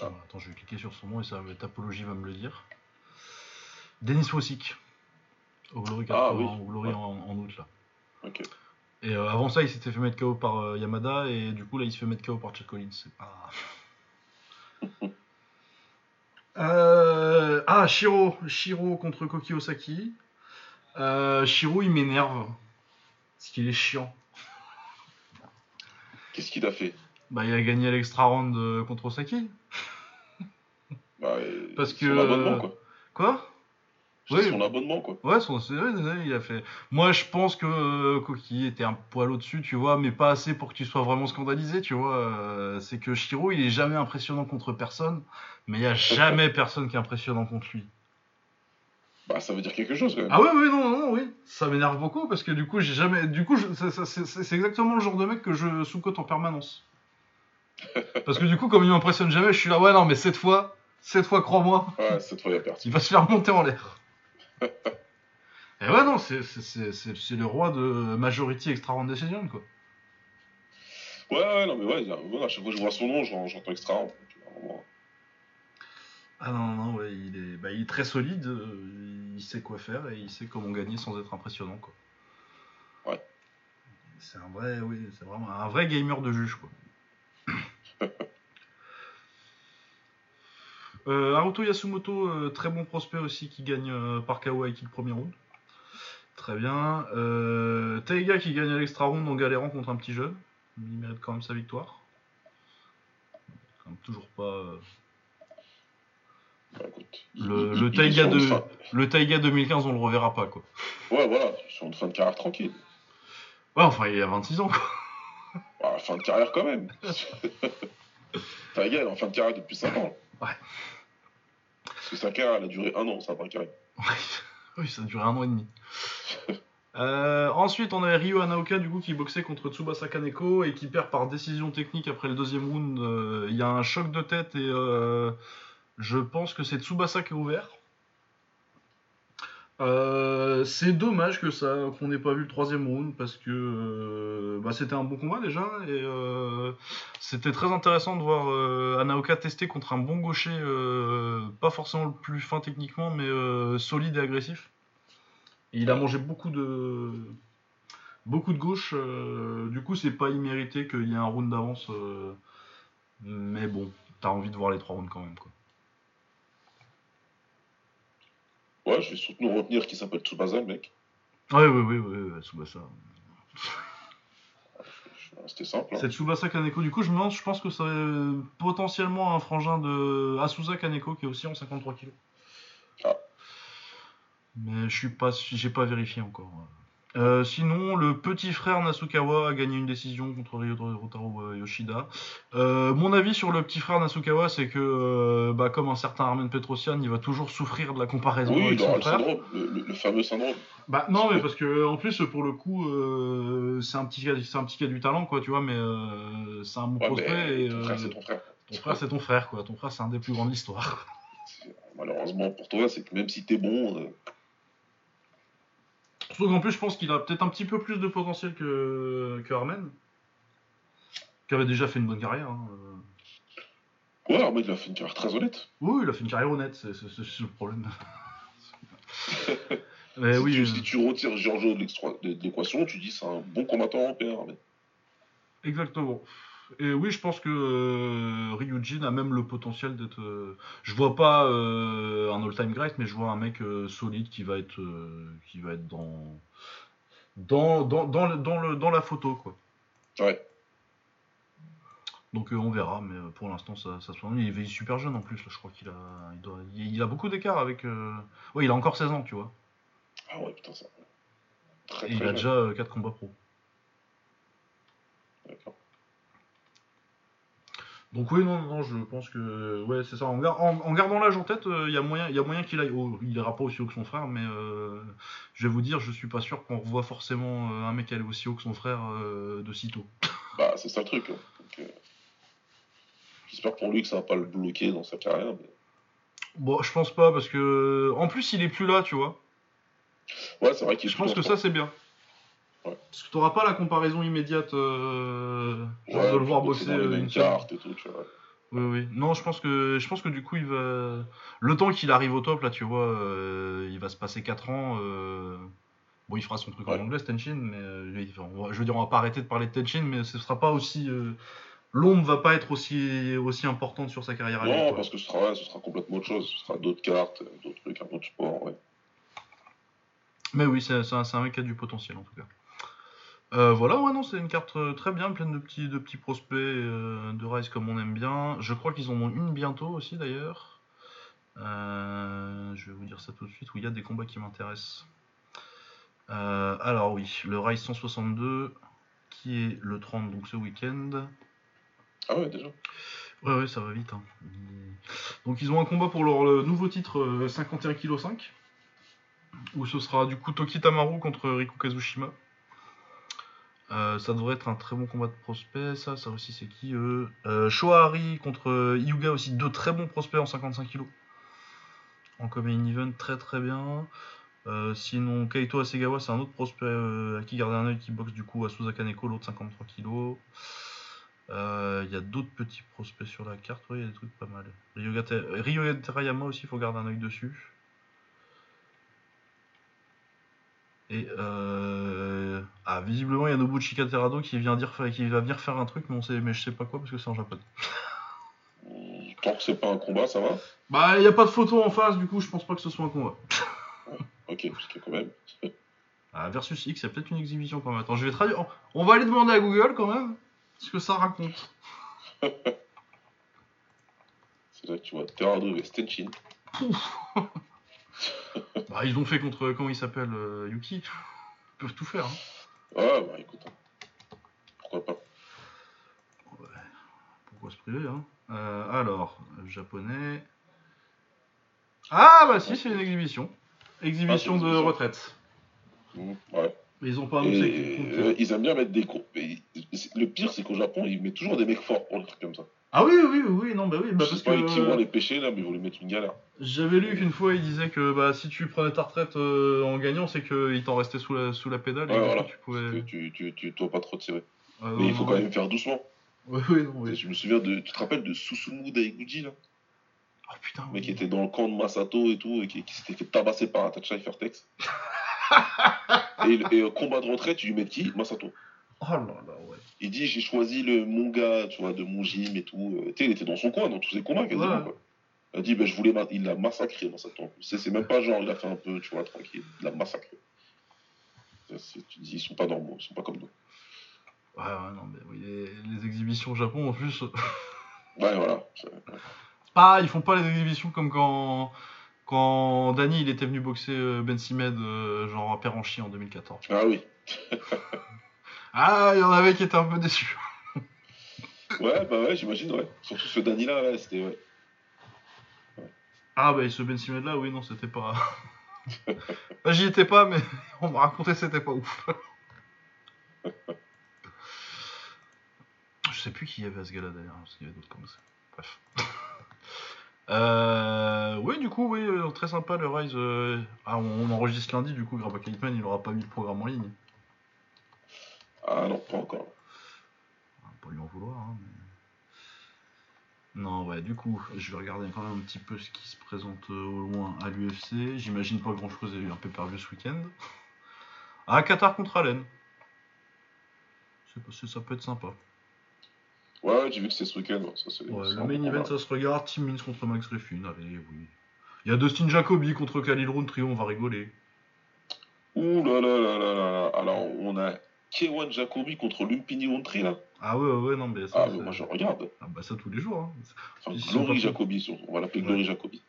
Ah. Attends, je vais cliquer sur son nom et ça, Tapologie va me le dire. Denis Fossick. Au Glory, Ah, 80, oui. au Glory Ouais. en, en août là. Ok. Et euh, avant ça, il s'était fait mettre KO par euh, Yamada et du coup là, il se fait mettre KO par Chad Collins. C'est pas. Euh, Ah, Shiro. Shiro contre Koki Osaki. Shiro, il m'énerve. Parce qu'il est chiant. Qu'est-ce qu'il a fait? Bah, il a gagné l'extra round euh, contre Osaki. bah, Parce son que, abonnement, euh, quoi? Quoi Oui. son abonnement, quoi. Ouais, son, il a fait. Moi, je pense que euh, Koki était un poil au-dessus, tu vois, mais pas assez pour que tu sois vraiment scandalisé, tu vois. euh, c'est que Shiro, il est jamais impressionnant contre personne, mais il y a jamais personne qui est impressionnant contre lui. Bah, ça veut dire quelque chose, quand même. Ah ouais, oui, non, non, oui. Ça m'énerve beaucoup parce que du coup, j'ai jamais. Du coup, je- c'est exactement le genre de mec que je sous-cote en permanence. Parce que du coup, comme il m'impressionne jamais, je suis là, ouais, non, mais cette fois, cette fois, crois-moi, Ouais, cette fois, il a perdu. il va se faire monter en l'air. Et ouais, non, c'est- le roi de Majority Extra Round Decision, quoi. Ouais, ouais, non, mais ouais, voilà, à chaque fois que je vois son nom, j'en- j'entends extra. vraiment, Ah non, non, non, ouais, il est, bah, il est très solide, euh, il sait quoi faire et il sait comment gagner sans être impressionnant, quoi. Ouais. C'est un vrai, oui, c'est vraiment un vrai gamer de juge, quoi. Euh, Naruto Yasumoto, euh, très bon prospect aussi qui gagne euh, par KO Aiki le premier round. Très bien. Euh, Taiga qui gagne à l'extra round en galérant contre un petit jeune. Il mérite quand même sa victoire. Quand toujours pas. Bah, écoute, Le- il- le il est Taiga sur une de- fin- Le Taiga 2015, on le reverra pas, quoi. Ouais, voilà, sur une fin de carrière tranquille. Ouais, enfin, il a 26 ans, quoi. Bah, fin de carrière quand même. Taiga, elle est en fin de carrière depuis 5 ans. Ouais. Parce que sa carrière, elle a duré un an, fin de carrière. oui, ça a duré un an et demi. Euh, ensuite, on avait Ryo Anaoka du coup qui boxait contre Tsubasa Kaneko et qui perd par décision technique après le deuxième round. Euh, Il y a un choc de tête et euh, je pense que c'est Tsubasa qui est ouvert. Euh, c'est dommage que ça qu'on n'ait pas vu le troisième round parce que euh, bah, c'était un bon combat déjà et euh, c'était très intéressant de voir Anaoka tester contre un bon gaucher pas forcément le plus fin techniquement mais solide et agressif. Il a mangé beaucoup de beaucoup de gauche du coup c'est pas immérité qu'il y ait un round d'avance mais bon t'as envie de voir les trois rounds quand même Ouais, je vais surtout retenir qui s'appelle Tsubasa, le mec. ouais ouais ouais ouais, ouais Tsubasa C'était simple. hein. C'est Tsubasa Kaneko. Du coup, je, me demande, je pense que c'est euh, potentiellement un frangin de Asusa Kaneko qui est aussi en 53 kg. Ah. Mais je suis pas, j'ai pas vérifié encore. Euh, sinon, le petit frère Nasukawa a gagné une décision contre Ryotaro euh, Yoshida. Euh, mon avis sur le petit frère Nasukawa, c'est que, euh, bah, comme un certain Armen Petrosian, il va toujours souffrir de la comparaison Oui, avec aura son le frère. syndrome, le, le- fameux syndrome. Bah non mais parce que en plus pour le coup c'est un petit cas c'est un petit cas du talent quoi tu vois mais c'est un bon Ouais, prospect ton frère, c'est ton frère. ton frère c'est ton frère quoi ton frère c'est un des plus grands de l'histoire Malheureusement pour toi, c'est que même si t'es bon, surtout qu'en plus je pense qu'il a peut-être un petit peu plus de potentiel que que Armen qui avait déjà fait une bonne carrière hein. euh. ouais, Armand, il a fait une carrière très honnête. oui il a fait une carrière honnête c'est c'est- c'est le problème mais si, oui tu, euh, si tu retires Giorgio de de- l'équation, tu dis c'est un bon combattant européen, Armand. Exactement. Et oui, je pense que euh, Ryujin a même le potentiel d'être. euh, je vois pas euh, un all-time great, mais je vois un mec euh, solide qui va être, euh, qui va être dans, dans, dans, dans, le- dans, le, dans la photo, quoi. Ouais. Donc euh, on verra, mais euh, pour l'instant ça, ça se passe. Il est super jeune en plus, là, je crois qu'il a, il, doit- il- il a beaucoup d'écart avec. euh, Ouais, il a encore 16 ans, tu vois. Ah ouais, putain, ça. Très, Et il a jeune. déjà 4 combats pro. D'accord. Donc oui, non, non, je pense que ouais, c'est ça. En, gar- en- en gardant l'âge en tête, il y a moyen, y a moyen qu'il aille. il ira pas aussi haut que son frère, mais euh, je vais vous dire, je suis pas sûr qu'on revoit forcément euh, un mec aller aussi haut que son frère euh, de sitôt. Bah, c'est ça le truc. hein. Donc, euh, J'espère pour lui que ça va pas le bloquer dans sa carrière. mais- Bon, je pense pas parce que en plus il est plus là, tu vois. Ouais, c'est vrai qu'il est Je pense que ça c'est bien. Ouais. Parce que t'auras pas la comparaison immédiate euh, Ouais, de le voir les euh, une cartes et tout, tu vois. Oui, oui. Non, je pense que je pense que du coup il va le temps qu'il arrive au top là, tu vois, euh, il va se passer 4 ans. euh, Bon, il fera son truc en anglais, ce Tenshin, mais euh, va- je veux dire, on va pas arrêter de parler de Tenshin, mais ce sera pas aussi euh, l'ombre va pas être aussi aussi importante sur sa carrière à lui, Non, parce que ce sera, ouais, ce sera complètement autre chose. Ce sera d'autres cartes, d'autres trucs, un autre sport. Ouais. Mais oui, c'est un mec qui a du potentiel en tout cas. Euh, voilà, ouais, non, c'est une carte euh, très bien, pleine de petits, de petits prospects euh, de Rise comme on aime bien. Je crois qu'ils en ont une bientôt aussi d'ailleurs. Je vais vous dire ça tout de suite, où il y a des combats qui m'intéressent. Alors oui, le Rise 162, qui est le 30, donc ce week-end. Ah ouais, déjà. Ouais, ouais, ça va vite. hein. Donc ils ont un combat pour leur nouveau titre euh, 51 kg 5, où ce sera du coup Toki Tamaru contre Riku Kazushima. Euh, ça devrait être un très bon combat de prospects, ça, ça aussi c'est qui eux euh, Shohari contre Hyuga aussi, deux très bons prospects en 55 kg. En main event, très très bien. Euh, sinon, Kaito Asegawa, c'est un autre prospect euh, à qui garder un œil qui boxe du coup à Suza Kaneko, l'autre 53 kg. Il y a d'autres petits prospects sur la carte, il y a des trucs pas mal. Terayama aussi, faut garder un œil dessus. Et. Ah, visiblement, il y a Nobuchi Katerado qui, vient dire, qui va venir faire un truc, mais, on sait, mais je sais pas quoi parce que c'est en japonais. Tant que c'est pas un combat, ça va? Bah, il n'y a pas de photo en face, du coup, je pense pas que ce soit un combat. Ok, parce que quand même. Ah, versus X, c'est peut-être une exhibition quand même. Attends, je vais traduire. On- On va aller demander à Google quand même ce que ça raconte. C'est là que tu vois Terrado et Stenchin. Bah, ils l'ont fait contre, comment il s'appelle, euh, Yuki? Ils peuvent tout faire. Hein. Ah bah écoute. hein. Pourquoi pas. Pourquoi se priver, hein Euh, Alors, japonais. Ah, bah si, c'est une exhibition. Exhibition Ah, de exhibition. retraite. Mmh, ouais. Mais ils ont pas annoncé Et euh, ils aiment bien mettre des gros. mais Le pire, c'est qu'au Japon, ils mettent toujours des mecs forts pour les trucs comme ça. Ah oui, oui, oui, non, bah oui, bah parce pas avec qui vont que les pêcher là, mais ils vont les mettre une galère. j'avais lu qu'une fois il disait que bah si tu prenais ta retraite euh, en gagnant, c'est qu'il t'en restait sous la, sous la pédale et Ouais, voilà. tu Que pouvais. tu, tu, tu dois pas trop tirer. Ah, Mais non, il faut non, quand même faire doucement. Oui, oui, non, oui. Je me souviens de. Tu te rappelles de Susumu Daiguchi là? Oh putain, Le mec oui. qui était dans le camp de Masato et tout, et qui, qui s'était fait tabasser par Atacha et, le- et au combat de retraite, tu lui mets qui? Masato. Oh là là, ouais. Il dit j'ai choisi le mon gars, tu vois, de mon gym et tout. Euh, Tu sais, il était dans son coin, dans tous ses combats quasiment. Ouais. Quoi. Il a dit ben, je voulais il l'a massacré Masato. en plus. C'est c'est même pas genre il a fait un peu, tu vois, tranquille. Il l'a massacré. Tu dis ils sont pas normaux, ils sont pas comme nous. Ouais, ouais, non, mais oui, les, les exhibitions au Japon en plus. Ouais, voilà. Pas, ils font pas les exhibitions comme quand. Quand Danny il était venu boxer euh, Ben Simed, euh, genre à Perranchy en 2014. Ah oui. Ah, il y en avait qui étaient un peu déçus. Ouais, bah ouais, j'imagine, ouais. Surtout ce Danny là, ouais, c'était ouais. Ah, bah, et ce Ben Simed là, oui, non, c'était pas. Bah, J'y étais pas, mais on m'a raconté c'était pas ouf. Je sais plus qui y avait à ce gars-là d'ailleurs, parce qu'il y avait d'autres comme ça. Bref. Euh, oui, du coup, oui, euh, très sympa le Rise. euh, Ah, on, enregistre lundi, du coup, Grappa Kaitman, il aura pas mis le programme en ligne. Ah non, pas encore. On va pas lui en vouloir, hein, mais... Non, ouais, du coup, je vais regarder quand même un petit peu ce qui se présente euh, au loin à l'UFC. J'imagine pas grand chose, il y a eu un peu perdu ce week-end. Ah, Qatar contre Allen. Ça peut être sympa. Ouais, j'ai vu que c'était ce week-end. ouais, le main event, ça se regarde. Tim Means contre Max Griffin, allez, oui. Il y a Dustin Jacoby contre Khalil trio, on va rigoler. Ouh là là là là là là. Alors, on a Kewan Jacobi contre Lumpini Ontri là. Ah ouais, ouais, non, mais ça, Ah, mais moi je regarde. ah bah ça tous les jours. Hein. Enfin, Glory Jacobi, on va l'appeler Ouais. Glory Jacobi.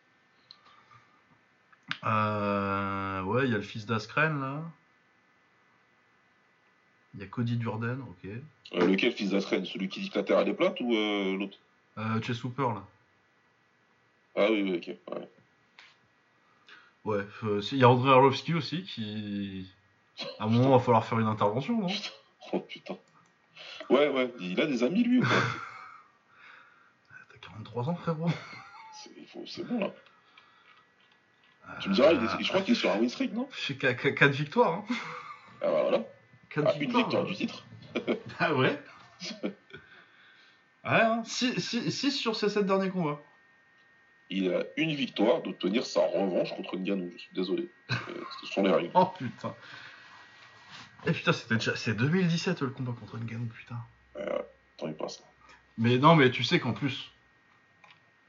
Euh, ouais, il y a le fils d'Askren, là. Il y a Cody Durden, ok. Euh, lequel fils d'Asren Celui qui dit que la terre elle est plate ou euh, l'autre? Euh, Hooper, là. Ah oui, oui, ok. Ouais. Ouais, euh, il y a André Arlovski aussi, qui... À un moment, il va falloir faire une intervention, non? Oh putain. Ouais, ouais, il a des amis lui ou pas? T'as 43 ans, frérot. C'est bon là. Tu me diras, est- je crois qu'il est sur un win streak, non J'ai 4 victoires, hein. Ah bah voilà. Ah, une victoire euh. du titre. Ah ouais Ouais, hein. 6 sur ces 7 derniers combats. Il a une victoire d'obtenir sa revanche contre Ngannou. Je suis désolé. Euh, Ce sont les règles. Oh putain. Et putain, c'était déjà... C'est 2017 le combat contre Ngannou, putain. Tant il passe. Mais non, mais tu sais qu'en plus,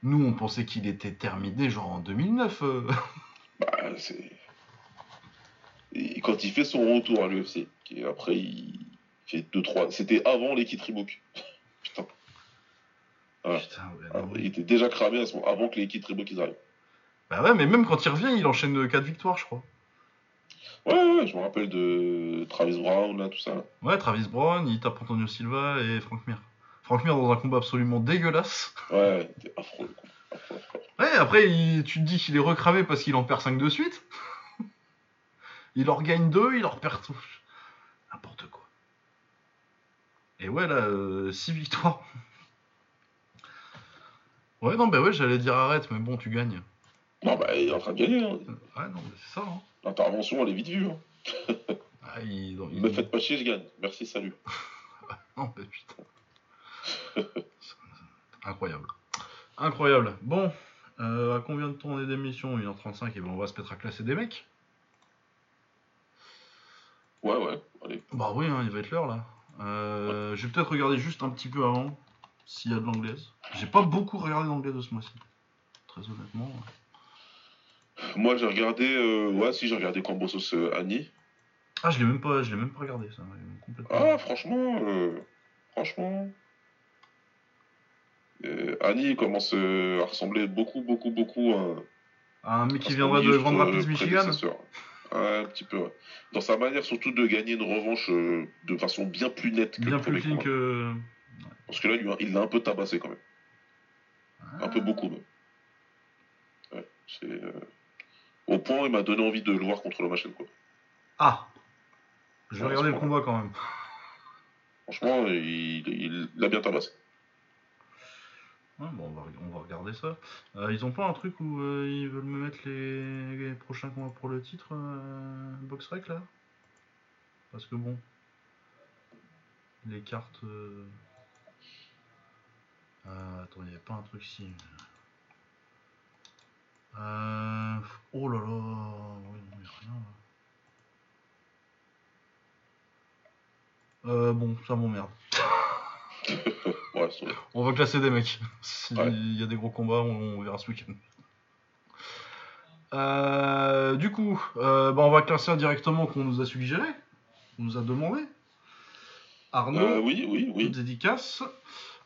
nous on pensait qu'il était terminé genre en 2009. euh. Bah, c'est. Et quand il fait son retour à l'UFC, qui après il fait 2-3. C'était avant les Reebok. Putain. Putain, ouais, Ah, il était déjà cramé à ce moment, avant que les Reebok ils arrivent. Bah ouais, mais même quand il revient, il enchaîne 4 victoires, je crois. Ouais, ouais, je me rappelle de Travis Brown, là, tout ça. Ouais, Travis Brown, il tape Antonio Silva et Frank Mir. Frank Mir dans un combat absolument dégueulasse. Ouais, c'était affreux. affreux. Ouais, après, il- tu te dis qu'il est recravé parce qu'il en perd 5 de suite. il en regagne 2, il en reperd tout. N'importe quoi. Et ouais, là, 6 victoires. Ouais, non, bah ouais, j'allais dire arrête, mais bon, tu gagnes. Non, bah, il est en train de gagner. hein. Ouais, non, mais c'est ça, hein. L'intervention, elle est vite vue. Hein. Ah, il- il- Me faites pas chier, je gagne. Merci, salut. Non, mais putain. Incroyable. Incroyable. Bon, euh, à combien de temps on est d'émission 1h35 et ben on va se mettre à classer des mecs. Ouais, ouais, allez. Bah oui, hein, il va être l'heure là. Euh, Je vais peut-être regarder juste un petit peu avant s'il y a de l'anglaise. J'ai pas beaucoup regardé d'anglais de ce mois-ci. Très honnêtement. Moi, j'ai regardé. euh, ouais, si, j'ai regardé Cambosos euh, Annie. Ah, je l'ai même pas, je l'ai même pas regardé ça. Complètement. Ah, franchement, euh, franchement. Euh, Annie commence à ressembler beaucoup, beaucoup, beaucoup à. Ah, un mec à qui son viendra de Grand Rapids, Michigan. Ouais, un petit peu. ouais. Dans sa manière surtout de gagner une revanche de façon bien plus nette que Bien le plus premier combat. que. Parce que là, lui, il l'a un peu tabassé quand même. Un peu beaucoup même. Ouais, c'est. Au point, il m'a donné envie de le voir contre le machine, quoi. Ah Je vais Ouais, regarder le combat quand même. Franchement, il l'a bien tabassé. Ouais, bon, on va, on va regarder ça. Euh, ils ont pas un truc où euh, ils veulent me mettre les, les prochains combats pour le titre euh, Boxrec là? Parce que bon. Les cartes. euh, euh, attends, il n'y avait pas un truc si. Euh... Oh là là Oui, non, y a rien là. Euh, bon, ça m'emmerde. Ouais, On va classer des mecs. S'il Ouais. y a des gros combats, on, on verra ce week-end. Euh, du coup, euh, bah, on va classer directement qu'on nous a suggéré, qu'on nous a demandé. Arnaud, oui, oui, oui. dédicace.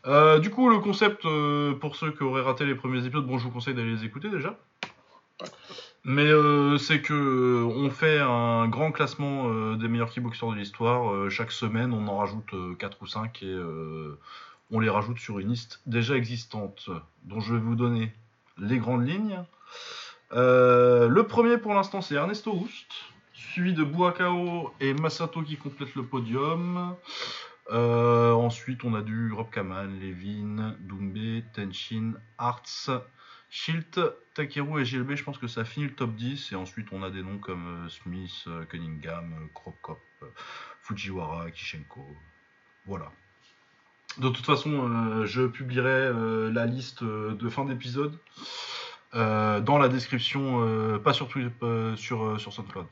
Euh, du coup, le concept, euh, pour ceux qui auraient raté les premiers épisodes, bon, je vous conseille d'aller les écouter déjà. Mais euh, c'est que on fait un grand classement des meilleurs kickboxers de l'histoire. Chaque semaine, on en rajoute 4 ou 5 et on les rajoute sur une liste déjà existante, dont je vais vous donner les grandes lignes. Le premier pour l'instant, c'est Ernesto Houst, suivi de Buakao et Masato qui complètent le podium. Euh, ensuite, on a du Rob Kaman, Levin, Doumbé, Tenshin, Hartz, Shilt, Takeru et GLB. Je pense que ça finit le top 10. Et ensuite, on a des noms comme euh, Smith, euh, Cunningham, Krokop, Fujiwara, Kishenko. Voilà. De toute façon, je publierai la liste de fin d'épisode dans la description, pas sur Twitter, sur SoundCloud.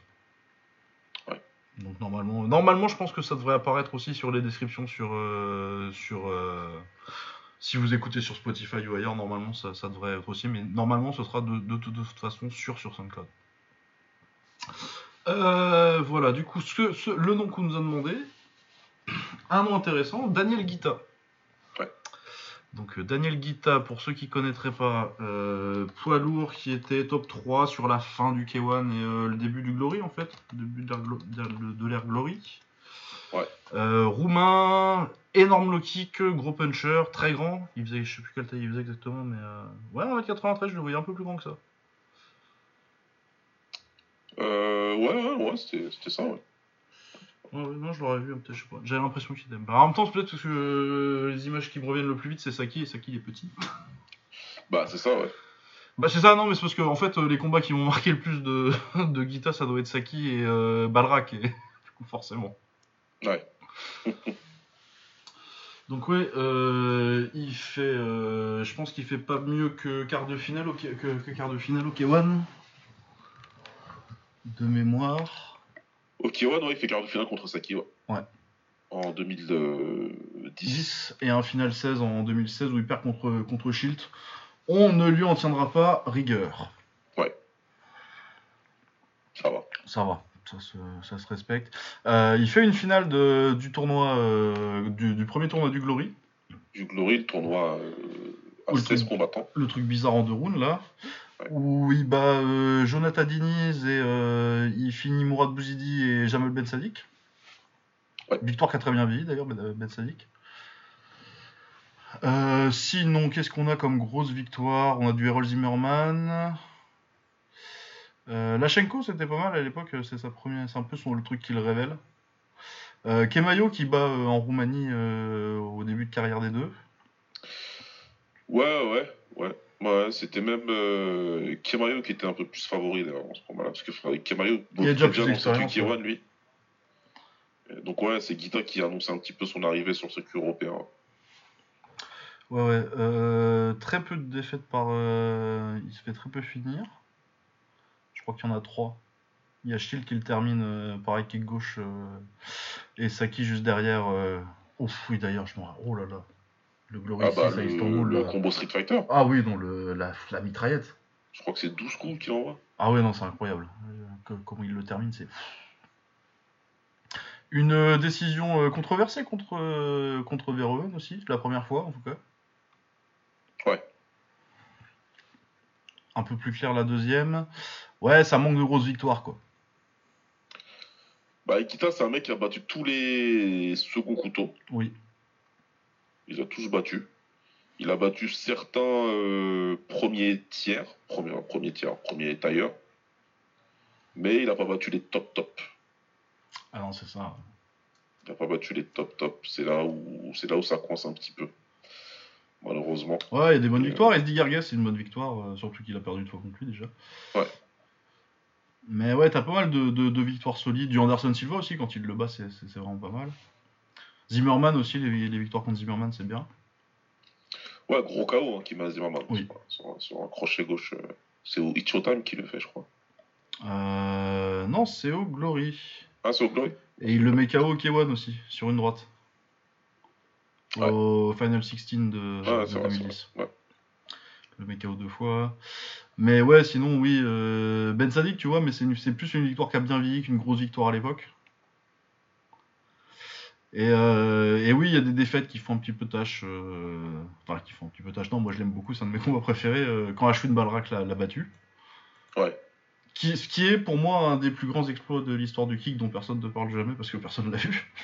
Donc normalement, normalement, je pense que ça devrait apparaître aussi sur les descriptions sur, euh, sur euh, si vous écoutez sur Spotify ou ailleurs, normalement ça, ça devrait être aussi, mais normalement ce sera de, de, toute façon sur sur SoundCloud. Euh, voilà, du coup, ce, ce- le nom qu'on nous a demandé, un nom intéressant, Daniel Guita. Donc euh, Daniel Guita, pour ceux qui connaîtraient pas, euh, poids lourd qui était top 3 sur la fin du K1 et euh, le début du Glory en fait, le début de l'ère Glory. Ouais. Euh, roumain, énorme low kick, gros puncher, très grand. Il faisait, je sais plus quelle taille il faisait exactement, mais euh, ouais, 1m93, je le voyais un peu plus grand que ça. Euh, ouais, ouais, ouais, c'était c'était ça, ouais. Ouais, non, je l'aurais vu, peut-être, je sais pas. J'avais l'impression qu'il était. Bah, en même temps, c'est peut-être parce que euh, les images qui me reviennent le plus vite, c'est Saki, et Saki il est petit. Bah, c'est ça, ouais. Bah, c'est ça, non, mais c'est parce que, en fait, euh, les combats qui m'ont marqué le plus de, de Guita, ça doit être Saki et euh, Balrak, et du coup, forcément. Ouais. Donc, ouais, euh, il fait. euh, je pense qu'il fait pas mieux que quart de finale au, que, que quart de finale au K1. De mémoire. Ok, ouais, non, il fait quart de finale contre Saki, ouais. Ouais. En 2010. 10 et un final 16 en 2016 où il perd contre, contre Shield. On ne lui en tiendra pas rigueur. Ça va. Ça va, ça se, ça se respecte. Euh, il fait une finale de- du tournoi, euh, du, du premier tournoi du Glory. Du Glory, le tournoi euh, à Oui, 16 le- combattants. Le truc bizarre en deux rounds là. Ouais. où il bat euh, Jonathan Diniz et euh, il finit Mourad Bouzidi et Jamel Ben Sadik. Ouais. Victoire qui a très bien vieilli d'ailleurs, Ben Ben Sadik. Euh, sinon, qu'est-ce qu'on a comme grosse victoire? On a du Errol Zimmerman. Lachenko, c'était pas mal à l'époque, c'est sa première, c'est un peu son, le truc qui le révèle. Kemayo qui bat en Roumanie au début de carrière des deux. Ouais, ouais, ouais. Ouais, c'était même euh, Kemayo qui était un peu plus favori d'ailleurs en ce moment-là, parce que Kemayo Il a déjà plus ce d'expérience, Iran, lui. Et Donc ouais, c'est Guita qui a annoncé un petit peu son arrivée sur le circuit européen. Ouais, ouais. euh, très peu de défaites par. euh, il se fait très peu finir. Je crois qu'il y en a trois. Il y a Shield qui le termine euh, pareil kick gauche euh, et Saki juste derrière. Ouf, oui, d'ailleurs, je m'en. Oh là là. Le Glory Ah bah, 6 à le, Istanbul. le là. combo Street Fighter, Ah oui, non, le, la, la mitraillette. je crois que c'est 12 coups qu'il envoie. Ah ouais, non, c'est incroyable. Euh, comment il le termine, c'est. Une euh, décision euh, controversée contre, euh, contre Verhoeven aussi, la première fois en tout cas. Ouais. Un peu plus clair la deuxième. Ouais, ça manque de grosses victoires quoi. Bah, Ikita, c'est un mec qui a battu tous les seconds couteaux. Oui. Il les a tous battus. Il a battu certains euh, premiers tiers, premier, premier tiers, premier tailleur. Mais il n'a pas battu les top top. Ah non, c'est ça. Il n'a pas battu les top top. C'est là où c'est là où ça coince un petit peu. Malheureusement. Ouais, il y a des bonnes Euh, victoires. SD Gargas, c'est une bonne victoire, euh, surtout qu'il a perdu une fois contre lui déjà. Ouais. Mais ouais, t'as pas mal de, de- de victoires solides. Du Anderson Silva aussi, quand il le bat, c'est vraiment pas mal. Zimmerman aussi, les, les victoires contre Zimmerman, c'est bien. Ouais, gros KO hein, qui m'a Zimmerman. Oui. Sur, un- sur un crochet gauche. euh, C'est au Icho Time qui le fait, je crois. Euh, non, c'est au Glory. Ah, c'est au Glory Et il le met KO au K1 aussi, sur une droite. Ouais. Au Final 16 de, Ah, de c'est vrai, c'est 2010. vrai. Ouais. Le met KO deux fois. Mais ouais, sinon, oui, euh, Ben Sadik, tu vois, mais c'est plus une victoire qui a bien vieilli qu'une grosse victoire à l'époque. Et, euh, et oui, il y a des défaites qui font un petit peu tâche. euh, Enfin, qui font un petit peu tâche. Non, moi je l'aime beaucoup, c'est un de mes combats préférés. euh, quand Ashwin Balrak l'a battu. Ouais. Qui, ce qui est pour moi un des plus grands exploits de l'histoire du kick dont personne ne parle jamais parce que personne ne l'a vu.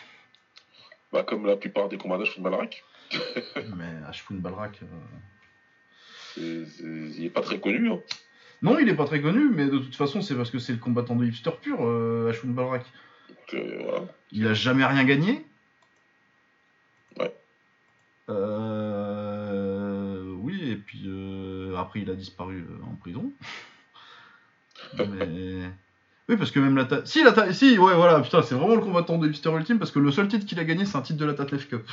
Bah, comme la plupart des combats d'Ashwin Balrak. Mais Ashwin Balrak. C'est- c'est- Il est pas très connu. Hein. Non, il est pas très connu, mais de toute façon, c'est parce que c'est le combattant de hipster pur, Ashwin Balrak. Donc, voilà. Il a jamais rien gagné. Euh, Oui, et puis euh, après, il a disparu euh, en prison. Mais. Oui, parce que même la ta... Si, la ta... si, ouais, voilà, putain, c'est vraiment le combattant de hipster ultime parce que le seul titre qu'il a gagné, c'est un titre de la Tatlef Cup.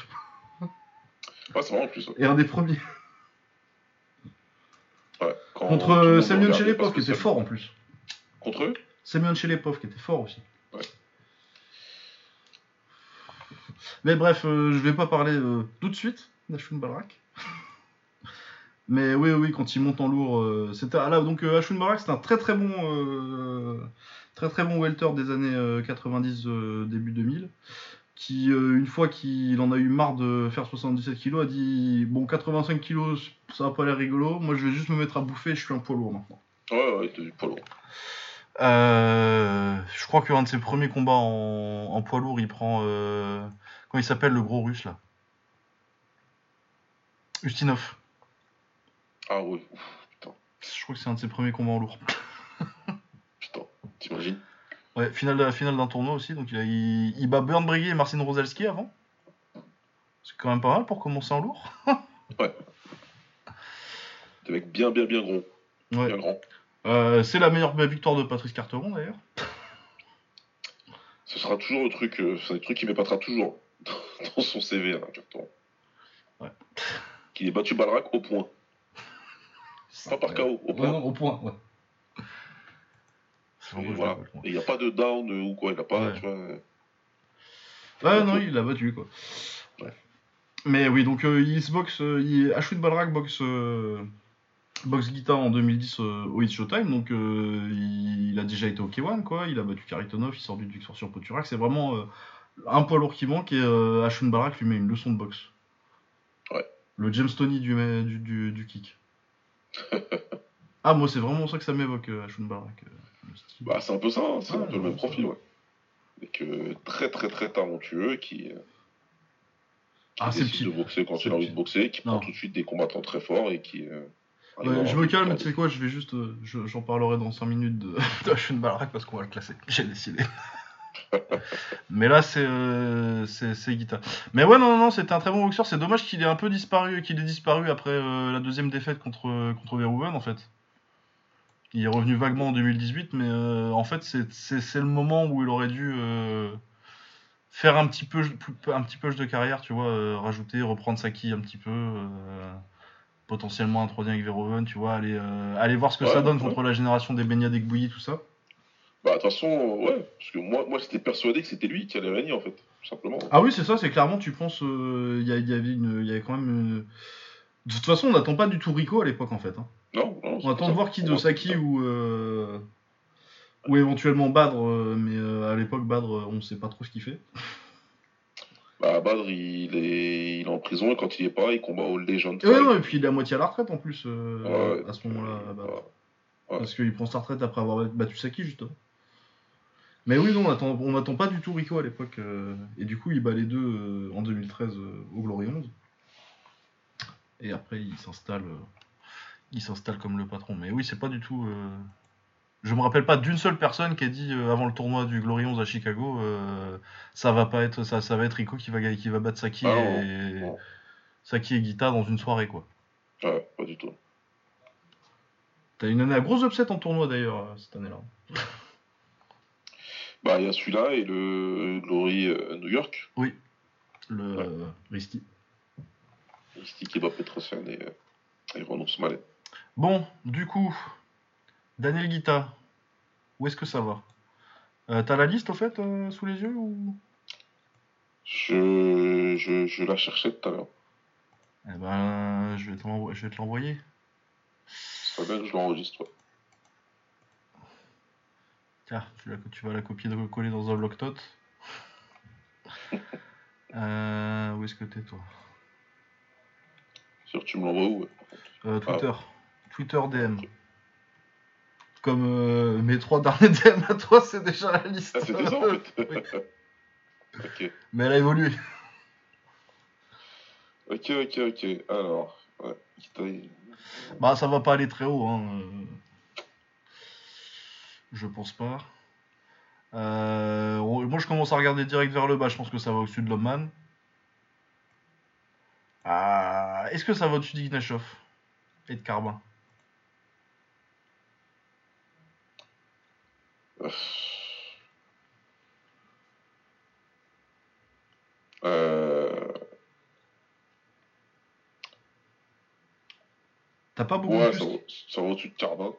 Ouais, c'est vraiment plus. ouais. Et un des premiers. Ouais. Quand Contre Chelepov, parce qui était fort en plus. Contre eux? Semyon Chelepov, qui était fort aussi. Ouais. Mais bref, euh, je vais pas parler euh, tout de suite d'Ashwin Balrak. Mais oui, oui, quand il monte en lourd, euh, c'était ah là donc Ashwin Balrak, c'est un très très bon, euh, très très bon welter des années euh, 90 euh, début 2000, qui euh, une fois qu'il en a eu marre de faire 77 kilos, a dit bon 85 kilos, ça va pas l'air rigolo, moi je vais juste me mettre à bouffer, je suis un poids lourd maintenant. Ouais, ouais, du poids lourd. Je crois qu'un de ses premiers combats en, en poids lourd, il prend. Comment il s'appelle le gros russe là? Ustinov. Ah ouais, ouf, putain, Je crois que c'est un de ses premiers combats en lourd. putain, t'imagines? Ouais, finale d'un tournoi aussi. Donc il, a- il, il bat Björn Briggy et Marcin Rosalski avant. C'est quand même pas mal pour commencer en lourd. Des mecs bien, bien, bien gros, bien Ouais. grands. Euh, c'est la meilleure victoire de Patrice Carteron d'ailleurs. Ce sera toujours le truc, euh, c'est un truc qui m'épatera toujours dans son CV, là, Carton. Ouais. Qu'il ait battu Balrak au point. Pas par KO, au Ouais, point. non, au point, ouais. Voilà. il n'y a pas de down ou quoi, il a pas, Ouais. tu vois. euh, Ouais, non, il l'a battu, quoi. Mais oui, donc euh, il se boxe, euh, il... Ashwin Balrak boxe, euh, boxe Guita en 2010 euh, au It's Showtime, donc il... il a déjà été au K1, quoi. Il a battu Karitonov, il sort d'une victoire sur Poturak. C'est vraiment un poids lourd qui manque et euh, Ashwin Balrak lui met une leçon de boxe. Ouais. Le James Tony du, du, du, du kick. Ah, moi, c'est vraiment ça que ça m'évoque, euh, Ashun Barak. euh. Bah, c'est un peu ça, hein, c'est Ouais, un peu le même profil, ouais. Avec euh, très très très talentueux qui, euh, qui Ah, c'est le décide type. de boxer quand il a envie le de boxer, qui Non. prend tout de suite des combattants très forts et qui. euh, je me calme, tu sais quoi, je vais juste. je- J'en parlerai dans 5 minutes de, de Ashun Barak parce qu'on va le classer. J'ai décidé. Mais là, c'est euh, c'est c'est Guita. Mais ouais, non, non, non, c'était un très bon boxeur. C'est dommage qu'il ait un peu disparu, qu'il ait disparu après euh, la deuxième défaite contre, contre Verhoeven, en fait. Il est revenu vaguement en 2018, mais euh, en fait, c'est- le moment où il aurait dû euh, faire un petit peu un petit push de carrière, tu vois, euh, rajouter, reprendre sa quille un petit peu. euh, potentiellement un troisième avec Verhoeven, tu vois, aller, euh, aller voir ce que Ouais, ça donne ouais. contre la génération des Benya Bouilly, tout ça. Bah, de toute façon, euh, ouais, parce que moi, moi j'étais persuadé que c'était lui qui allait régner en fait, tout simplement. Ah oui, c'est ça, c'est clairement, tu penses, euh, il y, a- il y avait une, y avait quand même. une- De toute façon, on n'attend pas du tout Rico à l'époque en fait. hein. Non, non, On attend de voir qui de Saki ou euh, ou éventuellement Badr, euh, mais euh, à l'époque Badr, euh, on sait pas trop ce qu'il fait. Bah, Badr, il est... il est en prison et quand il est pas, il combat Day John Et, ouais, non, et puis il est à moitié à la retraite en plus euh, Ouais, à ce moment-là. Ouais. Parce qu'il prend sa retraite après avoir battu Saki justement. Mais oui, non, on attend, on attend pas du tout Rico à l'époque. euh, et du coup, il bat les deux euh, en 2013 euh, au Glory 11. Et après, il s'installe, il s'installe comme le patron. Mais oui, c'est pas du tout. Je me rappelle pas d'une seule personne qui a dit avant le tournoi du Glory 11 à Chicago, ça va pas être ça, ça va être Rico qui va qui va battre Saki Ah et non. Saki et Guita dans une soirée quoi. Ouais, pas du tout. T'as une année à gros upset en tournoi d'ailleurs cette année-là. Bah, il y a celui-là et le Glory euh, New York, Le Ouais. euh, Risty. Sticky Bob Petrosian et, euh, et Renaud Smalet. Bon, du coup, Daniel Guita, où est-ce que ça va? Euh, T'as la liste au fait euh, sous les yeux ou? Je, je, je la cherchais tout à l'heure. Eh ben, je vais te l'envoyer. Ça serait bien que je l'enregistre. ouais. Tiens, tu, la- tu vas la copier de coller dans un bloc-notes. Euh, où est-ce que t'es toi? Sûr, tu me l'envoies où Euh, Twitter. Twitter DM. Comme euh, mes trois derniers DM à toi, c'est déjà la liste. Ah, c'était ça en fait Oui. Ok, Mais elle a évolué. ok, ok, ok. Alors, ouais, Bah, ça va pas aller très haut, hein. Je pense pas. Euh, moi, je commence à regarder direct vers le bas. Je pense que ça va au-dessus de Lomman. Ah, Est-ce que ça va au-dessus d'Ignashov et de Carbin Euh, T'as pas beaucoup ouais, plus ça va, ça va au-dessus de Carbin.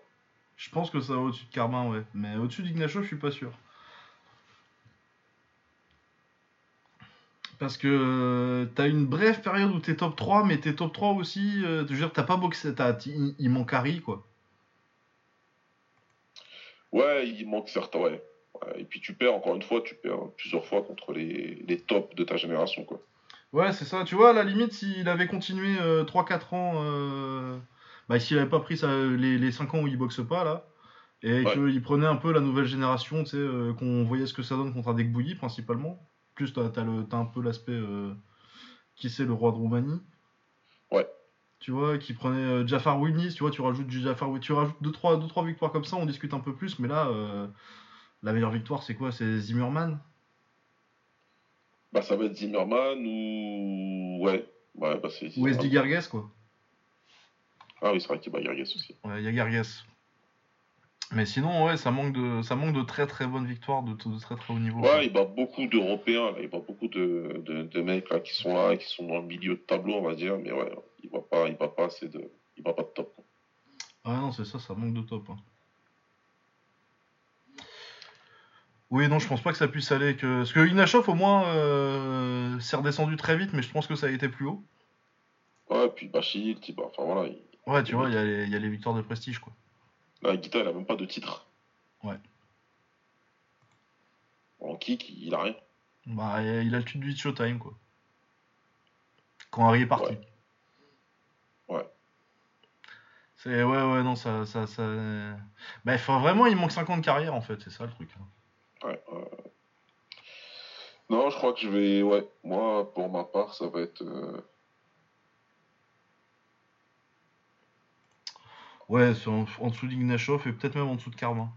Je pense que ça va au-dessus de Carbin, ouais. Mais au-dessus d'Ignashov, je suis pas sûr. Parce que euh, t'as une brève période où t'es top 3, mais t'es top 3 aussi. euh, je veux dire, t'as pas boxé. il, manque Harry, quoi. Ouais, il manque certains, ouais. Ouais, Et puis tu perds, encore une fois, tu perds plusieurs fois contre les, les tops de ta génération, quoi. Ouais, c'est ça. Tu vois, à la limite, s'il avait continué 3-4 ans, euh, bah, s'il avait pas pris ça, les, les 5 ans où il boxe pas, là, et Ouais. qu'il prenait un peu la nouvelle génération, tu sais, euh, qu'on voyait ce que ça donne contre un deck bouilli, principalement. Plus, t'as as, as un peu l'aspect euh, qui c'est le roi de Roumanie. Ouais. Tu vois, qui prenait euh, Jafar Wilnis, tu vois, tu rajoutes du Jafar Wi- tu rajoutes 2-3 deux, trois victoires comme ça, on discute un peu plus, mais là, euh, la meilleure victoire, c'est quoi? C'est Zimmerman Bah, ça va être Zimmerman ou. Ouais, ouais bah c'est. ou. SD Garges, quoi Ah oui, c'est vrai qu'il y a Gargas aussi. Ouais, il y a Gargas. Mais sinon, ouais, ça manque de, ça manque de très très bonnes victoires de, de très très haut niveau. Ouais, il bat beaucoup d'Européens. Il bat beaucoup de, de, de mecs là, qui sont là, qui sont dans le milieu de tableau, on va dire. Mais ouais, il va pas, il va pas assez de. Il va pas de top. quoi. Ah non, c'est ça, ça manque de top. hein. Oui, non, je pense pas que ça puisse aller que. Parce que Inachov, au moins, euh, s'est redescendu très vite, mais je pense que ça a été plus haut. Ouais, puis Bachir, Tiba, enfin voilà. Il... Ouais, tu vois, il y, a les- il y a les victoires de prestige, quoi. Là, Guita, il a même pas de titre. Ouais. En kick, il a rien. Bah, il a le tuto de Showtime, quoi. Quand Harry est parti. Ouais. Ouais. C'est ouais ouais non ça ça ça. Bah faut vraiment il manque 5 ans de carrière en fait c'est ça le truc. hein. Ouais, ouais. Non, je crois que je vais. Ouais, moi, pour ma part, ça va être. euh, Ouais c'est en, dessous d'Ignashov et peut-être même en dessous de Carbin.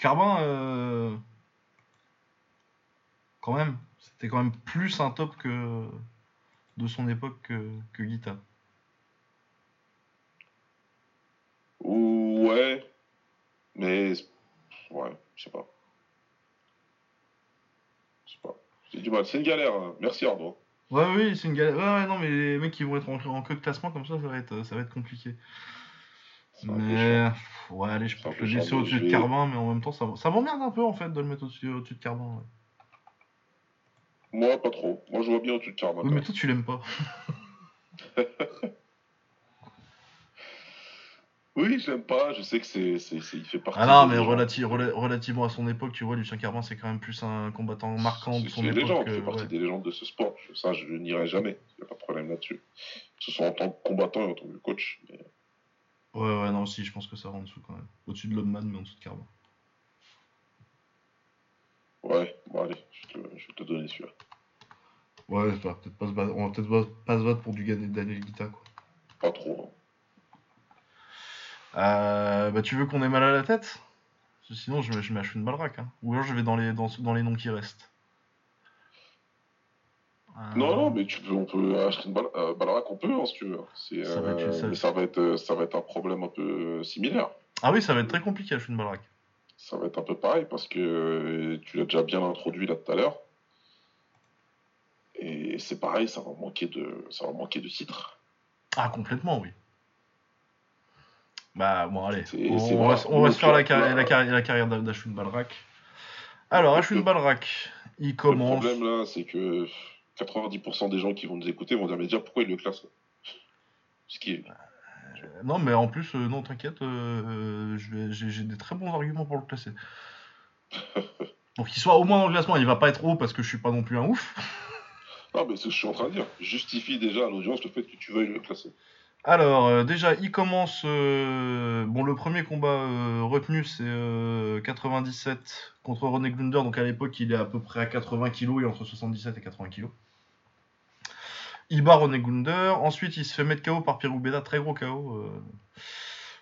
Carbin euh, quand même c'était quand même plus un top que de son époque que, que Guita. Ouais, mais. Ouais, je sais pas. Je sais pas. J'ai du mal. C'est une galère. hein. Merci, Arnaud. Ouais, oui, c'est une galère. Ouais, ouais, non, mais les mecs qui vont être en, en queue de classement comme ça, ça va être, ça va être compliqué. Mais, ouais, allez, je peux le laisser au-dessus de Carbin, mais en même temps, ça, ça m'emmerde un peu en fait de le mettre au-dessus de Carbin. ouais. Moi, pas trop. Moi, je vois bien au-dessus de Carmin. Oui, mais toi, tu l'aimes pas. Oui, je l'aime pas. Je sais que c'est, c'est, c'est- il fait partie. Ah non, mais rela- relativement à son époque, tu vois, Lucien Carbin, c'est quand même plus un combattant marquant de C'est son c'est une époque. légende, que- fait partie ouais. des légendes de ce sport. Ça, je n'irai jamais. Il n'y a pas de problème là-dessus. Que ce soit en tant que combattant et en tant que coach. Mais... Ouais, ouais, non, si, je pense que ça va en dessous quand même. Au-dessus de Lodman, mais en dessous de Carbin. Ouais, bon, allez, je, te, je vais te donner celui-là. Ouais, va peut-être pas se battre, on va peut-être pas, se battre pour du gagner Daniel Guita, quoi. Pas trop. hein. Euh, bah, tu veux qu'on ait mal à la tête? Sinon, je, mets- je mets Ashwin Balrak. Hein. Ou alors, je vais dans les, dans, dans les noms qui restent. Euh, Non, non, mais tu peux, on peut acheter une balle, euh, on peut, hein, si tu veux. C'est, Ça va être- ça- mais ça va être, ça va être un problème un peu similaire. Ah oui, ça va être très compliqué, Ashwin Balrak. Ça va être un peu pareil parce que tu l'as déjà bien introduit là tout à l'heure. Et c'est pareil, ça va manquer de, ça va manquer de titres. Ah, complètement, oui. Bah, bon, allez. On, va, on va se faire la, Donc, carrière- la, carrière- la carrière d'A- d'Ashwin Balrak. Alors, Ashwin Balrak, il Le commence. problème là, c'est que 90% des gens qui vont nous écouter vont dire mais déjà pourquoi il le classe Ce qui est... Non, mais en plus, euh, non, t'inquiète, euh, euh, j'ai des très bons arguments pour le classer. Pour qu'il soit au moins dans le classement, il va pas être haut parce que je suis pas non plus un ouf. Non mais c'est ce que je suis en train de dire. Justifie déjà à l'audience le fait que tu veuilles le classer. Alors, euh, déjà, il commence. euh, Bon, le premier combat euh, retenu, c'est euh, 97 contre René Glunder. Donc, à l'époque, il est à peu près à 80 kg et entre 77 et 80 kg. Il bat René Glunder. Ensuite, il se fait mettre KO par Pierre Oubeda, très gros KO.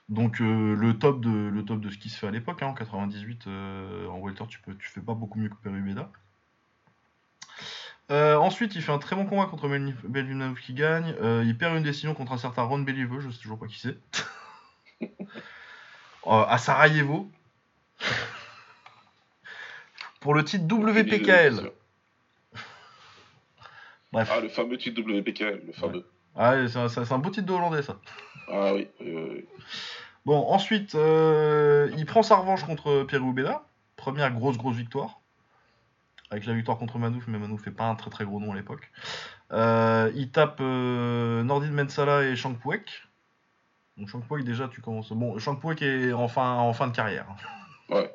Donc, le, top de, ce qui se fait à l'époque. hein, en 98, euh, en welter, tu, peux, tu fais pas beaucoup mieux que Pierre Oubeda. Euh, ensuite, il fait un très bon combat contre Belunov qui gagne. Euh, il perd une décision contre un certain Ron Beliveau, je sais toujours pas qui c'est. Euh, à Sarajevo. Pour le titre WPKL. Bref. Ah le fameux titre WPKL, le fameux. Ah, c'est un, beau titre de hollandais, ça. Ah oui. Bon, ensuite, il prend sa revanche contre Pierre Oubeda. Première grosse, grosse victoire. Avec la victoire contre Manouf, mais Manouf fait pas un très très gros nom à l'époque. Euh, il tape euh, Nordin Mensala et Shank Puek. Donc Shank Puek, déjà, tu commences. Bon, Shank Puek est en fin, en fin de carrière. ouais.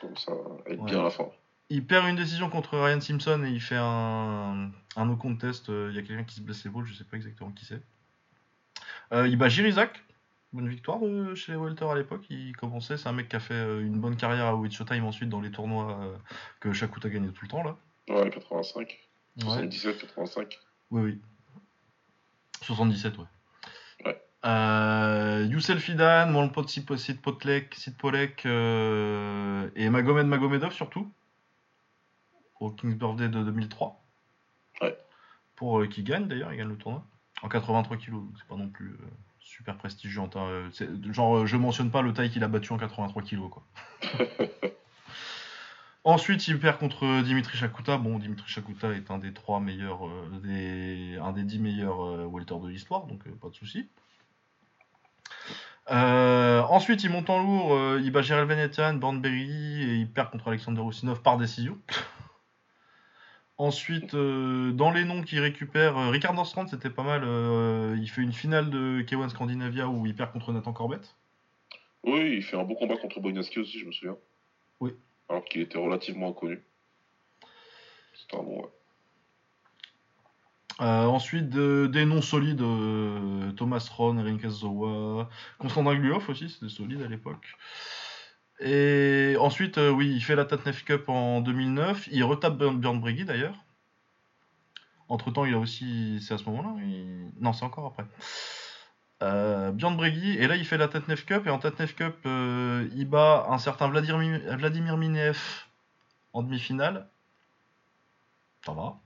Comme ça être Ouais. bien à la fin. Il perd une décision contre Ryan Simpson et il fait un, un no contest. Euh, Il y a quelqu'un qui se blesse l'épaule, je sais pas exactement qui c'est. Euh, il bat Jirizak. Bonne victoire de chez les Welter à l'époque. Il commençait, c'est un mec qui a fait euh, une bonne carrière à Witch Showtime ensuite dans les tournois euh, que Shakuta gagnait tout le temps là. Ouais, 85. Ouais. 77, 85. Oui, oui. 77, ouais. Ouais. Euh, Youssel Fidan, Molpot Sid Potlek, Sid Polek euh, et Magomed Magomedov surtout. Au King's Birthday de 2003. Ouais. Pour euh, qui gagne d'ailleurs, il gagne le tournoi. En 83 kg, donc c'est pas non plus euh, super prestigieux. en temps, euh, genre, euh, je mentionne pas le taille qu'il a battu en 83 kg quoi. Ensuite, il perd contre Dimitri Shakuta. Bon, Dimitri Shakuta est un des trois meilleurs, euh, des, un des dix meilleurs euh, welter de l'histoire, donc euh, pas de souci. Euh, ensuite, il monte en lourd, euh, il bat Gerald Venetian, Bornberry et il perd contre Alexander Roussinov par décision. Ensuite, euh, dans les noms qu'il récupère, euh, Ricard Norstrand, c'était pas mal. euh, il fait une finale de K1 Scandinavia où il perd contre Nathan Corbett. Oui, il fait un bon combat contre Boynaski aussi, je me souviens. Oui. Alors qu'il était relativement inconnu. C'était un bon, ouais. Ensuite, de- des noms solides Thomas Ron, Erin Kazawa, Constantin Gluoff aussi, c'était solide à l'époque. Et ensuite, euh, oui, il fait la Tatnef Cup en 2009. Il retape Björn Brigi d'ailleurs. Entre temps, il a aussi. C'est à ce moment-là il- Non, c'est encore après. Euh, Björn Bregi, et là il fait la Tatnef Cup, et en Tatnef Cup, euh, il bat un certain Vladimir, Vladimir Minev en demi-finale. Ça va,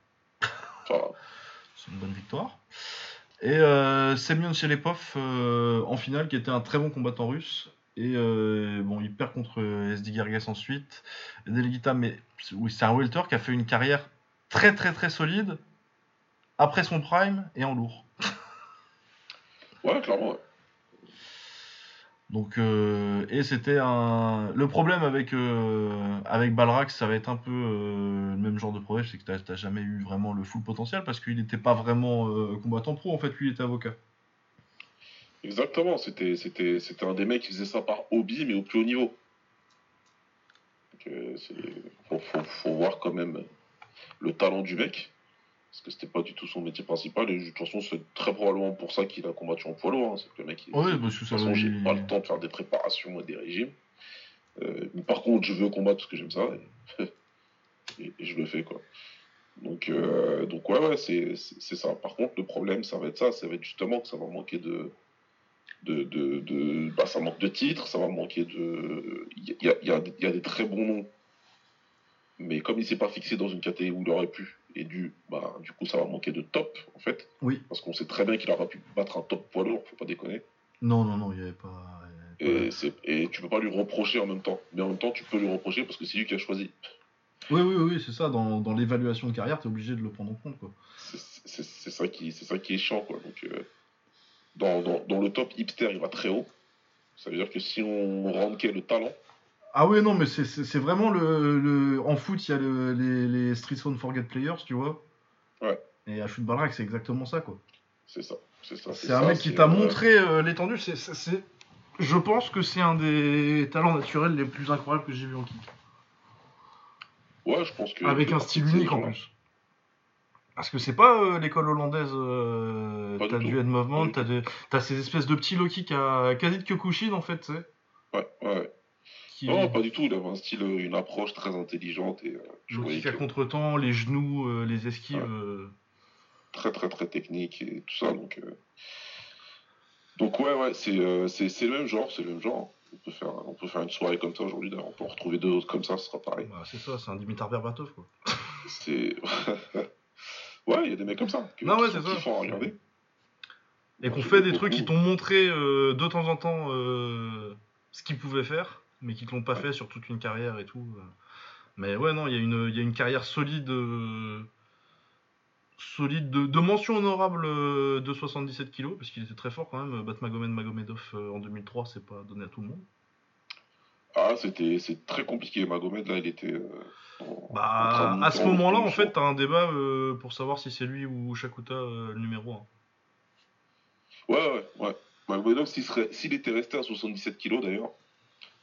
Ça va. c'est une bonne victoire. Et euh, Semyon Chelepov euh, en finale, qui était un très bon combattant russe. Et euh, bon, il perd contre SD Gerges ensuite. Delegita, mais oui, c'est un welter qui a fait une carrière très très très solide après son prime et en lourd. Ouais, clairement. ouais. Donc, euh, et c'était un. Le problème avec, euh, avec Balrak, ça va être un peu euh, le même genre de problème, c'est que t'as- t'as jamais eu vraiment le full potentiel parce qu'il n'était pas vraiment euh, combattant pro, en fait, lui il était avocat. Exactement, c'était, c'était, c'était un des mecs qui faisait ça par hobby, mais au plus haut niveau. Donc, euh, faut, faut, faut voir quand même le talent du mec, parce que c'était pas du tout son métier principal, et de toute façon, c'est très probablement pour ça qu'il a combattu en poids lourd. hein. C'est que le mec, il, parce que toute ça façon, lui- j'ai pas le temps de faire des préparations et des régimes. Euh, mais par contre, je veux combattre parce que j'aime ça, et, et- et je le fais, quoi. Donc, euh, donc ouais, ouais, c'est, c'est, c'est ça. Par contre, le problème, ça va être ça, ça va être justement que ça va manquer de, de, de, de- bah, ça manque de titres, ça va manquer de. Il y a, y, a, y a des très bons noms, mais comme il s'est pas fixé dans une catégorie où il aurait pu et dû, bah, du coup, ça va manquer de top en fait, Oui. parce qu'on sait très bien qu'il aura pu battre un top poids lourd, faut pas déconner. Non, non, non, il n'y avait pas. il y avait pas- Et, et tu peux pas lui reprocher en même temps, mais en même temps, tu peux lui reprocher parce que c'est lui qui a choisi. Oui, oui, oui, c'est ça, dans, dans l'évaluation de carrière, t'es obligé de le prendre en compte, quoi. C'est, c'est, c'est ça qui, c'est ça qui est chiant, quoi. Donc, euh, dans, dans, dans le top hipster, il va très haut. Ça veut dire que si on rankait le talent, Ah oui, non, mais c'est- vraiment le, le- En foot, il y a le- les, les Street Phone Forget Players, tu vois. Ouais. Et à Shoot Balrak, c'est exactement ça, quoi. c'est ça. C'est, ça, C'est un ça, mec qui t'a euh, montré euh, l'étendue. C'est, Je pense que c'est un des talents naturels les plus incroyables que j'ai vu en kick. Ouais, je pense que. Avec un style unique en genre- plus. Parce que c'est pas euh, l'école hollandaise. euh, t'as du head movement, t'as, ces espèces de petits low kicks à quasi de Kyokushin en fait, tu sais. Ouais, ouais. Qui... Non, pas du tout. Il avait un style, euh, une approche très intelligente et euh, je à contre-temps, les genoux, euh, les esquives. Ouais. euh, très, très, très technique et tout ça. Donc, euh, donc ouais, ouais, c'est, euh, c'est, c'est le même genre, c'est le même genre. On peut faire, on peut faire une soirée comme ça aujourd'hui. D'ailleurs, on peut en retrouver deux autres comme ça, ce sera pareil. bah, c'est ça, c'est un Dimitar Berbatov, quoi. C'est. ouais, il y a des mecs comme ça. Que, Non, ouais, qui c'est ça. à regarder. Et qu'on fait des trucs qui t'ont montré euh, de temps en temps euh, ce qu'ils pouvaient faire, mais qui te l'ont pas Ouais. fait sur toute une carrière et tout. euh. Mais ouais, non, il y, a une- il y a une carrière solide, euh, solide de, de mention honorable de 77 kilos, parce qu'il était très fort quand même. Battre Magomed Magomedov en 2003, c'est pas donné à tout le monde. Ah, c'était, c'est très compliqué. Magomed, là, il était. euh, en- Bah, à ce moment-là, en fait, t'as un débat euh, pour savoir si c'est lui ou Shakuta euh, le numéro 1. Ouais, ouais, ouais. Magomedov, s'il, serait, s'il était resté à 77 kilos d'ailleurs,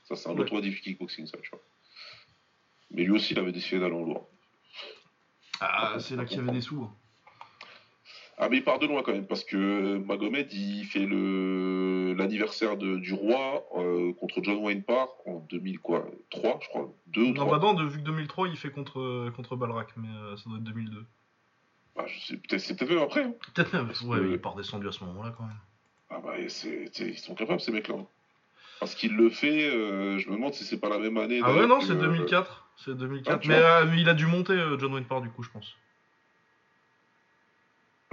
ça c'est un Ouais. autre du kickboxing, ça, tu vois. Mais lui aussi, il avait décidé d'aller en lourd. Ah, c'est là qu'il y avait des sous. hein. Ah, mais il part de loin quand même, parce que Magomed, il fait le, l'anniversaire du roi euh, contre John Wayne Parr en 2000, quoi, 3, je crois, 2 ou Non, 3. bah non, de, vu que 2003, il fait contre, contre Balrak, mais euh, ça doit être 2002. Bah, je sais, peut-être, c'est peut-être même après. hein. Peut-être même, Parce ouais, que- il est pas redescendu à ce moment-là quand même. Ah, bah, c'est, ils sont capables, ces mecs-là. hein. Parce qu'il le fait, euh, je me demande si c'est pas la même année. Ah ouais, non, c'est 2004. C'est 2004. Ah, mais, euh, il a dû monter euh, John Wayne Parr du coup, je pense.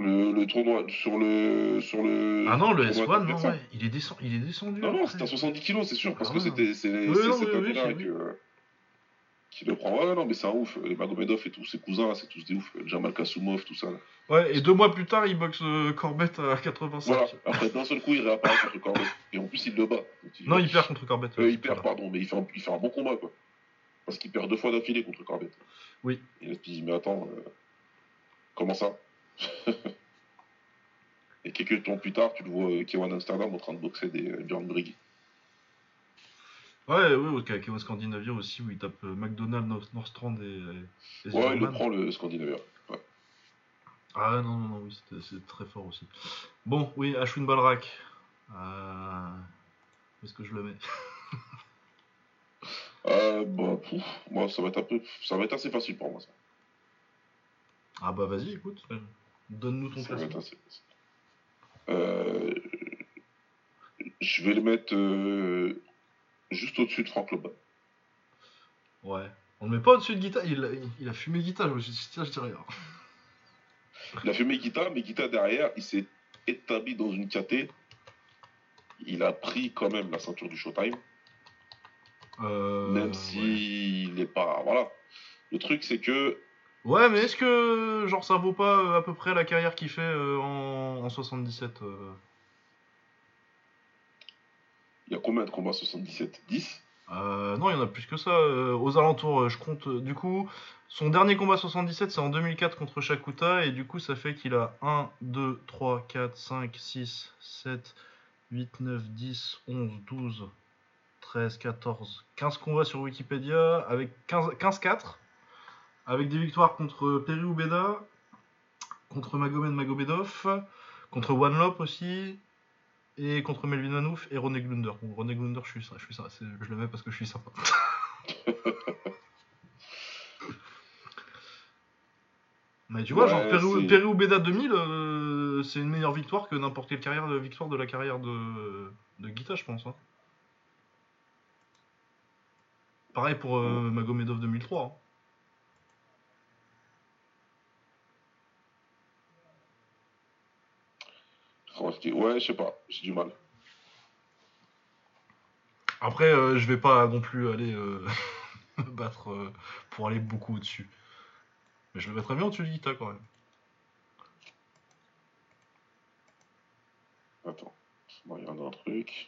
Le, le tournoi sur le. Sur le ah non, le tournoi S1, non, ouais, il est, descend, il est descendu. Non, non, c'était à 70 kilos, c'est sûr, parce Ah que ouais. c'était c'est Oui, cette oui, qui le prend. Ouais, non, mais c'est un ouf. Les Magomedov et tous ses cousins, c'est tous des oufs. Jamal Kasumov, tout ça. là. Ouais, et deux mois plus tard, il boxe euh, Corbett à 85. Voilà, après d'un seul coup, il réapparaît contre Corbett. Et en plus, il le bat. Donc, il- Non, il perd contre Corbett. Euh, il perd, voilà. pardon, mais il fait, un, il fait un bon combat, quoi. Parce qu'il perd deux fois d'affilée contre Corbett. Oui. Et dis, mais attends, euh, comment ça? Et quelques temps plus tard, tu le vois, euh, Kewan Amsterdam en train de boxer des euh, Björn Brigg. Ouais, ouais, ok, avec Scandinavia aussi, où il tape euh, McDonald, Nordstrand et, et Ouais, il le prend, le Scandinavien. Ouais. Ah non, non, non, oui, c'est très fort aussi. Bon, oui, Ashwin Balrak. Euh... Où est-ce que je le mets? Euh, bah, pouf, moi, ça va être un peu, ça va être assez facile pour moi. Ça, Ah bah vas-y, écoute. Donne-nous ton Ça classement. Euh, je vais le mettre euh, juste au-dessus de Frank Loban. Ouais. On le met pas au-dessus de Guita, il, a- il a fumé Guita, je me suis dit, tiens, je dis rien. Il a fait Megita, Megita derrière, il s'est établi dans une KT. Il a pris quand même la ceinture du Showtime, Euh, même ouais. s'il n'est pas. Voilà. Le truc, c'est que Ouais, mais est-ce que genre ça vaut pas euh, à peu près la carrière qu'il fait euh, en, en 77 euh il y a combien de combats 77 10 Euh, Non, il y en a plus que ça. euh, aux alentours, euh, je compte. du coup, son dernier combat 77, c'est en 2004 contre Shakuta, et du coup, ça fait qu'il a 1, 2, 3, 4, 5, 6, 7, 8, 9, 10, 11, 12, 13, 14, 15 combats sur Wikipédia, avec 15 15-4, avec des victoires contre Perry Ubeda, contre Magomed Magomedov, contre One Lop aussi, et contre Melvin Manouf et René Glunder. Bon, René Glunder, je suis ça, je suis je le mets parce que je suis sympa. Mais tu vois, Ouais, genre Perry, c'est- Perry Ubeda 2000, euh, c'est une meilleure victoire que n'importe quelle carrière de victoire de la carrière de, de Guita, je pense. hein. Pareil pour euh, Magomedov 2003. hein. Ouais, je sais pas, j'ai du mal. Après, euh, je vais pas non plus aller euh, me battre euh, pour aller beaucoup au-dessus. Mais je le mettrais bien au-dessus de Guita quand même. Attends, je vais regarder un truc.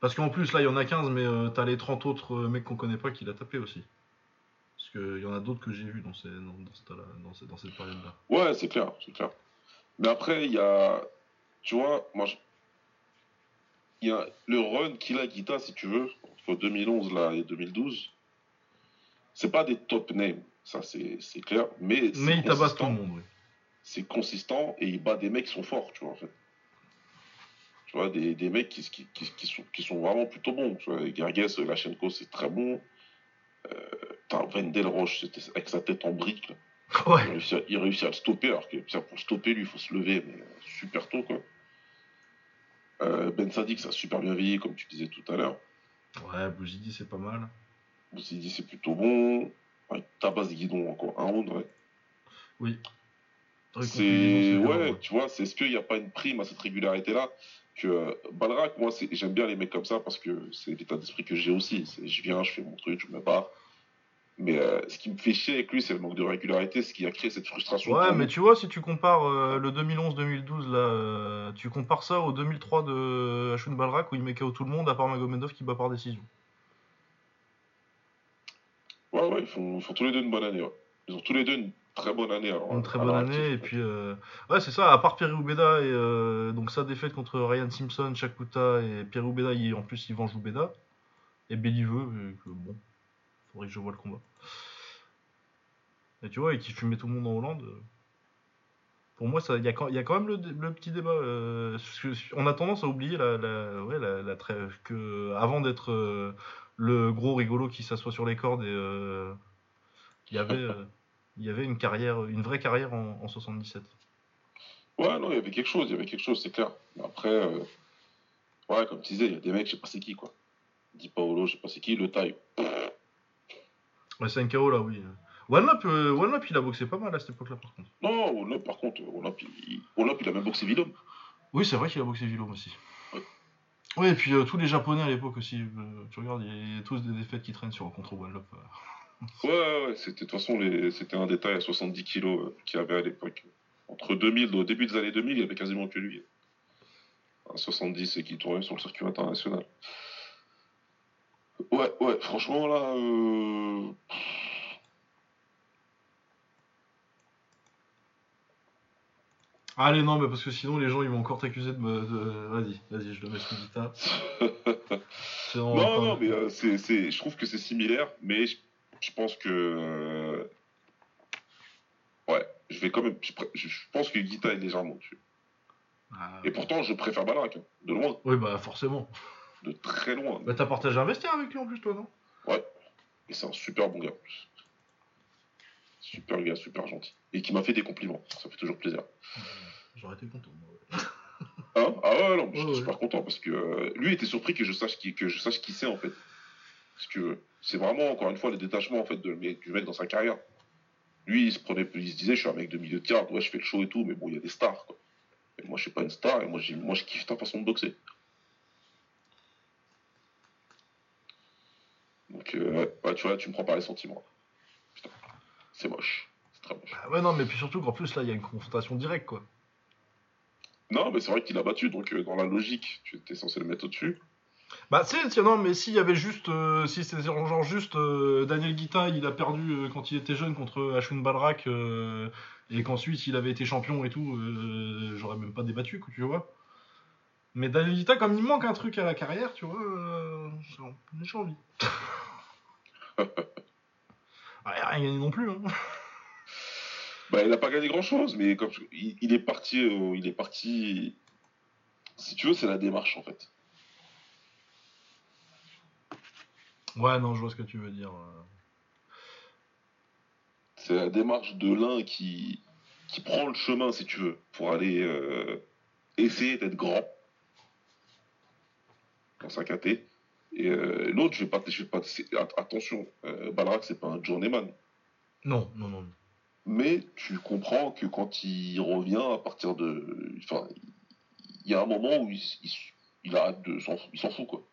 Parce qu'en plus, là, il y en a 15, mais t'as les 30 autres mecs qu'on connaît pas qui l'a tapé aussi. Qu'il y en a d'autres que j'ai vus dans, ces, dans, dans, cette, dans, cette, période-là. Ouais, c'est clair, c'est clair. Mais après, il y a. Tu vois, moi, je- il y a le run qu'il a Guita, si tu veux, entre 2011 là, et 2012. C'est pas des top names, ça c'est c'est clair. Mais, c'est Mais il tabasse tout le monde, oui. c'est consistant et il bat des mecs qui sont forts, tu vois, en fait. Tu vois, des, des mecs qui, qui, qui, qui sont, qui sont vraiment plutôt bons. Tu vois, Gerges, Lachenko, c'est très bon. Euh, T'as Vendel Roche, avec sa tête en brique. là. Il, réussit à, il réussit à le stopper, alors que pour stopper, lui, il faut se lever, mais euh, super tôt, quoi. Euh, ben Sadik, ça a super bien vieilli, comme tu disais tout à l'heure. Ouais, Boujidi, c'est pas mal. dit c'est plutôt bon. Ouais, tabasse Guidon encore un round, ouais. Oui. C'est ouais, tu vois, c'est est-ce qu'il n'y a pas une prime à cette régularité-là? Que euh, Balrak, moi, j'aime bien les mecs comme ça parce que c'est l'état d'esprit que j'ai aussi. Je viens, je fais mon truc, je me barre. Mais euh, ce qui me fait chier avec lui, c'est le manque de régularité, ce qui a créé cette frustration. Ouais, mais tu vois, si tu compares euh, le 2011-2012, là, tu compares ça au 2003 de Ashwin Balrak où il met KO tout le monde à part Magomedov qui bat par décision. Ouais, ouais, ils font, ils font tous les deux une bonne année. ouais. Ils ont tous les deux une très bonne année. alors, Une très bonne année, et puis euh, ouais, c'est ça, à part Pierre Ubeda et euh, donc sa défaite contre Ryan Simpson, Shakuta et Pierre Ubeda, il, en plus il venge Ubeda, et et que bon, faudrait que je vois le combat. Et tu vois, et qui fumait tout le monde en Hollande. euh, Pour moi, il y, a quand- y a quand même le, petit débat. euh, on a tendance à oublier la, la, ouais, la, la trêve, que avant d'être le gros rigolo qui s'assoit sur les cordes, et il y avait. Euh, il y avait une carrière, une vraie carrière en, en 77. Ouais, non, il y avait quelque chose, il y avait quelque chose, c'est clair. Mais après, euh, ouais, comme tu disais, il y a des mecs, je sais pas c'est qui, quoi. Di Paolo, je sais pas c'est qui, le taille. Ouais, c'est un KO là, oui. One Up, euh, One il a boxé pas mal à cette époque-là, par contre. Non, Olop, par contre, Olop, il, Olop, il a même boxé Vidom. Oui, c'est vrai qu'il a boxé Vilom aussi. Ouais. Ouais, et puis euh, tous les Japonais à l'époque aussi. euh, tu regardes, il y a tous des défaites qui traînent sur contre One. Ouais, ouais, ouais, c'était de toute façon, les- c'était un détail à 70 kilos euh, qu'il y avait à l'époque. Entre 2000, au début des années 2000, il y avait quasiment que lui. À 70 et qui tournait sur le circuit international. Ouais, ouais, franchement, là. euh, Allez, non, mais parce que sinon les gens ils vont encore t'accuser de me. de- Vas-y, vas-y, je le mets sous Guita. Sinon, on va non, non, mais euh, c'est, c'est, je trouve que c'est similaire, mais je, je pense que. ouais, je vais quand même. Je, pense que Guita est légèrement dessus. Ah, Et pourtant, je préfère Balrak, hein, de loin, Oui, bah forcément. de très loin. Bah t'as partagé un vestiaire avec lui en plus, toi, non? Et c'est un super bon gars en plus. Super gars, super gentil. Et qui m'a fait des compliments. Ça fait toujours plaisir. J'aurais été content. moi, ouais. Hein? Ah ouais, non, je suis Ouais, ouais. super content parce que euh, lui était surpris que je sache qui, que je sache qui c'est en fait. Parce que c'est vraiment encore une fois le détachement en fait de, du mec dans sa carrière. Lui, il se prenait, il se disait, je suis un mec de milieu de carte, ouais, je fais le show et tout, mais bon, il y a des stars quoi. Et moi, je suis pas une star et moi, je kiffe ta façon de boxer. Donc, euh, ouais, tu vois, tu me prends par les sentiments. Putain, c'est moche, c'est très moche. Bah ouais, non, mais puis surtout qu'en plus là il y a une confrontation directe, quoi. Non, mais c'est vrai qu'il a battu, donc euh, dans la logique, tu étais censé le mettre au-dessus. Bah, tu sais, tiens, non, mais s'il y avait juste. euh, si c'était genre genre juste euh, Daniel Guita, il a perdu euh, quand il était jeune contre Ashwin Balrak, euh, et qu'ensuite il avait été champion et tout, euh, j'aurais même pas débattu, quoi, tu vois. Mais Daniel Guita, comme il manque un truc à la carrière, tu vois, j'ai- envie. Ah, il a rien gagné non plus, hein. Bah, il n'a pas gagné grand-chose, mais comme il, il est parti, il est parti. Si tu veux, c'est la démarche en fait. Ouais, non, je vois ce que tu veux dire. C'est la démarche de l'un qui qui prend le chemin, si tu veux, pour aller euh, essayer d'être grand dans sa KT. Et euh, l'autre, je vais pas, je vais pas, attention, euh, Balrak, c'est pas un journeyman. Non, non, non. Mais tu comprends que quand il revient à partir de. Enfin, il y a un moment où il, il, il arrête de. Il s'en fout, quoi.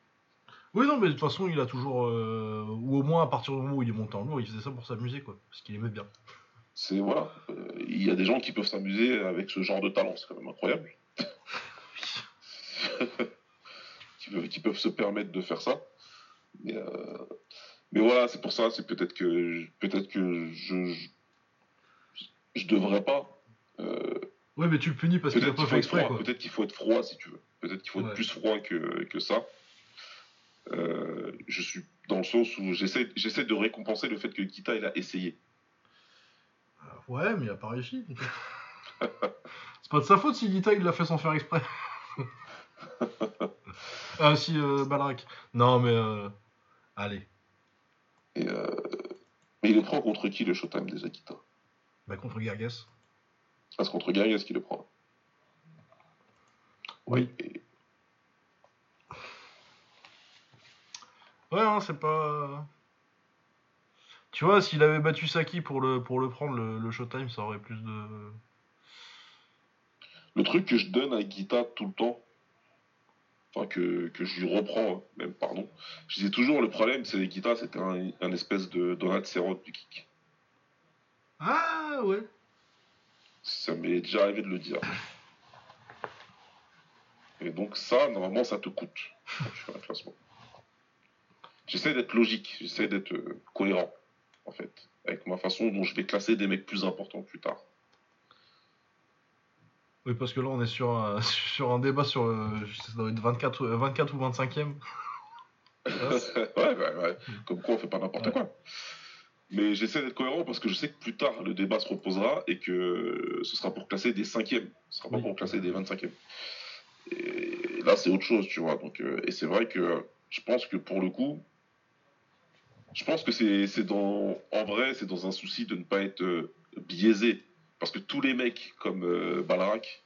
Oui, non, mais de toute façon, il a toujours. euh, ou au moins, à partir du moment où il est monté en lourd, il faisait ça pour s'amuser, quoi. Parce qu'il aimait bien. C'est. Voilà. Euh, Il y a des gens qui peuvent s'amuser avec ce genre de talent, c'est quand même incroyable. qui, peuvent, qui peuvent se permettre de faire ça. Mais, euh, mais voilà, c'est pour ça, c'est peut-être que. Peut-être que je. je je devrais pas. Euh, Oui, mais tu le punis parce qu'il a pas fait exprès, peut-être qu'il faut être froid si tu veux. Peut-être qu'il faut Ouais. être plus froid que, que ça. Euh, je suis dans le sens où j'essaie, j'essaie de récompenser le fait que Kita il a essayé. Ouais, mais il a pas réussi. c'est pas de sa faute si Guita il l'a fait sans faire exprès. ah si, euh, Balrak. Non, mais euh, allez. Et, euh, mais il le prend contre qui le Showtime des Akita Bah contre Gargas. Ah, c'est contre est-ce qu'il le prend Oui. Et- Ouais, hein, c'est pas. Tu vois, s'il avait battu Saki pour le, pour le prendre, le, le Showtime, ça aurait plus de. Le truc que je donne à Gita tout le temps, enfin que, que je lui reprends, hein, même, pardon, je disais toujours le problème, c'est que Gita, c'était un, un espèce de Donald Cerrone du kick. Ah ouais. Ça m'est déjà arrivé de le dire. Et donc ça, normalement, ça te coûte tu fais un classement. J'essaie d'être logique, j'essaie d'être euh, cohérent, en fait, avec ma façon dont je vais classer des mecs plus importants plus tard. Oui, parce que là, on est sur un, sur un débat sur. euh, ça doit être 24, ou- 24 ou 25ème. ouais, ouais, ouais. Comme quoi, on fait pas n'importe Ouais. quoi. Mais j'essaie d'être cohérent parce que je sais que plus tard, le débat se reposera et que ce sera pour classer des cinquièmes. Ce sera pas pour classer des 25e. Et là, c'est autre chose, tu vois. Donc, euh, et c'est vrai que je pense que pour le coup, je pense que c'est dans. En vrai, c'est dans un souci de ne pas être euh, biaisé. Parce que tous les mecs comme euh, Balrak,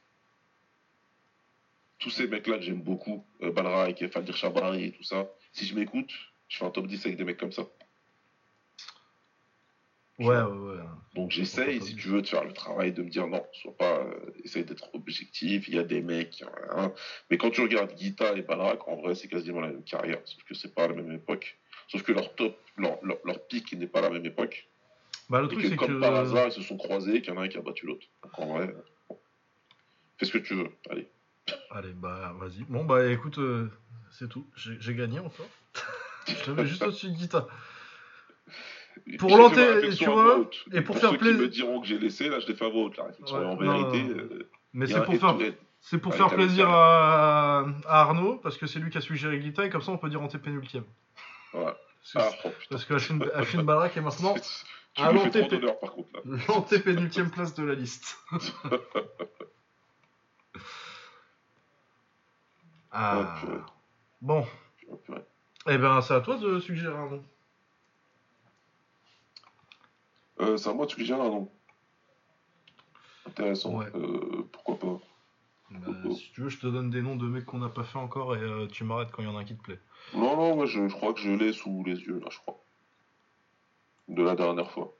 tous ces mecs-là que j'aime beaucoup, euh, Balrak, Fadir Chabari et tout ça, si je m'écoute, je fais un top 10 avec des mecs comme ça. Ouais, ouais, ouais. Donc j'essaye, si tu veux, de faire le travail de me dire non, sois pas, euh, essaye d'être objectif, il y a des mecs, hein. mais quand tu regardes Guita et Balrak, en vrai c'est quasiment la même carrière, sauf que c'est pas à la même époque, sauf que leur top, leur, leur, leur pic n'est pas à la même époque, Bah, le et truc, que c'est comme que. par hasard ils se sont croisés, qu'il y en a un qui a battu l'autre. Donc en vrai, bon. fais ce que tu veux, allez. Allez, bah, vas-y. Bon, bah, écoute, euh, c'est tout. J'ai gagné encore. Je t'avais juste au-dessus de Guita. Et Pour l'enterrer, tu vois, et pour Pour faire ceux plaisir- qui me diront que j'ai laissé, là je l'ai fait à voix haute, la réflexion. Ouais, en non, vérité, euh, Mais c'est pour faire, c'est pour faire plaisir à... à Arnaud, parce que c'est lui qui a suggéré Guita, et comme ça on peut dire antépénultième. Voilà. Parce Ah, oh, parce que Afin, Afin Balak est maintenant tu à l'antépénultième place de la liste. ah. Oh, purée. Bon, Oh, eh ben c'est à toi de suggérer un nom. Euh, c'est à moi de suggérer un nom. Intéressant. Ouais. Euh, pourquoi pas Bah, si tu veux, je te donne des noms de mecs qu'on n'a pas fait encore et euh, tu m'arrêtes quand il y en a un qui te plaît. Non, non, moi je, je crois que je l'ai sous les yeux là, je crois. De la dernière fois.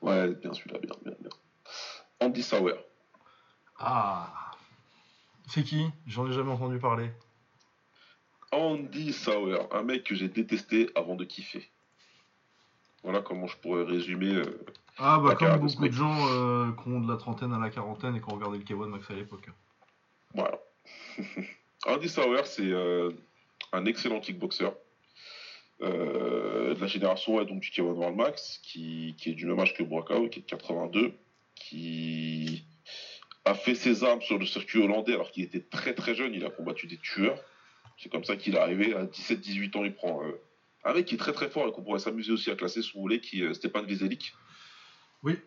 Ouais, bien celui-là, bien, bien, bien. Andy Sauer. Ah C'est qui? J'en ai jamais entendu parler. Andy Sauer, un mec que j'ai détesté avant de kiffer. Voilà comment je pourrais résumer. euh, Ah bah comme de beaucoup de gens euh, qui ont de la trentaine à la quarantaine et qui ont regardé le K1 Max à l'époque. Voilà. Andy Sauer, c'est euh, un excellent kickboxer de la génération ouais, donc, du K1 World Max, qui, qui est du même âge que Brokaw, qui est de 82, qui a fait ses armes sur le circuit hollandais alors qu'il était très très jeune, il a combattu des tueurs. C'est comme ça qu'il est arrivé, à 17-18 ans, il prend euh, un mec qui est très très fort et qu'on pourrait s'amuser aussi à classer si vous voulez, qui est euh, Stéphane Vizelic, Oui.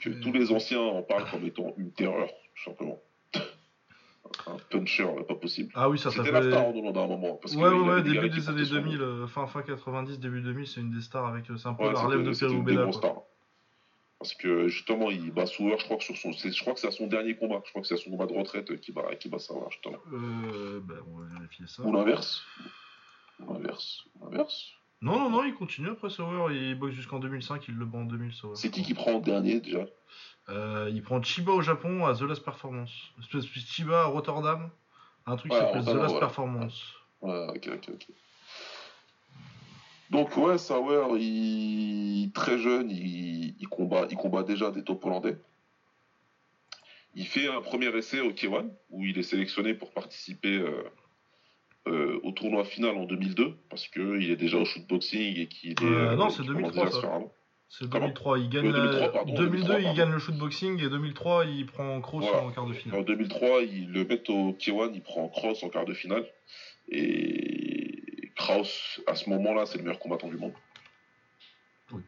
que tous les anciens en parlent comme étant une terreur, tout simplement. un puncher, euh, pas possible. Ah oui, ça C'était la star en Hollande à un moment. Parce Ouais, début des années portaient son nom. 2000, euh, fin, fin 90, début 2000, c'est une des stars avec... C'est un peu Ouais, la relève de c'était Parce que justement, il bat Sauer, je crois que sur son, je crois que c'est à son dernier combat. Je crois que c'est à son combat de retraite qui bat, qui bat Sauer, justement. Euh, bah, on va vérifier ça. Ou l'inverse. Ou l'inverse. Non, non, non, il continue après Sauer, il boxe jusqu'en 2005, il le bat en 2000 Sauer. C'est qui qui prend en dernier déjà? Euh, il prend Chiba au Japon à The Last Performance. Espèce Chiba à Rotterdam, un truc qui s'appelle The Last. Performance. Ouais, ok, ok, ok. Donc ouais, Sauer, il très jeune, il, il combat, il combat déjà des top hollandais. Il fait un premier essai au K1 où il est sélectionné pour participer euh, euh, au tournoi final en 2002 parce que il est déjà au shootboxing et qu'il est Euh, non, euh, c'est qu'il commence 2003, déjà à se ça. C'est Comment 2003, il gagne Euh, 2003, la- pardon, 2002, 2003, il pardon. gagne le shootboxing et 2003, il prend Cross Voilà. en quart de En finale. 2003, il le met au K1, il prend Kraus en quart de finale et Kraus à ce moment-là, c'est le meilleur combattant du monde. Oui.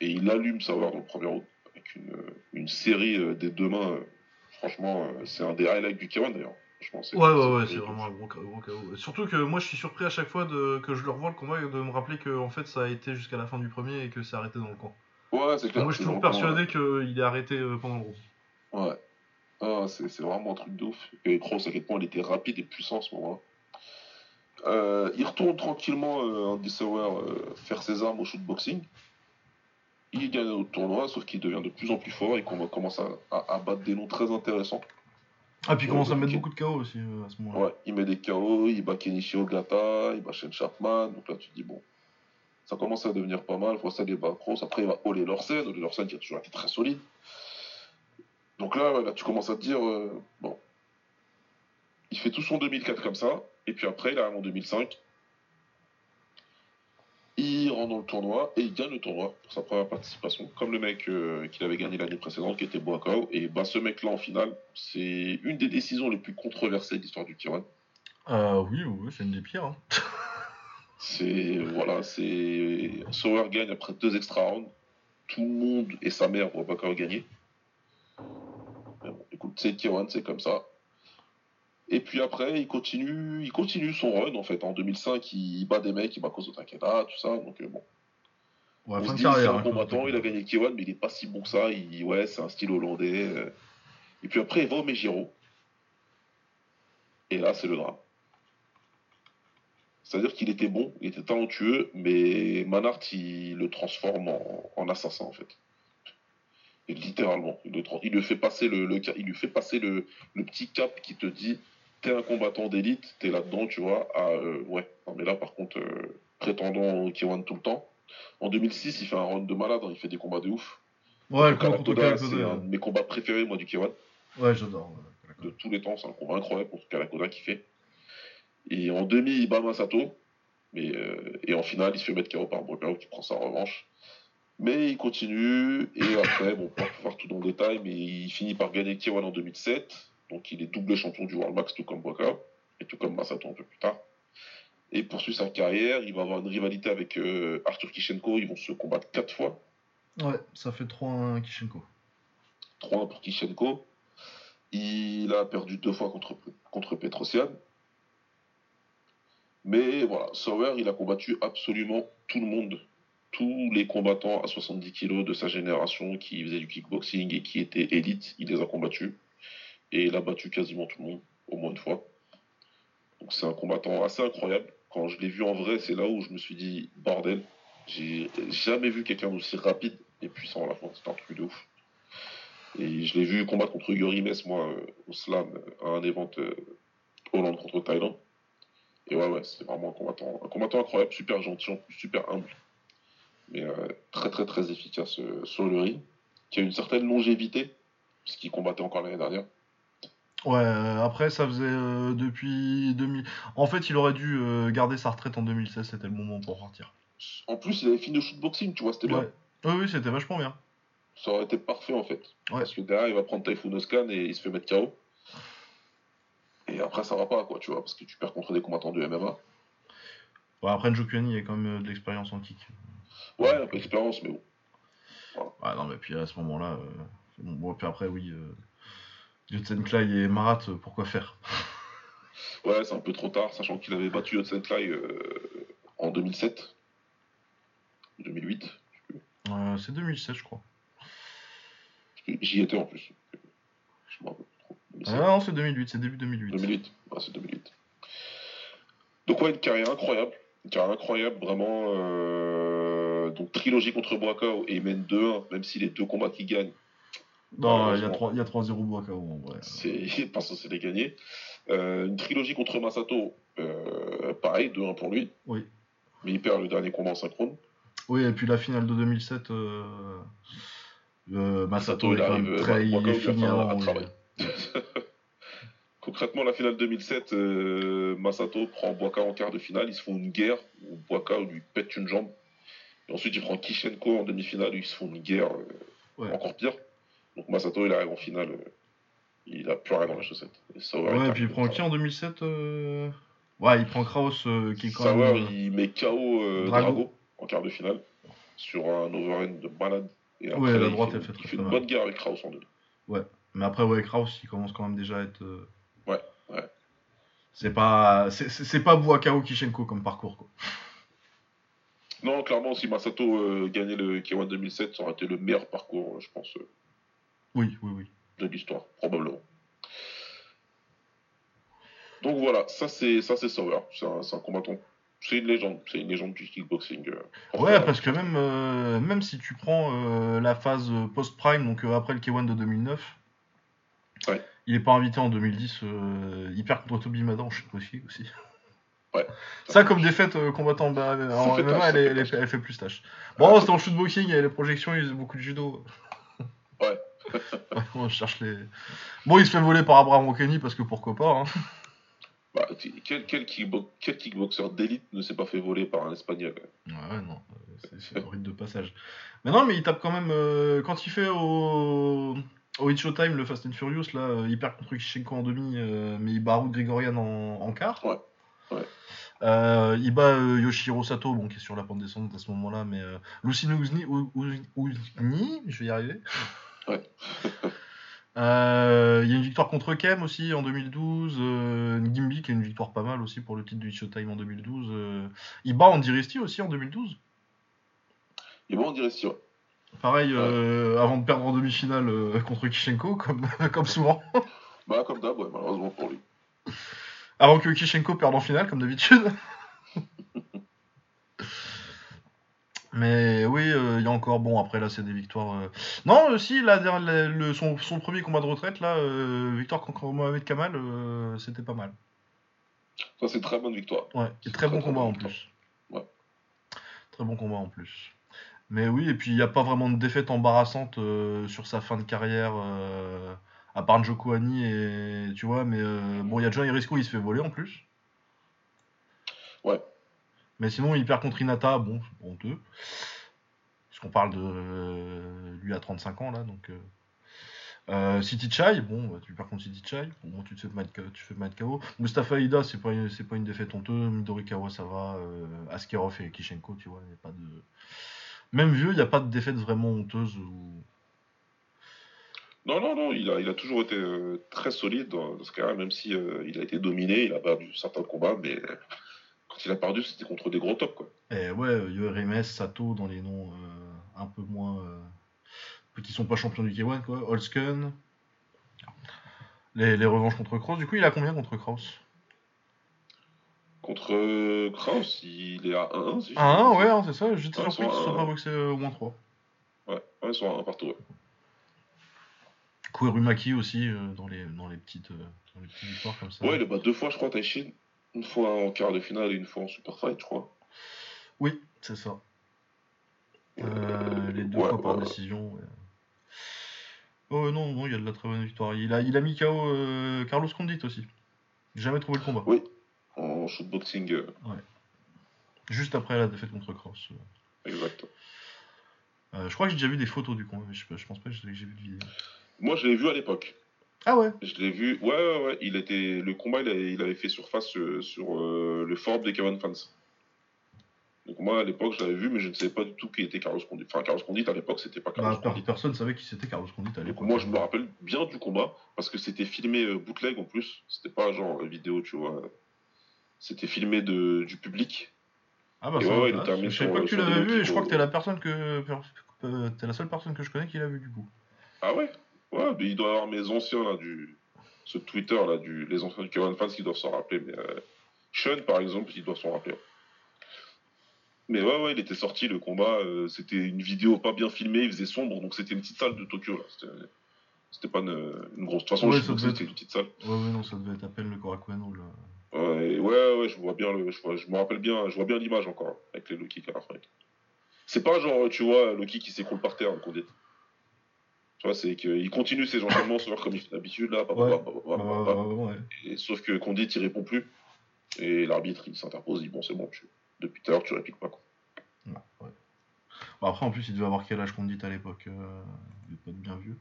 Et il allume Sauer dans le premier round avec une, une série euh, des deux mains. euh, franchement, euh, c'est un des highlights du K1 d'ailleurs. Ouais, ouais, ouais, c'est vraiment un gros, gros KO. Surtout que moi, je suis surpris à chaque fois de, que je le revois le combat et de me rappeler que en fait, ça a été jusqu'à la fin du premier et que c'est arrêté dans le camp. Ouais, c'est clair. moi, je suis toujours persuadé qu'il est arrêté euh, pendant le round. Ouais. Ah, c'est vraiment un truc de ouf. Et Kroos, à quel point il était rapide et puissant à ce moment-là. Euh, il retourne tranquillement, euh, Andy Sauer, euh, faire ses armes au shootboxing. Il gagne au tournoi, sauf qu'il devient de plus en plus fort. Il comm- commence à, à- à battre des noms très intéressants. Ah, puis il commence à Ouais, mettre beaucoup de KO aussi euh, à ce moment-là. Ouais, il met des KO, il bat Kenichi Ogata, il bat Shane Chapman. Donc là, tu te dis, bon, ça commence à devenir pas mal. Fois ça, il bat. Après, il va Ole Lorsen. Ole Lorsen qui a toujours été très solide. Donc là, là tu commences à te dire, euh, bon, il fait tout son 2004 comme ça. Et puis après, il arrive en 2005. Il rentre dans le tournoi et il gagne le tournoi pour sa première participation, comme le mec euh, qu'il avait gagné l'année précédente, qui était Boakao. Et bah, ce mec-là, en finale, c'est une des décisions les plus controversées de l'histoire du Kiran. Euh, oui, oui, c'est une des pires. hein. C'est voilà, c'est Sauer gagne après deux extra rounds. Tout le monde et sa mère voient Bakao gagner. Mais bon, écoute, c'est Kiwan, c'est comme ça. Et puis après, il continue, il continue son run en fait. En 2005, il bat des mecs, il bat Kozo Takeda, tout ça. Donc euh, bon, Ouais, on fin se de dit, carrière. c'est hein, un combattant, il a gagné Kiwan, mais il est pas si bon que ça. Il, ouais, c'est un style hollandais. euh. Et puis après, il va au Mejiro. Et là, c'est le drame. C'est-à-dire qu'il était bon, il était talentueux, mais Manhart, il le transforme en, en assassin, en fait. Et littéralement, il le, il lui fait passer le, il lui fait passer le, le petit cap qui te dit t'es un combattant d'élite, t'es là-dedans, tu vois. Ah, euh, ouais, non, mais là, par contre, euh, prétendant au K1 tout le temps. En 2006, il fait un run de malade, hein, il fait des combats de ouf. Ouais, le combat contre c'est un de mes combats préférés, moi, du K1. Ouais, j'adore. ouais, de tous les temps. C'est un combat incroyable pour Kalakoda qui fait. Et en demi, il bat Masato. Mais, euh, et en finale, il se fait mettre KO par Brockao qui prend sa revanche. Mais il continue. Et après, bon, pas pour faire tout dans le détail, mais il finit par gagner K1 en 2007. Donc il est double champion du World Max, tout comme Brockao. Et tout comme Masato un peu plus tard. Et poursuit sa carrière. Il va avoir une rivalité avec euh, Arthur Kishenko. Ils vont se combattre quatre fois. Ouais, ça fait 3-1 Kishenko. 3-1 pour Kishenko. Il a perdu deux fois contre, contre Petrosian. Mais voilà, Sauer, il a combattu absolument tout le monde. Tous les combattants à 70 kg de sa génération qui faisaient du kickboxing et qui étaient élites, il les a combattus. Et il a battu quasiment tout le monde, au moins une fois. Donc c'est un combattant assez incroyable. Quand je l'ai vu en vrai, c'est là où je me suis dit, bordel, j'ai jamais vu quelqu'un d'aussi rapide et puissant à la fois. C'est un truc de ouf. Et je l'ai vu combattre contre Yuri moi, euh, au slam, à un event euh, Hollande contre Thaïlande. Et ouais, ouais, c'est vraiment un combattant, un combattant incroyable, super gentil, super humble. Mais euh, très, très, très efficace sur le. Qui a une certaine longévité, puisqu'il combattait encore l'année dernière. Ouais, euh, après, ça faisait euh, depuis 2000. En fait, il aurait dû euh, garder sa retraite en 2016, c'était le moment pour partir. En plus, il avait fini au shootboxing, tu vois, c'était bien. Ouais. Oui, oui, c'était vachement bien. Ça aurait été parfait, en fait. Ouais. Parce que derrière, il va prendre Typhoon Oscan et il se fait mettre KO. Et après, ça va pas, quoi, tu vois, parce que tu perds contre des combattants de MMA. Ouais, après, Njokuani, il y a quand même euh, de l'expérience en kick. Ouais, un peu d'expérience, mais bon. Ouais, non, mais puis à ce moment-là, euh, bon, puis après, oui, euh, Yotsenklai et Marat, euh, pourquoi faire? Ouais, c'est un peu trop tard, sachant qu'il avait battu Yotsenklai euh, en 2007. 2008. Euh, C'est 2016, je crois. J'y étais en plus. Je me rappelle trop. 2007. Ah non, c'est 2008, c'est début 2008. 2008. Ouais, c'est 2008. Donc ouais, une carrière incroyable. Une carrière incroyable, vraiment. euh, Donc trilogie contre Boakao et il mène 2-1, même si les deux combats qu'il gagne, Non, il y a Malheureusement. 3 il y a 3-0 Boakao en vrai. c'est pas censé les gagner. Euh, une trilogie contre Masato, euh, pareil, 2-1 pour lui. Oui. Mais il perd le dernier combat en synchrone. Oui, et puis la finale de 2007, euh, euh, Masato il est quand arrive, même euh, très. Il est fini avant. Concrètement, la finale 2007, euh, Masato prend Boaka en quart de finale. Ils se font une guerre où Boaka lui pète une jambe. Et ensuite, il prend Kishenko en demi-finale. Ils se font une guerre euh, Ouais. encore pire. Donc Masato, il arrive en finale. euh, il a plus rien dans la chaussette. Et Sauer, Ouais, il et puis il prend qui en 2007 euh Ouais, il prend Kraus euh, qui est quand Sauer, même. il met KO Drago. Drago. en quart de finale sur un overhand de malade. Et Ouais, la il droite, fait, elle fait il très, fait très une bonne guerre avec Kraus en demi. Mais après, ouais, Kraus, il commence quand même déjà à être. Ouais, ouais. C'est pas, c'est- pas Boakao Kishenko comme parcours quoi. Non, clairement, si Masato euh, gagnait le K1 2007, ça aurait été le meilleur parcours, je pense, euh, Oui, oui, oui. de l'histoire, probablement. Donc voilà, ça c'est ça c'est Sauer, c'est un, combattant, c'est une légende, c'est une légende du kickboxing. euh, Ouais, parce que même, euh, même si tu prends euh, la phase euh, post-prime, donc après le K1 de 2009, Ouais. il est pas invité en 2010. euh, il perd contre Toby Madan, je aussi. aussi. Ouais. Ça, comme défaite euh, combattant bah, en fait MMA, elle, fait elle est- tâche. elle fait plus tâche. Bon, c'était en shootboxing, les projections, il faisait beaucoup de judo. Ouais. Ouais, on cherche les. Bon, il se fait voler par Abraham Okeni parce que pourquoi pas. Hein. Bah, quel, quel, kickbo- quel kickboxer d'élite ne s'est pas fait voler par un espagnol Ouais, ouais, non, euh, c'est- un rite de passage. Mais non, mais il tape quand même. euh, quand il fait au. Au Hit Showtime, le Fast and Furious, là, euh, il perd contre Kishenko en demi, euh, mais il bat Haru Grigorian en, en quart. Ouais, ouais. Euh, il bat euh, Yoshiro Sato, bon, qui est sur la pente descendante à ce moment-là, mais euh, Ou- Uzni, je vais y arriver. Ouais. Euh, Il y a une victoire contre Kem aussi en 2012. Euh, Gimbi qui a une victoire pas mal aussi pour le titre du Showtime en 2012. euh, il bat Andy Risti aussi en 2012. Et bon, on dirait si, ouais. Pareil, euh, avant de perdre en demi-finale euh, contre Kishenko, comme, comme souvent. Bah, comme d'hab, ouais, malheureusement pour lui. Avant que Kishenko perde en finale, comme d'habitude. Mais oui, euh, il y a encore. Bon, après là, c'est des victoires. euh. Non, euh, si, là, le, le- son, son premier combat de retraite, là, euh, victoire contre Mohamed Kamal, euh, c'était pas mal. Ça, c'est une très bonne victoire. Ouais, et C'est très bon très, combat bon en plus. Ouais. Très bon combat en plus. Mais oui, et puis il n'y a pas vraiment de défaite embarrassante euh, sur sa fin de carrière. euh, À part Joko Ani et. Tu vois, mais euh, bon, il y a John Irisco, il se fait voler en plus. Ouais. Mais sinon, il perd contre Inata, bon, honteux. Parce qu'on parle de euh, lui à 35 ans, là, donc. euh. Euh, City Chai, bon, bah, tu perds contre City Chai, bon, tu te fais mettre, tu fais KO. Mustafa Ida, c'est pas, une- pas une défaite honteuse. Midori Kawa, ça va. Askerov et Kishenko, tu vois, il a pas de. Même vieux, il n'y a pas de défaite vraiment honteuse. Ou... Non, non, non, il a, il a toujours été très solide dans, ce cas-là, même si il a été dominé, il a perdu certains combats, mais euh, quand il a perdu, c'était contre des gros tops, quoi. Et ouais, euh, URMS, Sato dans les noms euh, un peu moins. euh, qui sont pas champions du K1, quoi. Holsken. Les, les revanches contre Kraus. Du coup, il a combien contre Kraus Contre euh, Kraus, il est à 1-1, si je- 1-1, ouais, hein, c'est ça. J'étais surpris ils qu'il sont soit à pas 1-1. boxé euh, au moins 3. Ouais, ouais, ils sont à 1 partout, ouais. Kuerumaki aussi euh, dans, les, dans, les petites, euh, dans les petites victoires comme ça. Ouais, il bat deux fois, je crois, Taishin. Une fois en quart de finale et une fois en super fight, je crois. Oui, c'est ça. Euh, les deux Ouais, fois par ouais, décision. ouais. Oh non, non, il y a de la très bonne victoire. Il a, il a mis KO euh, Carlos Condit aussi. Jamais trouvé le combat. Oui. En shootboxing, euh, Juste après la défaite contre Cross. exact. Euh, je crois que j'ai déjà vu des photos du combat, mais je, je pense pas que j'ai vu de vidéo. Moi, je l'ai vu à l'époque. Ah ouais Je l'ai vu. Ouais, ouais, ouais. Il était le combat, il avait, il avait fait surface euh, sur euh, le forum des Kevin fans. Donc moi, à l'époque, je l'avais vu, mais je ne savais pas du tout qui était Carlos Condit. Enfin, Carlos Condit à l'époque, c'était pas Carlos bah, Condit. Personne savait qui c'était Carlos Condit à Donc l'époque. moi, je me rappelle bien du combat parce que c'était filmé euh, bootleg en plus. C'était pas genre vidéo, tu vois. C'était filmé de, du public. Ah bah Et ça ouais, ouais, il terminé Je savais pas que tu l'avais vu et je crois que t'es la personne que. T'es la seule personne que je connais qui l'a vu du coup. Ah ouais? Ouais, mais il doit y avoir mes anciens là, du. Ce Twitter là, du... les anciens du Kevin fans qui doivent s'en rappeler. Mais euh, Sean, par exemple, il doit s'en rappeler. Mais ouais, ouais, il était sorti le combat. euh, c'était une vidéo pas bien filmée, il faisait sombre, donc c'était une petite salle de Tokyo là. C'était- C'était pas une, une grosse. De toute façon, Ouais, je ça pense devait que c'était une petite salle. Ouais, ouais, non, ça devait être à peine le Korakuen ou le. Ouais, ouais, ouais, je vois bien le, je, vois- je me rappelle bien, je vois bien l'image encore avec les low kicks à la fin. C'est pas genre, tu vois, low kick qui s'écroule par terre, qu'on dit. Tu vois, c'est qu'il continue ses enchaînements, sur comme il fait d'habitude là. Ouais. Bah, ouais. Et, sauf que Condit il répond plus et l'arbitre il s'interpose, il dit bon c'est bon, tu, depuis tout à l'heure tu répliques pas quoi. Ouais. Bah, après, en plus, il devait avoir quel âge Condit à l'époque euh, Il devait pas être bien vieux.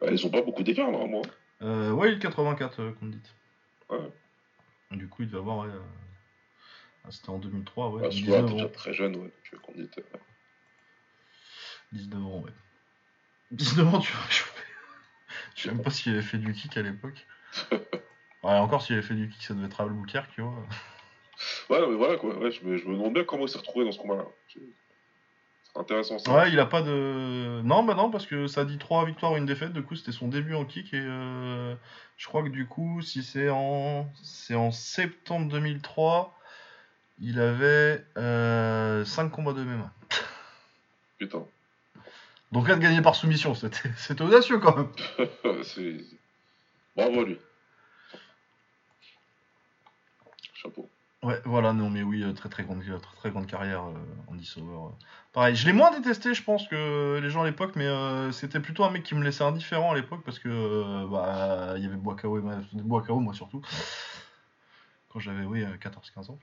Bah, ils ont pas beaucoup d'écart normalement. Euh, ouais, il est 84, euh, Condit. Ouais. Du coup, il devait avoir. Ouais, euh, ah, C'était en 2003, ouais. Bah, tu 19 vois, t'es ans. déjà très jeune, ouais, euh, Condit. euh, 19 ans, ouais. 19 ans, tu vois. Je, je sais même pas s'il avait fait du kick à l'époque. Ouais, encore s'il avait fait du kick, ça devait être Albuquerque, tu vois. Ouais, non, mais voilà quoi, ouais, je, me, je me demande bien comment il s'est retrouvé dans ce combat-là. C'est intéressant ça. Ouais, il a pas de. Non, bah non, parce que ça dit 3 victoires, une défaite. Du coup, c'était son début en kick. Et euh, je crois que du coup, si c'est en, c'est en septembre 2003, il avait 5 combats de MMA. Putain. Donc là, de gagner par soumission, c'était audacieux quand même. Bravo lui. Chapeau. Ouais, voilà, non, mais oui, euh, très très grande, très, très grande carrière, euh, Andy Sauer. euh. Pareil, je l'ai moins détesté, je pense, que les gens à l'époque, mais euh, c'était plutôt un mec qui me laissait indifférent à l'époque parce que euh, bah, il y avait Boakao et ma... Boakao, moi surtout, quand j'avais, oui, euh, 14-15 ans.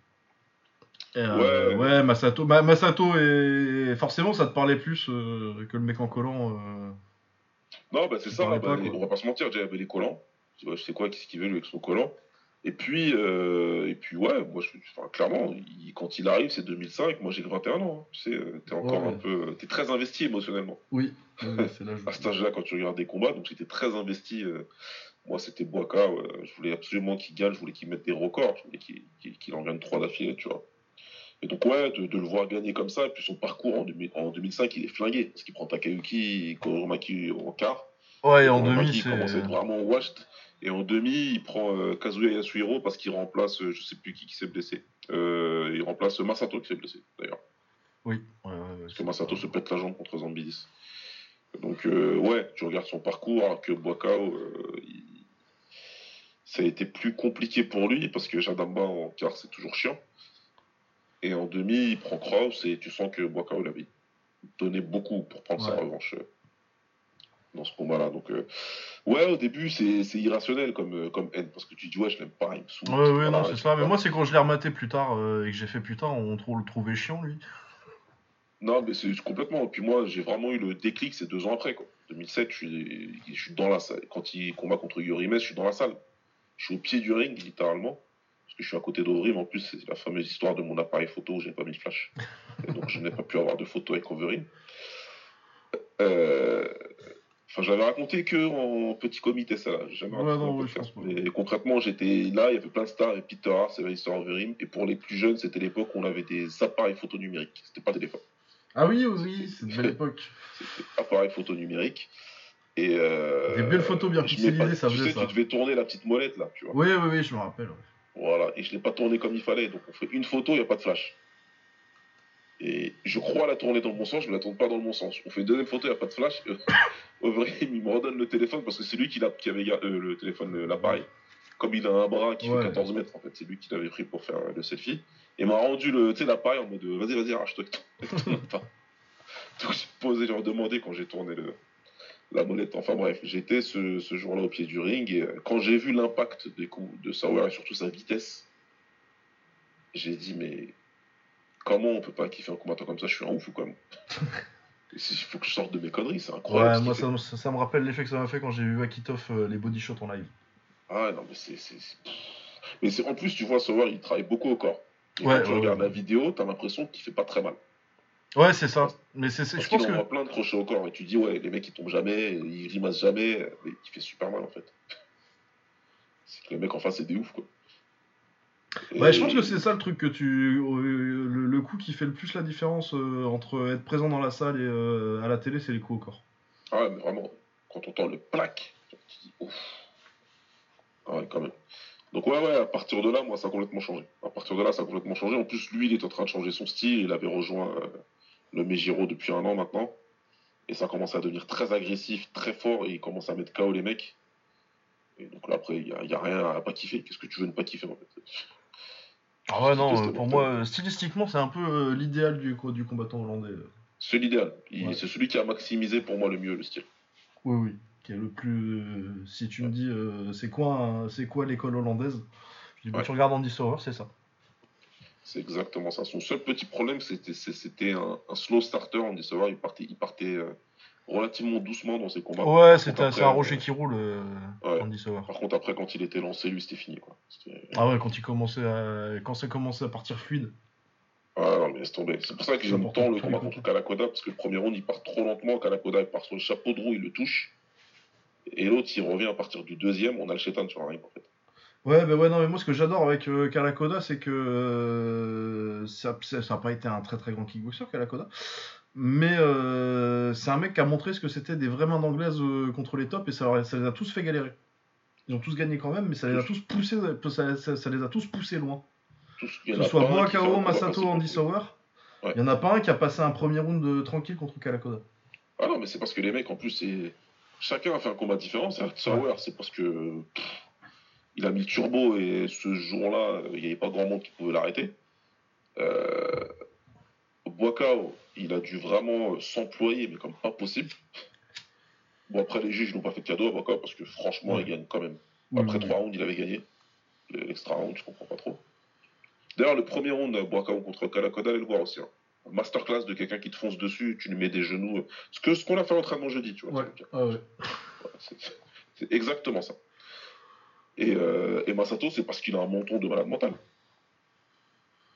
Euh, Ouais. ouais, Masato, Ma- Masato, et forcément, ça te parlait plus euh, que le mec en collant. euh. Non, bah c'est ça, bah, pas, on va pas se mentir, déjà il y avait les collants. Je sais quoi, qu'est-ce qu'il veut lui avec son collant. Et puis, et puis ouais, moi, je, enfin, clairement, il- quand il arrive, c'est 2005, moi j'ai que 21 ans. hein. Tu sais, t'es encore Ouais. un peu. T'es très investi émotionnellement. Oui, c'est là À cet âge-là, quand tu regardes des combats, donc j'étais très investi. moi, c'était Boaka, je voulais absolument qu'il gagne, je voulais qu'il mette des records, je voulais qu'il en gagne trois d'affilée, tu vois. Et donc, ouais, de, de le voir gagner comme ça, et puis son parcours en, 2000 en 2005, il est flingué, parce qu'il prend Takayuki, Koromaki en quart. Ouais, et en demi, il commence à être c'est. vraiment washed. Et en demi, il prend euh, Kazuya Yasuhiro parce qu'il remplace, euh, je sais plus qui qui s'est blessé. Euh, il remplace Masato qui s'est blessé, d'ailleurs. Oui, ouais, ouais, Parce que c'est- Masato se pète la jambe contre Zambidis. Donc, euh, ouais, tu regardes son parcours, alors que Boakao, il- ça a été plus compliqué pour lui, parce que Jadamba en quart, c'est toujours chiant. Et en demi, il prend Kraus, et tu sens que Boakao l'avait donné beaucoup pour prendre sa revanche. dans ce combat-là. Donc, euh, ouais, au début, c'est c'est irrationnel comme, euh, comme haine, parce que tu dis, ouais, je l'aime pas, il me saoule. Ouais, ouais, non, c'est ça. Mais moi, c'est quand je l'ai rematé plus tard euh, et que j'ai fait putain, on trou- le trouvait chiant, lui. Non, mais c'est complètement. Et puis moi, j'ai vraiment eu le déclic, c'est deux ans après, quoi. 2007, je suis, je suis dans la salle. Quand il combat contre Yorimes, je suis dans la salle. Je suis au pied du ring, littéralement. Parce que je suis à côté d'Overim. En plus, c'est la fameuse histoire de mon appareil photo où j'ai pas mis de flash. Et donc, je n'ai pas pu avoir de photo avec Overeem. Euh, Enfin, j'avais raconté que en petit comité, ça. Jamais Ouais, non, ouais, je. Mais concrètement, j'étais là, il y avait plein de stars, et Peter Hart, l'histoire Overeem. Et pour les plus jeunes, c'était l'époque où on avait des appareils photo numériques. C'était pas téléphone. Ah oui, oui, c'est une belle époque. C'était appareil photo numérique. Et euh, Des belles photos bien je pixelisées, pas- ça Tu faisait sais, ça. tu devais tourner la petite molette là, tu vois. Oui, oui, oui, je me rappelle. ouais. Voilà, et je l'ai pas tourné comme il fallait. Donc on fait une photo, il n'y a pas de flash. Et je crois la tourner dans le bon sens, je ne la tourne pas dans le bon sens. On fait une deuxième photo, il n'y a pas de flash. Au vrai, il me redonne le téléphone parce que c'est lui qui, avait euh, le téléphone, le- l'appareil. Comme il a un bras qui Ouais. fait 14 mètres, en fait, c'est lui qui l'avait pris pour faire euh, le selfie. Et m'a rendu l'appareil en mode euh, vas-y, vas-y, arrache-toi. Donc j'ai posé, j'ai redemandé quand j'ai tourné le, la molette. Enfin bref, j'étais ce, ce jour-là au pied du ring et euh, quand j'ai vu l'impact des coups de Sauer et surtout sa vitesse, j'ai dit mais comment on peut pas kiffer un combattant comme ça? Je suis un ouf ou quoi Il faut que je sorte de mes conneries, c'est incroyable. Ouais, moi, ça, me- ça, ça me rappelle l'effet que ça m'a fait quand j'ai vu Akitov euh, les body shots en live. Ah non, mais c'est. Mais c'est en plus, tu vois, Sauer, il travaille beaucoup au corps. Et Ouais, quand tu ouais, regardes ouais. la vidéo, t'as l'impression qu'il fait pas très mal. Ouais, c'est ça. Mais c'est, c'est- Parce je pense que. envoie plein de crochets au corps et tu dis, ouais, les mecs ils tombent jamais, ils grimacent jamais, mais il fait super mal en fait. C'est que les mecs en face, c'est des ouf quoi. Et- Ouais, je pense que c'est ça le truc que tu. euh, le, le coup qui fait le plus la différence euh, entre être présent dans la salle et euh, à la télé, c'est les coups au corps. Ah ouais, mais vraiment, quand on entend le plaque, tu dis, ouf. Ah ouais, quand même. Donc ouais, ouais, à partir de là, moi, ça a complètement changé. À partir de là, ça a complètement changé. En plus, lui, il est en train de changer son style. Il avait rejoint euh, le Mejiro depuis un an maintenant. Et ça commence à devenir très agressif, très fort, et il commence à mettre KO les mecs. Et donc là, après, il n'y a, il y a rien à pas kiffer. Qu'est-ce que tu veux ne pas kiffer, en fait Ah ouais, non, euh, pour moi, euh, stylistiquement, c'est un peu euh, l'idéal du, du combattant hollandais. C'est l'idéal. Ouais. C'est celui qui a maximisé pour moi le mieux le style. Oui, oui. Qui est le plus. euh, si tu me dis, euh, c'est quoi, c'est quoi l'école hollandaise Je dis, bah, Ouais. tu regardes Andy Sauer, c'est ça. C'est exactement ça. Son seul petit problème, c'était un, un slow starter. On dit savoir, il partait, il partait euh, relativement doucement dans ses combats. Ouais, c'est un, un euh, rocher qui roule, euh, Ouais. Sauer. Par contre, après, quand il était lancé, lui, c'était fini. Quoi. Ah ouais, quand il commençait à, quand ça commençait à partir fluide. Ah non, mais laisse tomber. C'est pour ça que Ça j'aime tant le combat contre Kalakoda, parce que le premier round, il part trop lentement. Kalakoda, il part sur le chapeau de roue, il le touche. Et l'autre, il revient à partir du deuxième. On a le chétan sur un ring, en fait. Ouais, bah ouais, non, mais moi ce que j'adore avec euh, Kalakoda, c'est que euh, ça n'a pas été un très très grand kickboxer, Kalakoda. Mais euh, c'est un mec qui a montré ce que c'était des vraies mains d'anglaise euh, contre les tops et ça, les a tous fait galérer. Ils ont tous gagné quand même, mais ça les a tous poussés, ça, ça- ça les a tous poussés loin. Que ce soit combat Masato, Andy Sauer, il Ouais. y en a pas un qui a passé un premier round de- tranquille contre Kalakoda. Ah non, mais c'est parce que les mecs, en plus. Chacun a fait un combat différent. C'est Sauer, c'est parce que. pff, il a mis le turbo et ce jour-là, il n'y avait pas grand monde qui pouvait l'arrêter. Euh... Boakao, il a dû vraiment s'employer, mais comme pas possible. Bon, après, les juges n'ont pas fait de cadeau à Boakao parce que franchement, il gagne quand même. Après trois rounds, il avait gagné. Le- L'extra round, je comprends pas trop. D'ailleurs, le premier round, Boakao contre Kalakoda, allez le voir aussi. hein. Masterclass de quelqu'un qui te fonce dessus, tu lui mets des genoux. euh, Ce que ce qu'on a fait à l'entraînement jeudi, tu vois. Ouais, ah ouais. C'est exactement ça. Et, euh, et Masato, c'est parce qu'il a un menton de malade mental.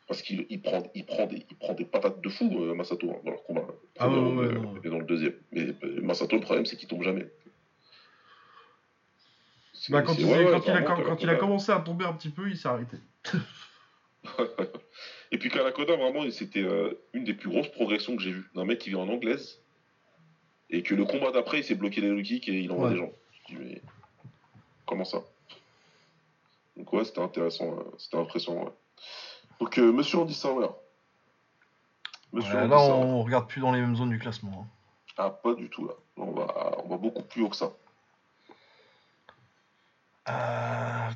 Parce qu'il il prend, il, prend des, il prend des patates de fou, euh, Masato, hein, dans leur combat. Ah ouais, ouais, euh, non. et dans le deuxième. Mais Masato, le problème, c'est qu'il tombe jamais. Bah, quand il, ouais, ouais, quand, il a, vraiment, quand, quand il a Kalakoda. commencé à tomber un petit peu, il s'est arrêté. Et puis Kalakoda, vraiment, c'était euh, une des plus grosses progressions que j'ai vues. D'un mec qui vient en anglaise, et que le combat d'après, il s'est bloqué les low kicks et il envoie Ouais. des gens. Je dis, mais comment ça? Donc ouais, c'était intéressant, euh, c'était impressionnant. ouais. Donc euh, Monsieur Andy Sauer. Monsieur Ouais, Andy là, Sauer. on regarde plus dans les mêmes zones du classement. hein. Ah, pas du tout là. On va, on va beaucoup plus haut que ça. Euh,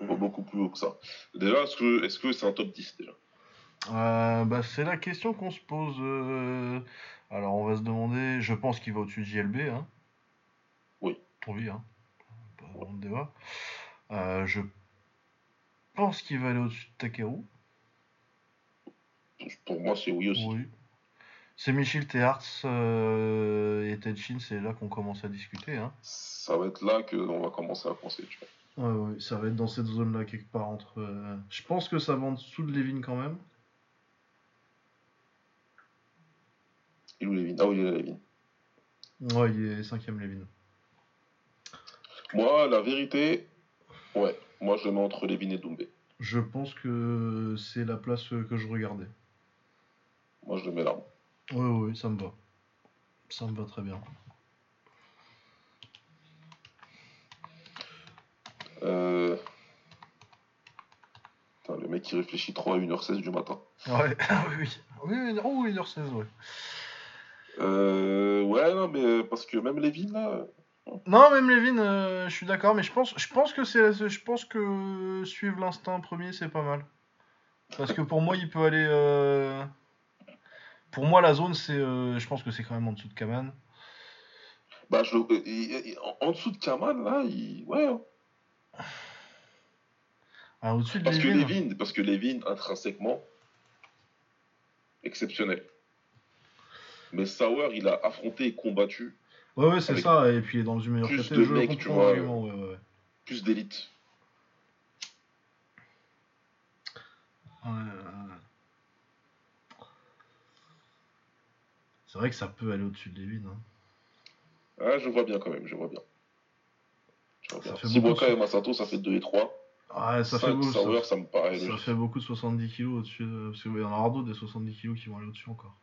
On va beaucoup plus haut que ça. Déjà, est-ce que c'est un top 10 déjà? Euh, bah, c'est la question qu'on se pose. euh, Alors, on va se demander. Je pense qu'il va au-dessus de JLB. Hein. Oui, hein. Pas vraiment de débat. Euh, je pense qu'il va aller au-dessus de Takeru. Pour moi, c'est oui aussi. Oui. C'est Michel Teharts euh, et Tenchin, c'est là qu'on commence à discuter. Hein. Ça va être là qu'on va commencer à penser, tu vois. Ouais, ouais, ça va être dans cette zone-là, quelque part entre. euh, Je pense que ça va en dessous de Levin quand même. Il est où Levin? Ah oui, il est Levin. Ouais, il est cinquième Levin. Moi, la vérité, ouais. Moi, je le mets entre Levin et Doumbé. Je pense que c'est la place que je regardais. Moi, je le mets là. Oui, oui, ça me va. Ça me va très bien. Euh... Putain, le mec qui réfléchit trop à 1h16 du matin. Ouais, ah oui, oui. Oui, oh, 1h16, ouais. Euh... Ouais, non, mais parce que même Levin, là, Non, même Levin, euh, je suis d'accord, mais je pense, je pense que c'est, je pense que suivre l'instinct premier, c'est pas mal. Parce que pour moi, il peut aller. euh, Pour moi, la zone, c'est, euh, je pense que c'est quand même en dessous de Kaman. bah, je... en dessous de Kaman, là, il... ouais. hein. Ah, au-dessus de Parce que parce que Levin, intrinsèquement, exceptionnel. Mais Sauer, il a affronté et combattu Ouais, ouais, c'est ça, et puis il est dans une meilleure plus de mecs, tu vois. ouais, ouais, plus d'élite. Ouais. C'est vrai que ça peut aller au-dessus de Levin. hein. Ah, je vois bien quand même, je vois bien. Je vois bien. Si de- et Masato, ça fait 2 et 3. Ouais, ça fait, 5 beaucoup, ça, ça me paraît ça fait beaucoup de 70 kilos au-dessus. De... Parce qu'il y en aura d'autres des 70 kilos qui vont aller au-dessus encore.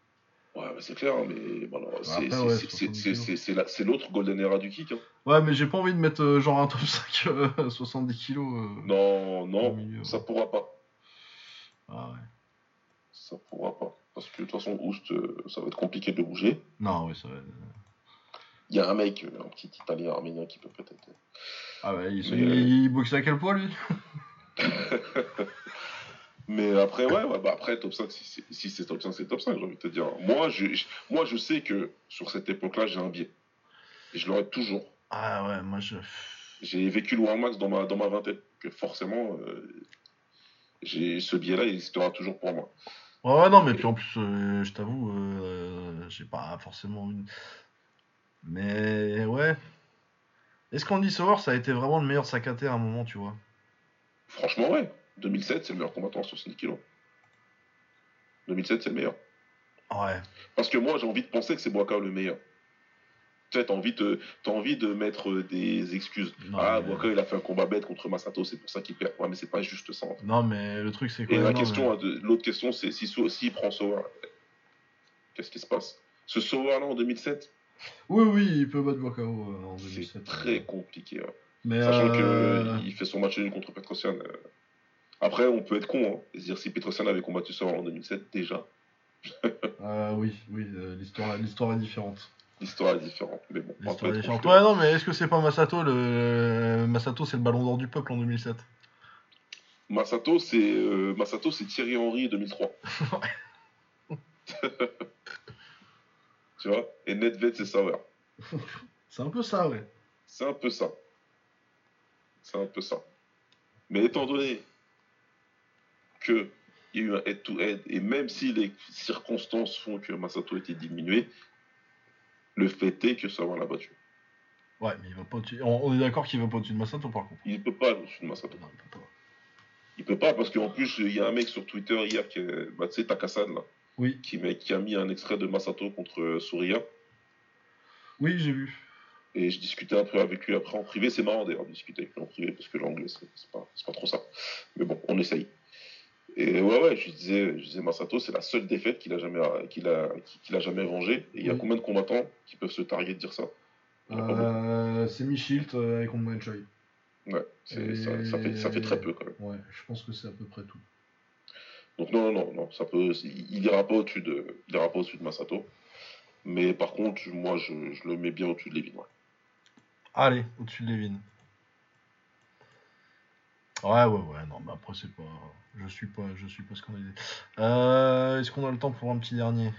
C'est clair, hein, mais bon, c'est après, ouais, c'est- c'est- 70 c'est- kilos. c'est- c'est la- c'est l'autre Golden Era du kick. hein. Ouais, mais j'ai pas envie de mettre euh, genre un top 5 euh, 70 kilos. euh. Non, non, ça pourra pas. Ah ouais. Ça pourra pas. Parce que de toute façon, Oust, euh, ça va être compliqué de bouger. Non, oui, ça va. Il y a un mec, euh, un petit italien arménien qui peut peut-être. Ah ouais, il, Mais, il, euh, il boxe à quel poids lui? Mais après, ouais, ouais, bah après, top 5, si c'est si c'est top 5, c'est top 5, j'ai envie de te dire. Moi, je, moi, je sais que sur cette époque-là, j'ai un biais. Et je l'aurai toujours. Ah ouais, moi je. J'ai vécu le Warmax dans ma, dans ma vingtaine. Que forcément, euh, j'ai ce biais-là, il existera toujours pour moi. Ouais, ouais, non, mais puis en plus, euh, je t'avoue, euh, j'ai pas forcément une. Mais ouais. Est-ce qu'Andy Sauer, ça a été vraiment le meilleur sacaté à un moment, tu vois? Franchement, ouais. 2007, c'est le meilleur combattant à 70 kilos. 2007, c'est le meilleur. Ouais. Parce que moi, j'ai envie de penser que c'est Boaka le meilleur. Tu sais, t'as envie, de- envie de mettre euh, des excuses. Non, ah, mais- Boaka, il a fait un combat bête contre Masato, c'est pour ça qu'il perd. Ouais, mais c'est pas juste ça. en fait. Non, mais le truc, c'est quoi? Et la non, question, mais- de- l'autre question, c'est si s'il prend Sauer, qu'est-ce qui se passe? Ce Sauer-là en 2007, Oui, oui, il peut battre euh, en c'est 2007. très compliqué. ouais. Mais Sachant euh, qu'il fait son match nul contre Petrosian. euh. Après, on peut être con, hein, et se dire si Petrosian avait combattu Sauer en 2007, déjà, euh, oui, oui, euh, l'histoire, l'histoire est différente. l'histoire est différente. Mais bon, on L'histoire est différente. Ouais, non, mais est-ce que c'est pas Masato le Masato, c'est le Ballon d'Or du peuple en 2007 Masato, c'est euh, Masato, c'est Thierry Henry 2003. tu vois? Et Nedved, c'est Sauer. C'est un peu ça, ouais. C'est un peu ça. C'est un peu ça. Mais étant donné que il y a eu un head-to-head, et même si les circonstances font que Masato était diminué, le fait est que Sauer l'a battu. Ouais, mais il va pas au-dessus. On, on est d'accord qu'il va pas au-dessus de Masato par contre. Il peut pas aller au-dessus de Masato. Non, il peut pas. Il peut pas parce qu'en plus, il y a un mec sur Twitter hier, qui est, bah, tu sais, Takasan, là, Oui, qui, qui a mis un extrait de Masato contre euh, Souria. oui, j'ai vu. Et je discutais un peu avec lui après en privé. C'est marrant d'ailleurs de discuter avec lui en privé parce que l'anglais, c'est pas, c'est pas trop ça. Mais bon, on essaye. Et ouais, ouais, je disais, je disais Masato, c'est la seule défaite qu'il a jamais, qu'il a, qu'il a jamais vengée. Et il y a Oui. combien de combattants qui peuvent se targuer de dire ça? Euh, c'est Michilt euh, avec Omwen Choi. Ouais, c'est- ça, ça fait, ça fait très peu quand même. Ouais, je pense que c'est à peu près tout. Donc non, non, non, ça peut, il il ira pas au-dessus de, il ira pas au-dessus de Masato. Mais par contre, moi, je, je le mets bien au-dessus de Levin. ouais. Allez, au-dessus de Levin. Ouais, ouais, ouais, non, mais après, c'est pas. Je suis pas, je suis pas scandalisé. Euh, Est-ce qu'on a le temps pour un petit dernier? Ouais,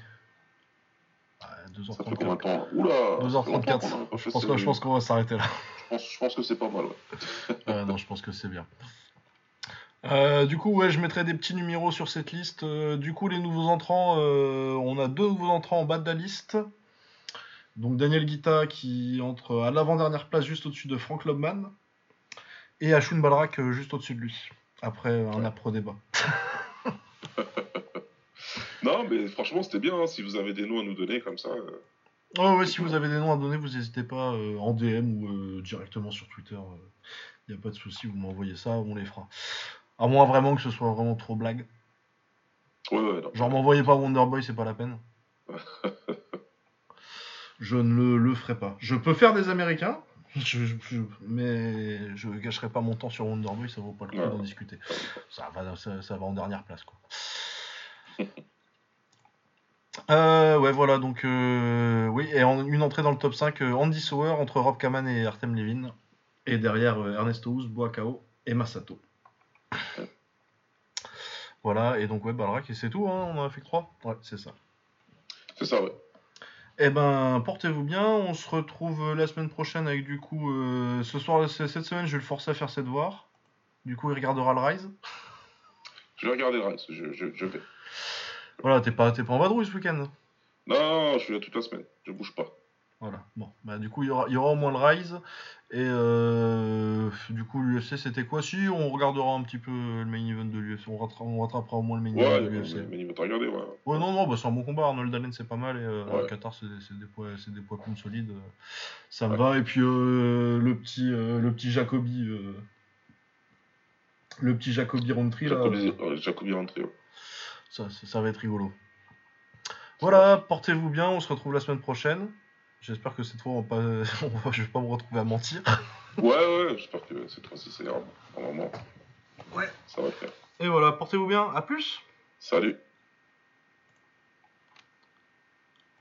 Ça fait combien de 2h34. temps? Là Oula ça fait longtemps 2h34. qu'on a pas Je pense que- je pense qu'on va s'arrêter là. je pense- je pense que c'est pas mal, ouais. Euh, non, je pense que c'est bien. Euh, du coup, ouais, je mettrai des petits numéros sur cette liste. Euh, du coup, les nouveaux entrants, euh, on a deux nouveaux entrants en bas de la liste. Donc Daniel Guita qui entre à l'avant-dernière place juste au-dessus de Frank Lobman et Ashun Balrak euh, juste au-dessus de lui. Après un Ouais. apro débat. Non, mais franchement, c'était bien. hein, si vous avez des noms à nous donner comme ça. euh, Ouais, ouais, si vous avez des noms à donner, vous n'hésitez pas euh, en DM ou euh, directement sur Twitter. Il n'y a pas de souci, vous m'envoyez ça, on les fera. À moins vraiment que ce soit vraiment trop blague. Ouais, ouais, non. Genre m'envoyez pas Wonderboy, c'est pas la peine. je ne le, le ferai pas. Je peux faire des Américains, je- mais je gâcherai pas mon temps sur Wonderboy, ça vaut pas le coup Ouais. d'en discuter. Ça va, ça, ça va en dernière place quoi. Euh, ouais voilà donc euh, oui et en, une entrée dans le top 5 euh, Andy Sauer entre Rob Kaman et Artem Levin et derrière euh, Ernesto Hoos, Boakao et Masato. Voilà et donc ouais Balrak et c'est tout hein, on en a fait que 3 Ouais c'est ça. C'est ça, ouais. Eh ben, portez-vous bien. On se retrouve euh, la semaine prochaine avec du coup. euh, ce soir, c- cette semaine, je vais le forcer à faire ses devoirs. Du coup, il regardera le Rise. Je vais regarder le reste. Je, je, je vais. Voilà, t'es pas, t'es pas en vadrouille ce week-end. Non, je suis là toute la semaine. Je bouge pas. Voilà. Bon, bah du coup, il y aura, il y aura au moins le Rise. Et euh, du coup, l'UFC, c'était quoi? Si, on regardera un petit peu le main event de l'UFC. On, rattra- on rattrapera au moins le main Ouais, event de l'UFC. mais il va te regarder, ouais. Ouais, non, non, bah, c'est un bon combat. Arnold Allen, c'est pas mal. Et euh, Ouais. Qatar, c'est des poids, des poids solides. Ça me Ouais. va. Et puis euh, le petit, le petit Jacobi, le petit Jacobi Roundtree là, Jacobi, ouais, ouais. ça, ça, ça va être rigolo. Voilà, portez-vous bien. On se retrouve la semaine prochaine. J'espère que cette fois, on va pas, on va- je vais pas me retrouver à mentir. Ouais, ouais, j'espère que cette fois-ci, c'est un, un moment. Ouais. Ça va le faire. Et voilà, portez-vous bien. À plus. Salut.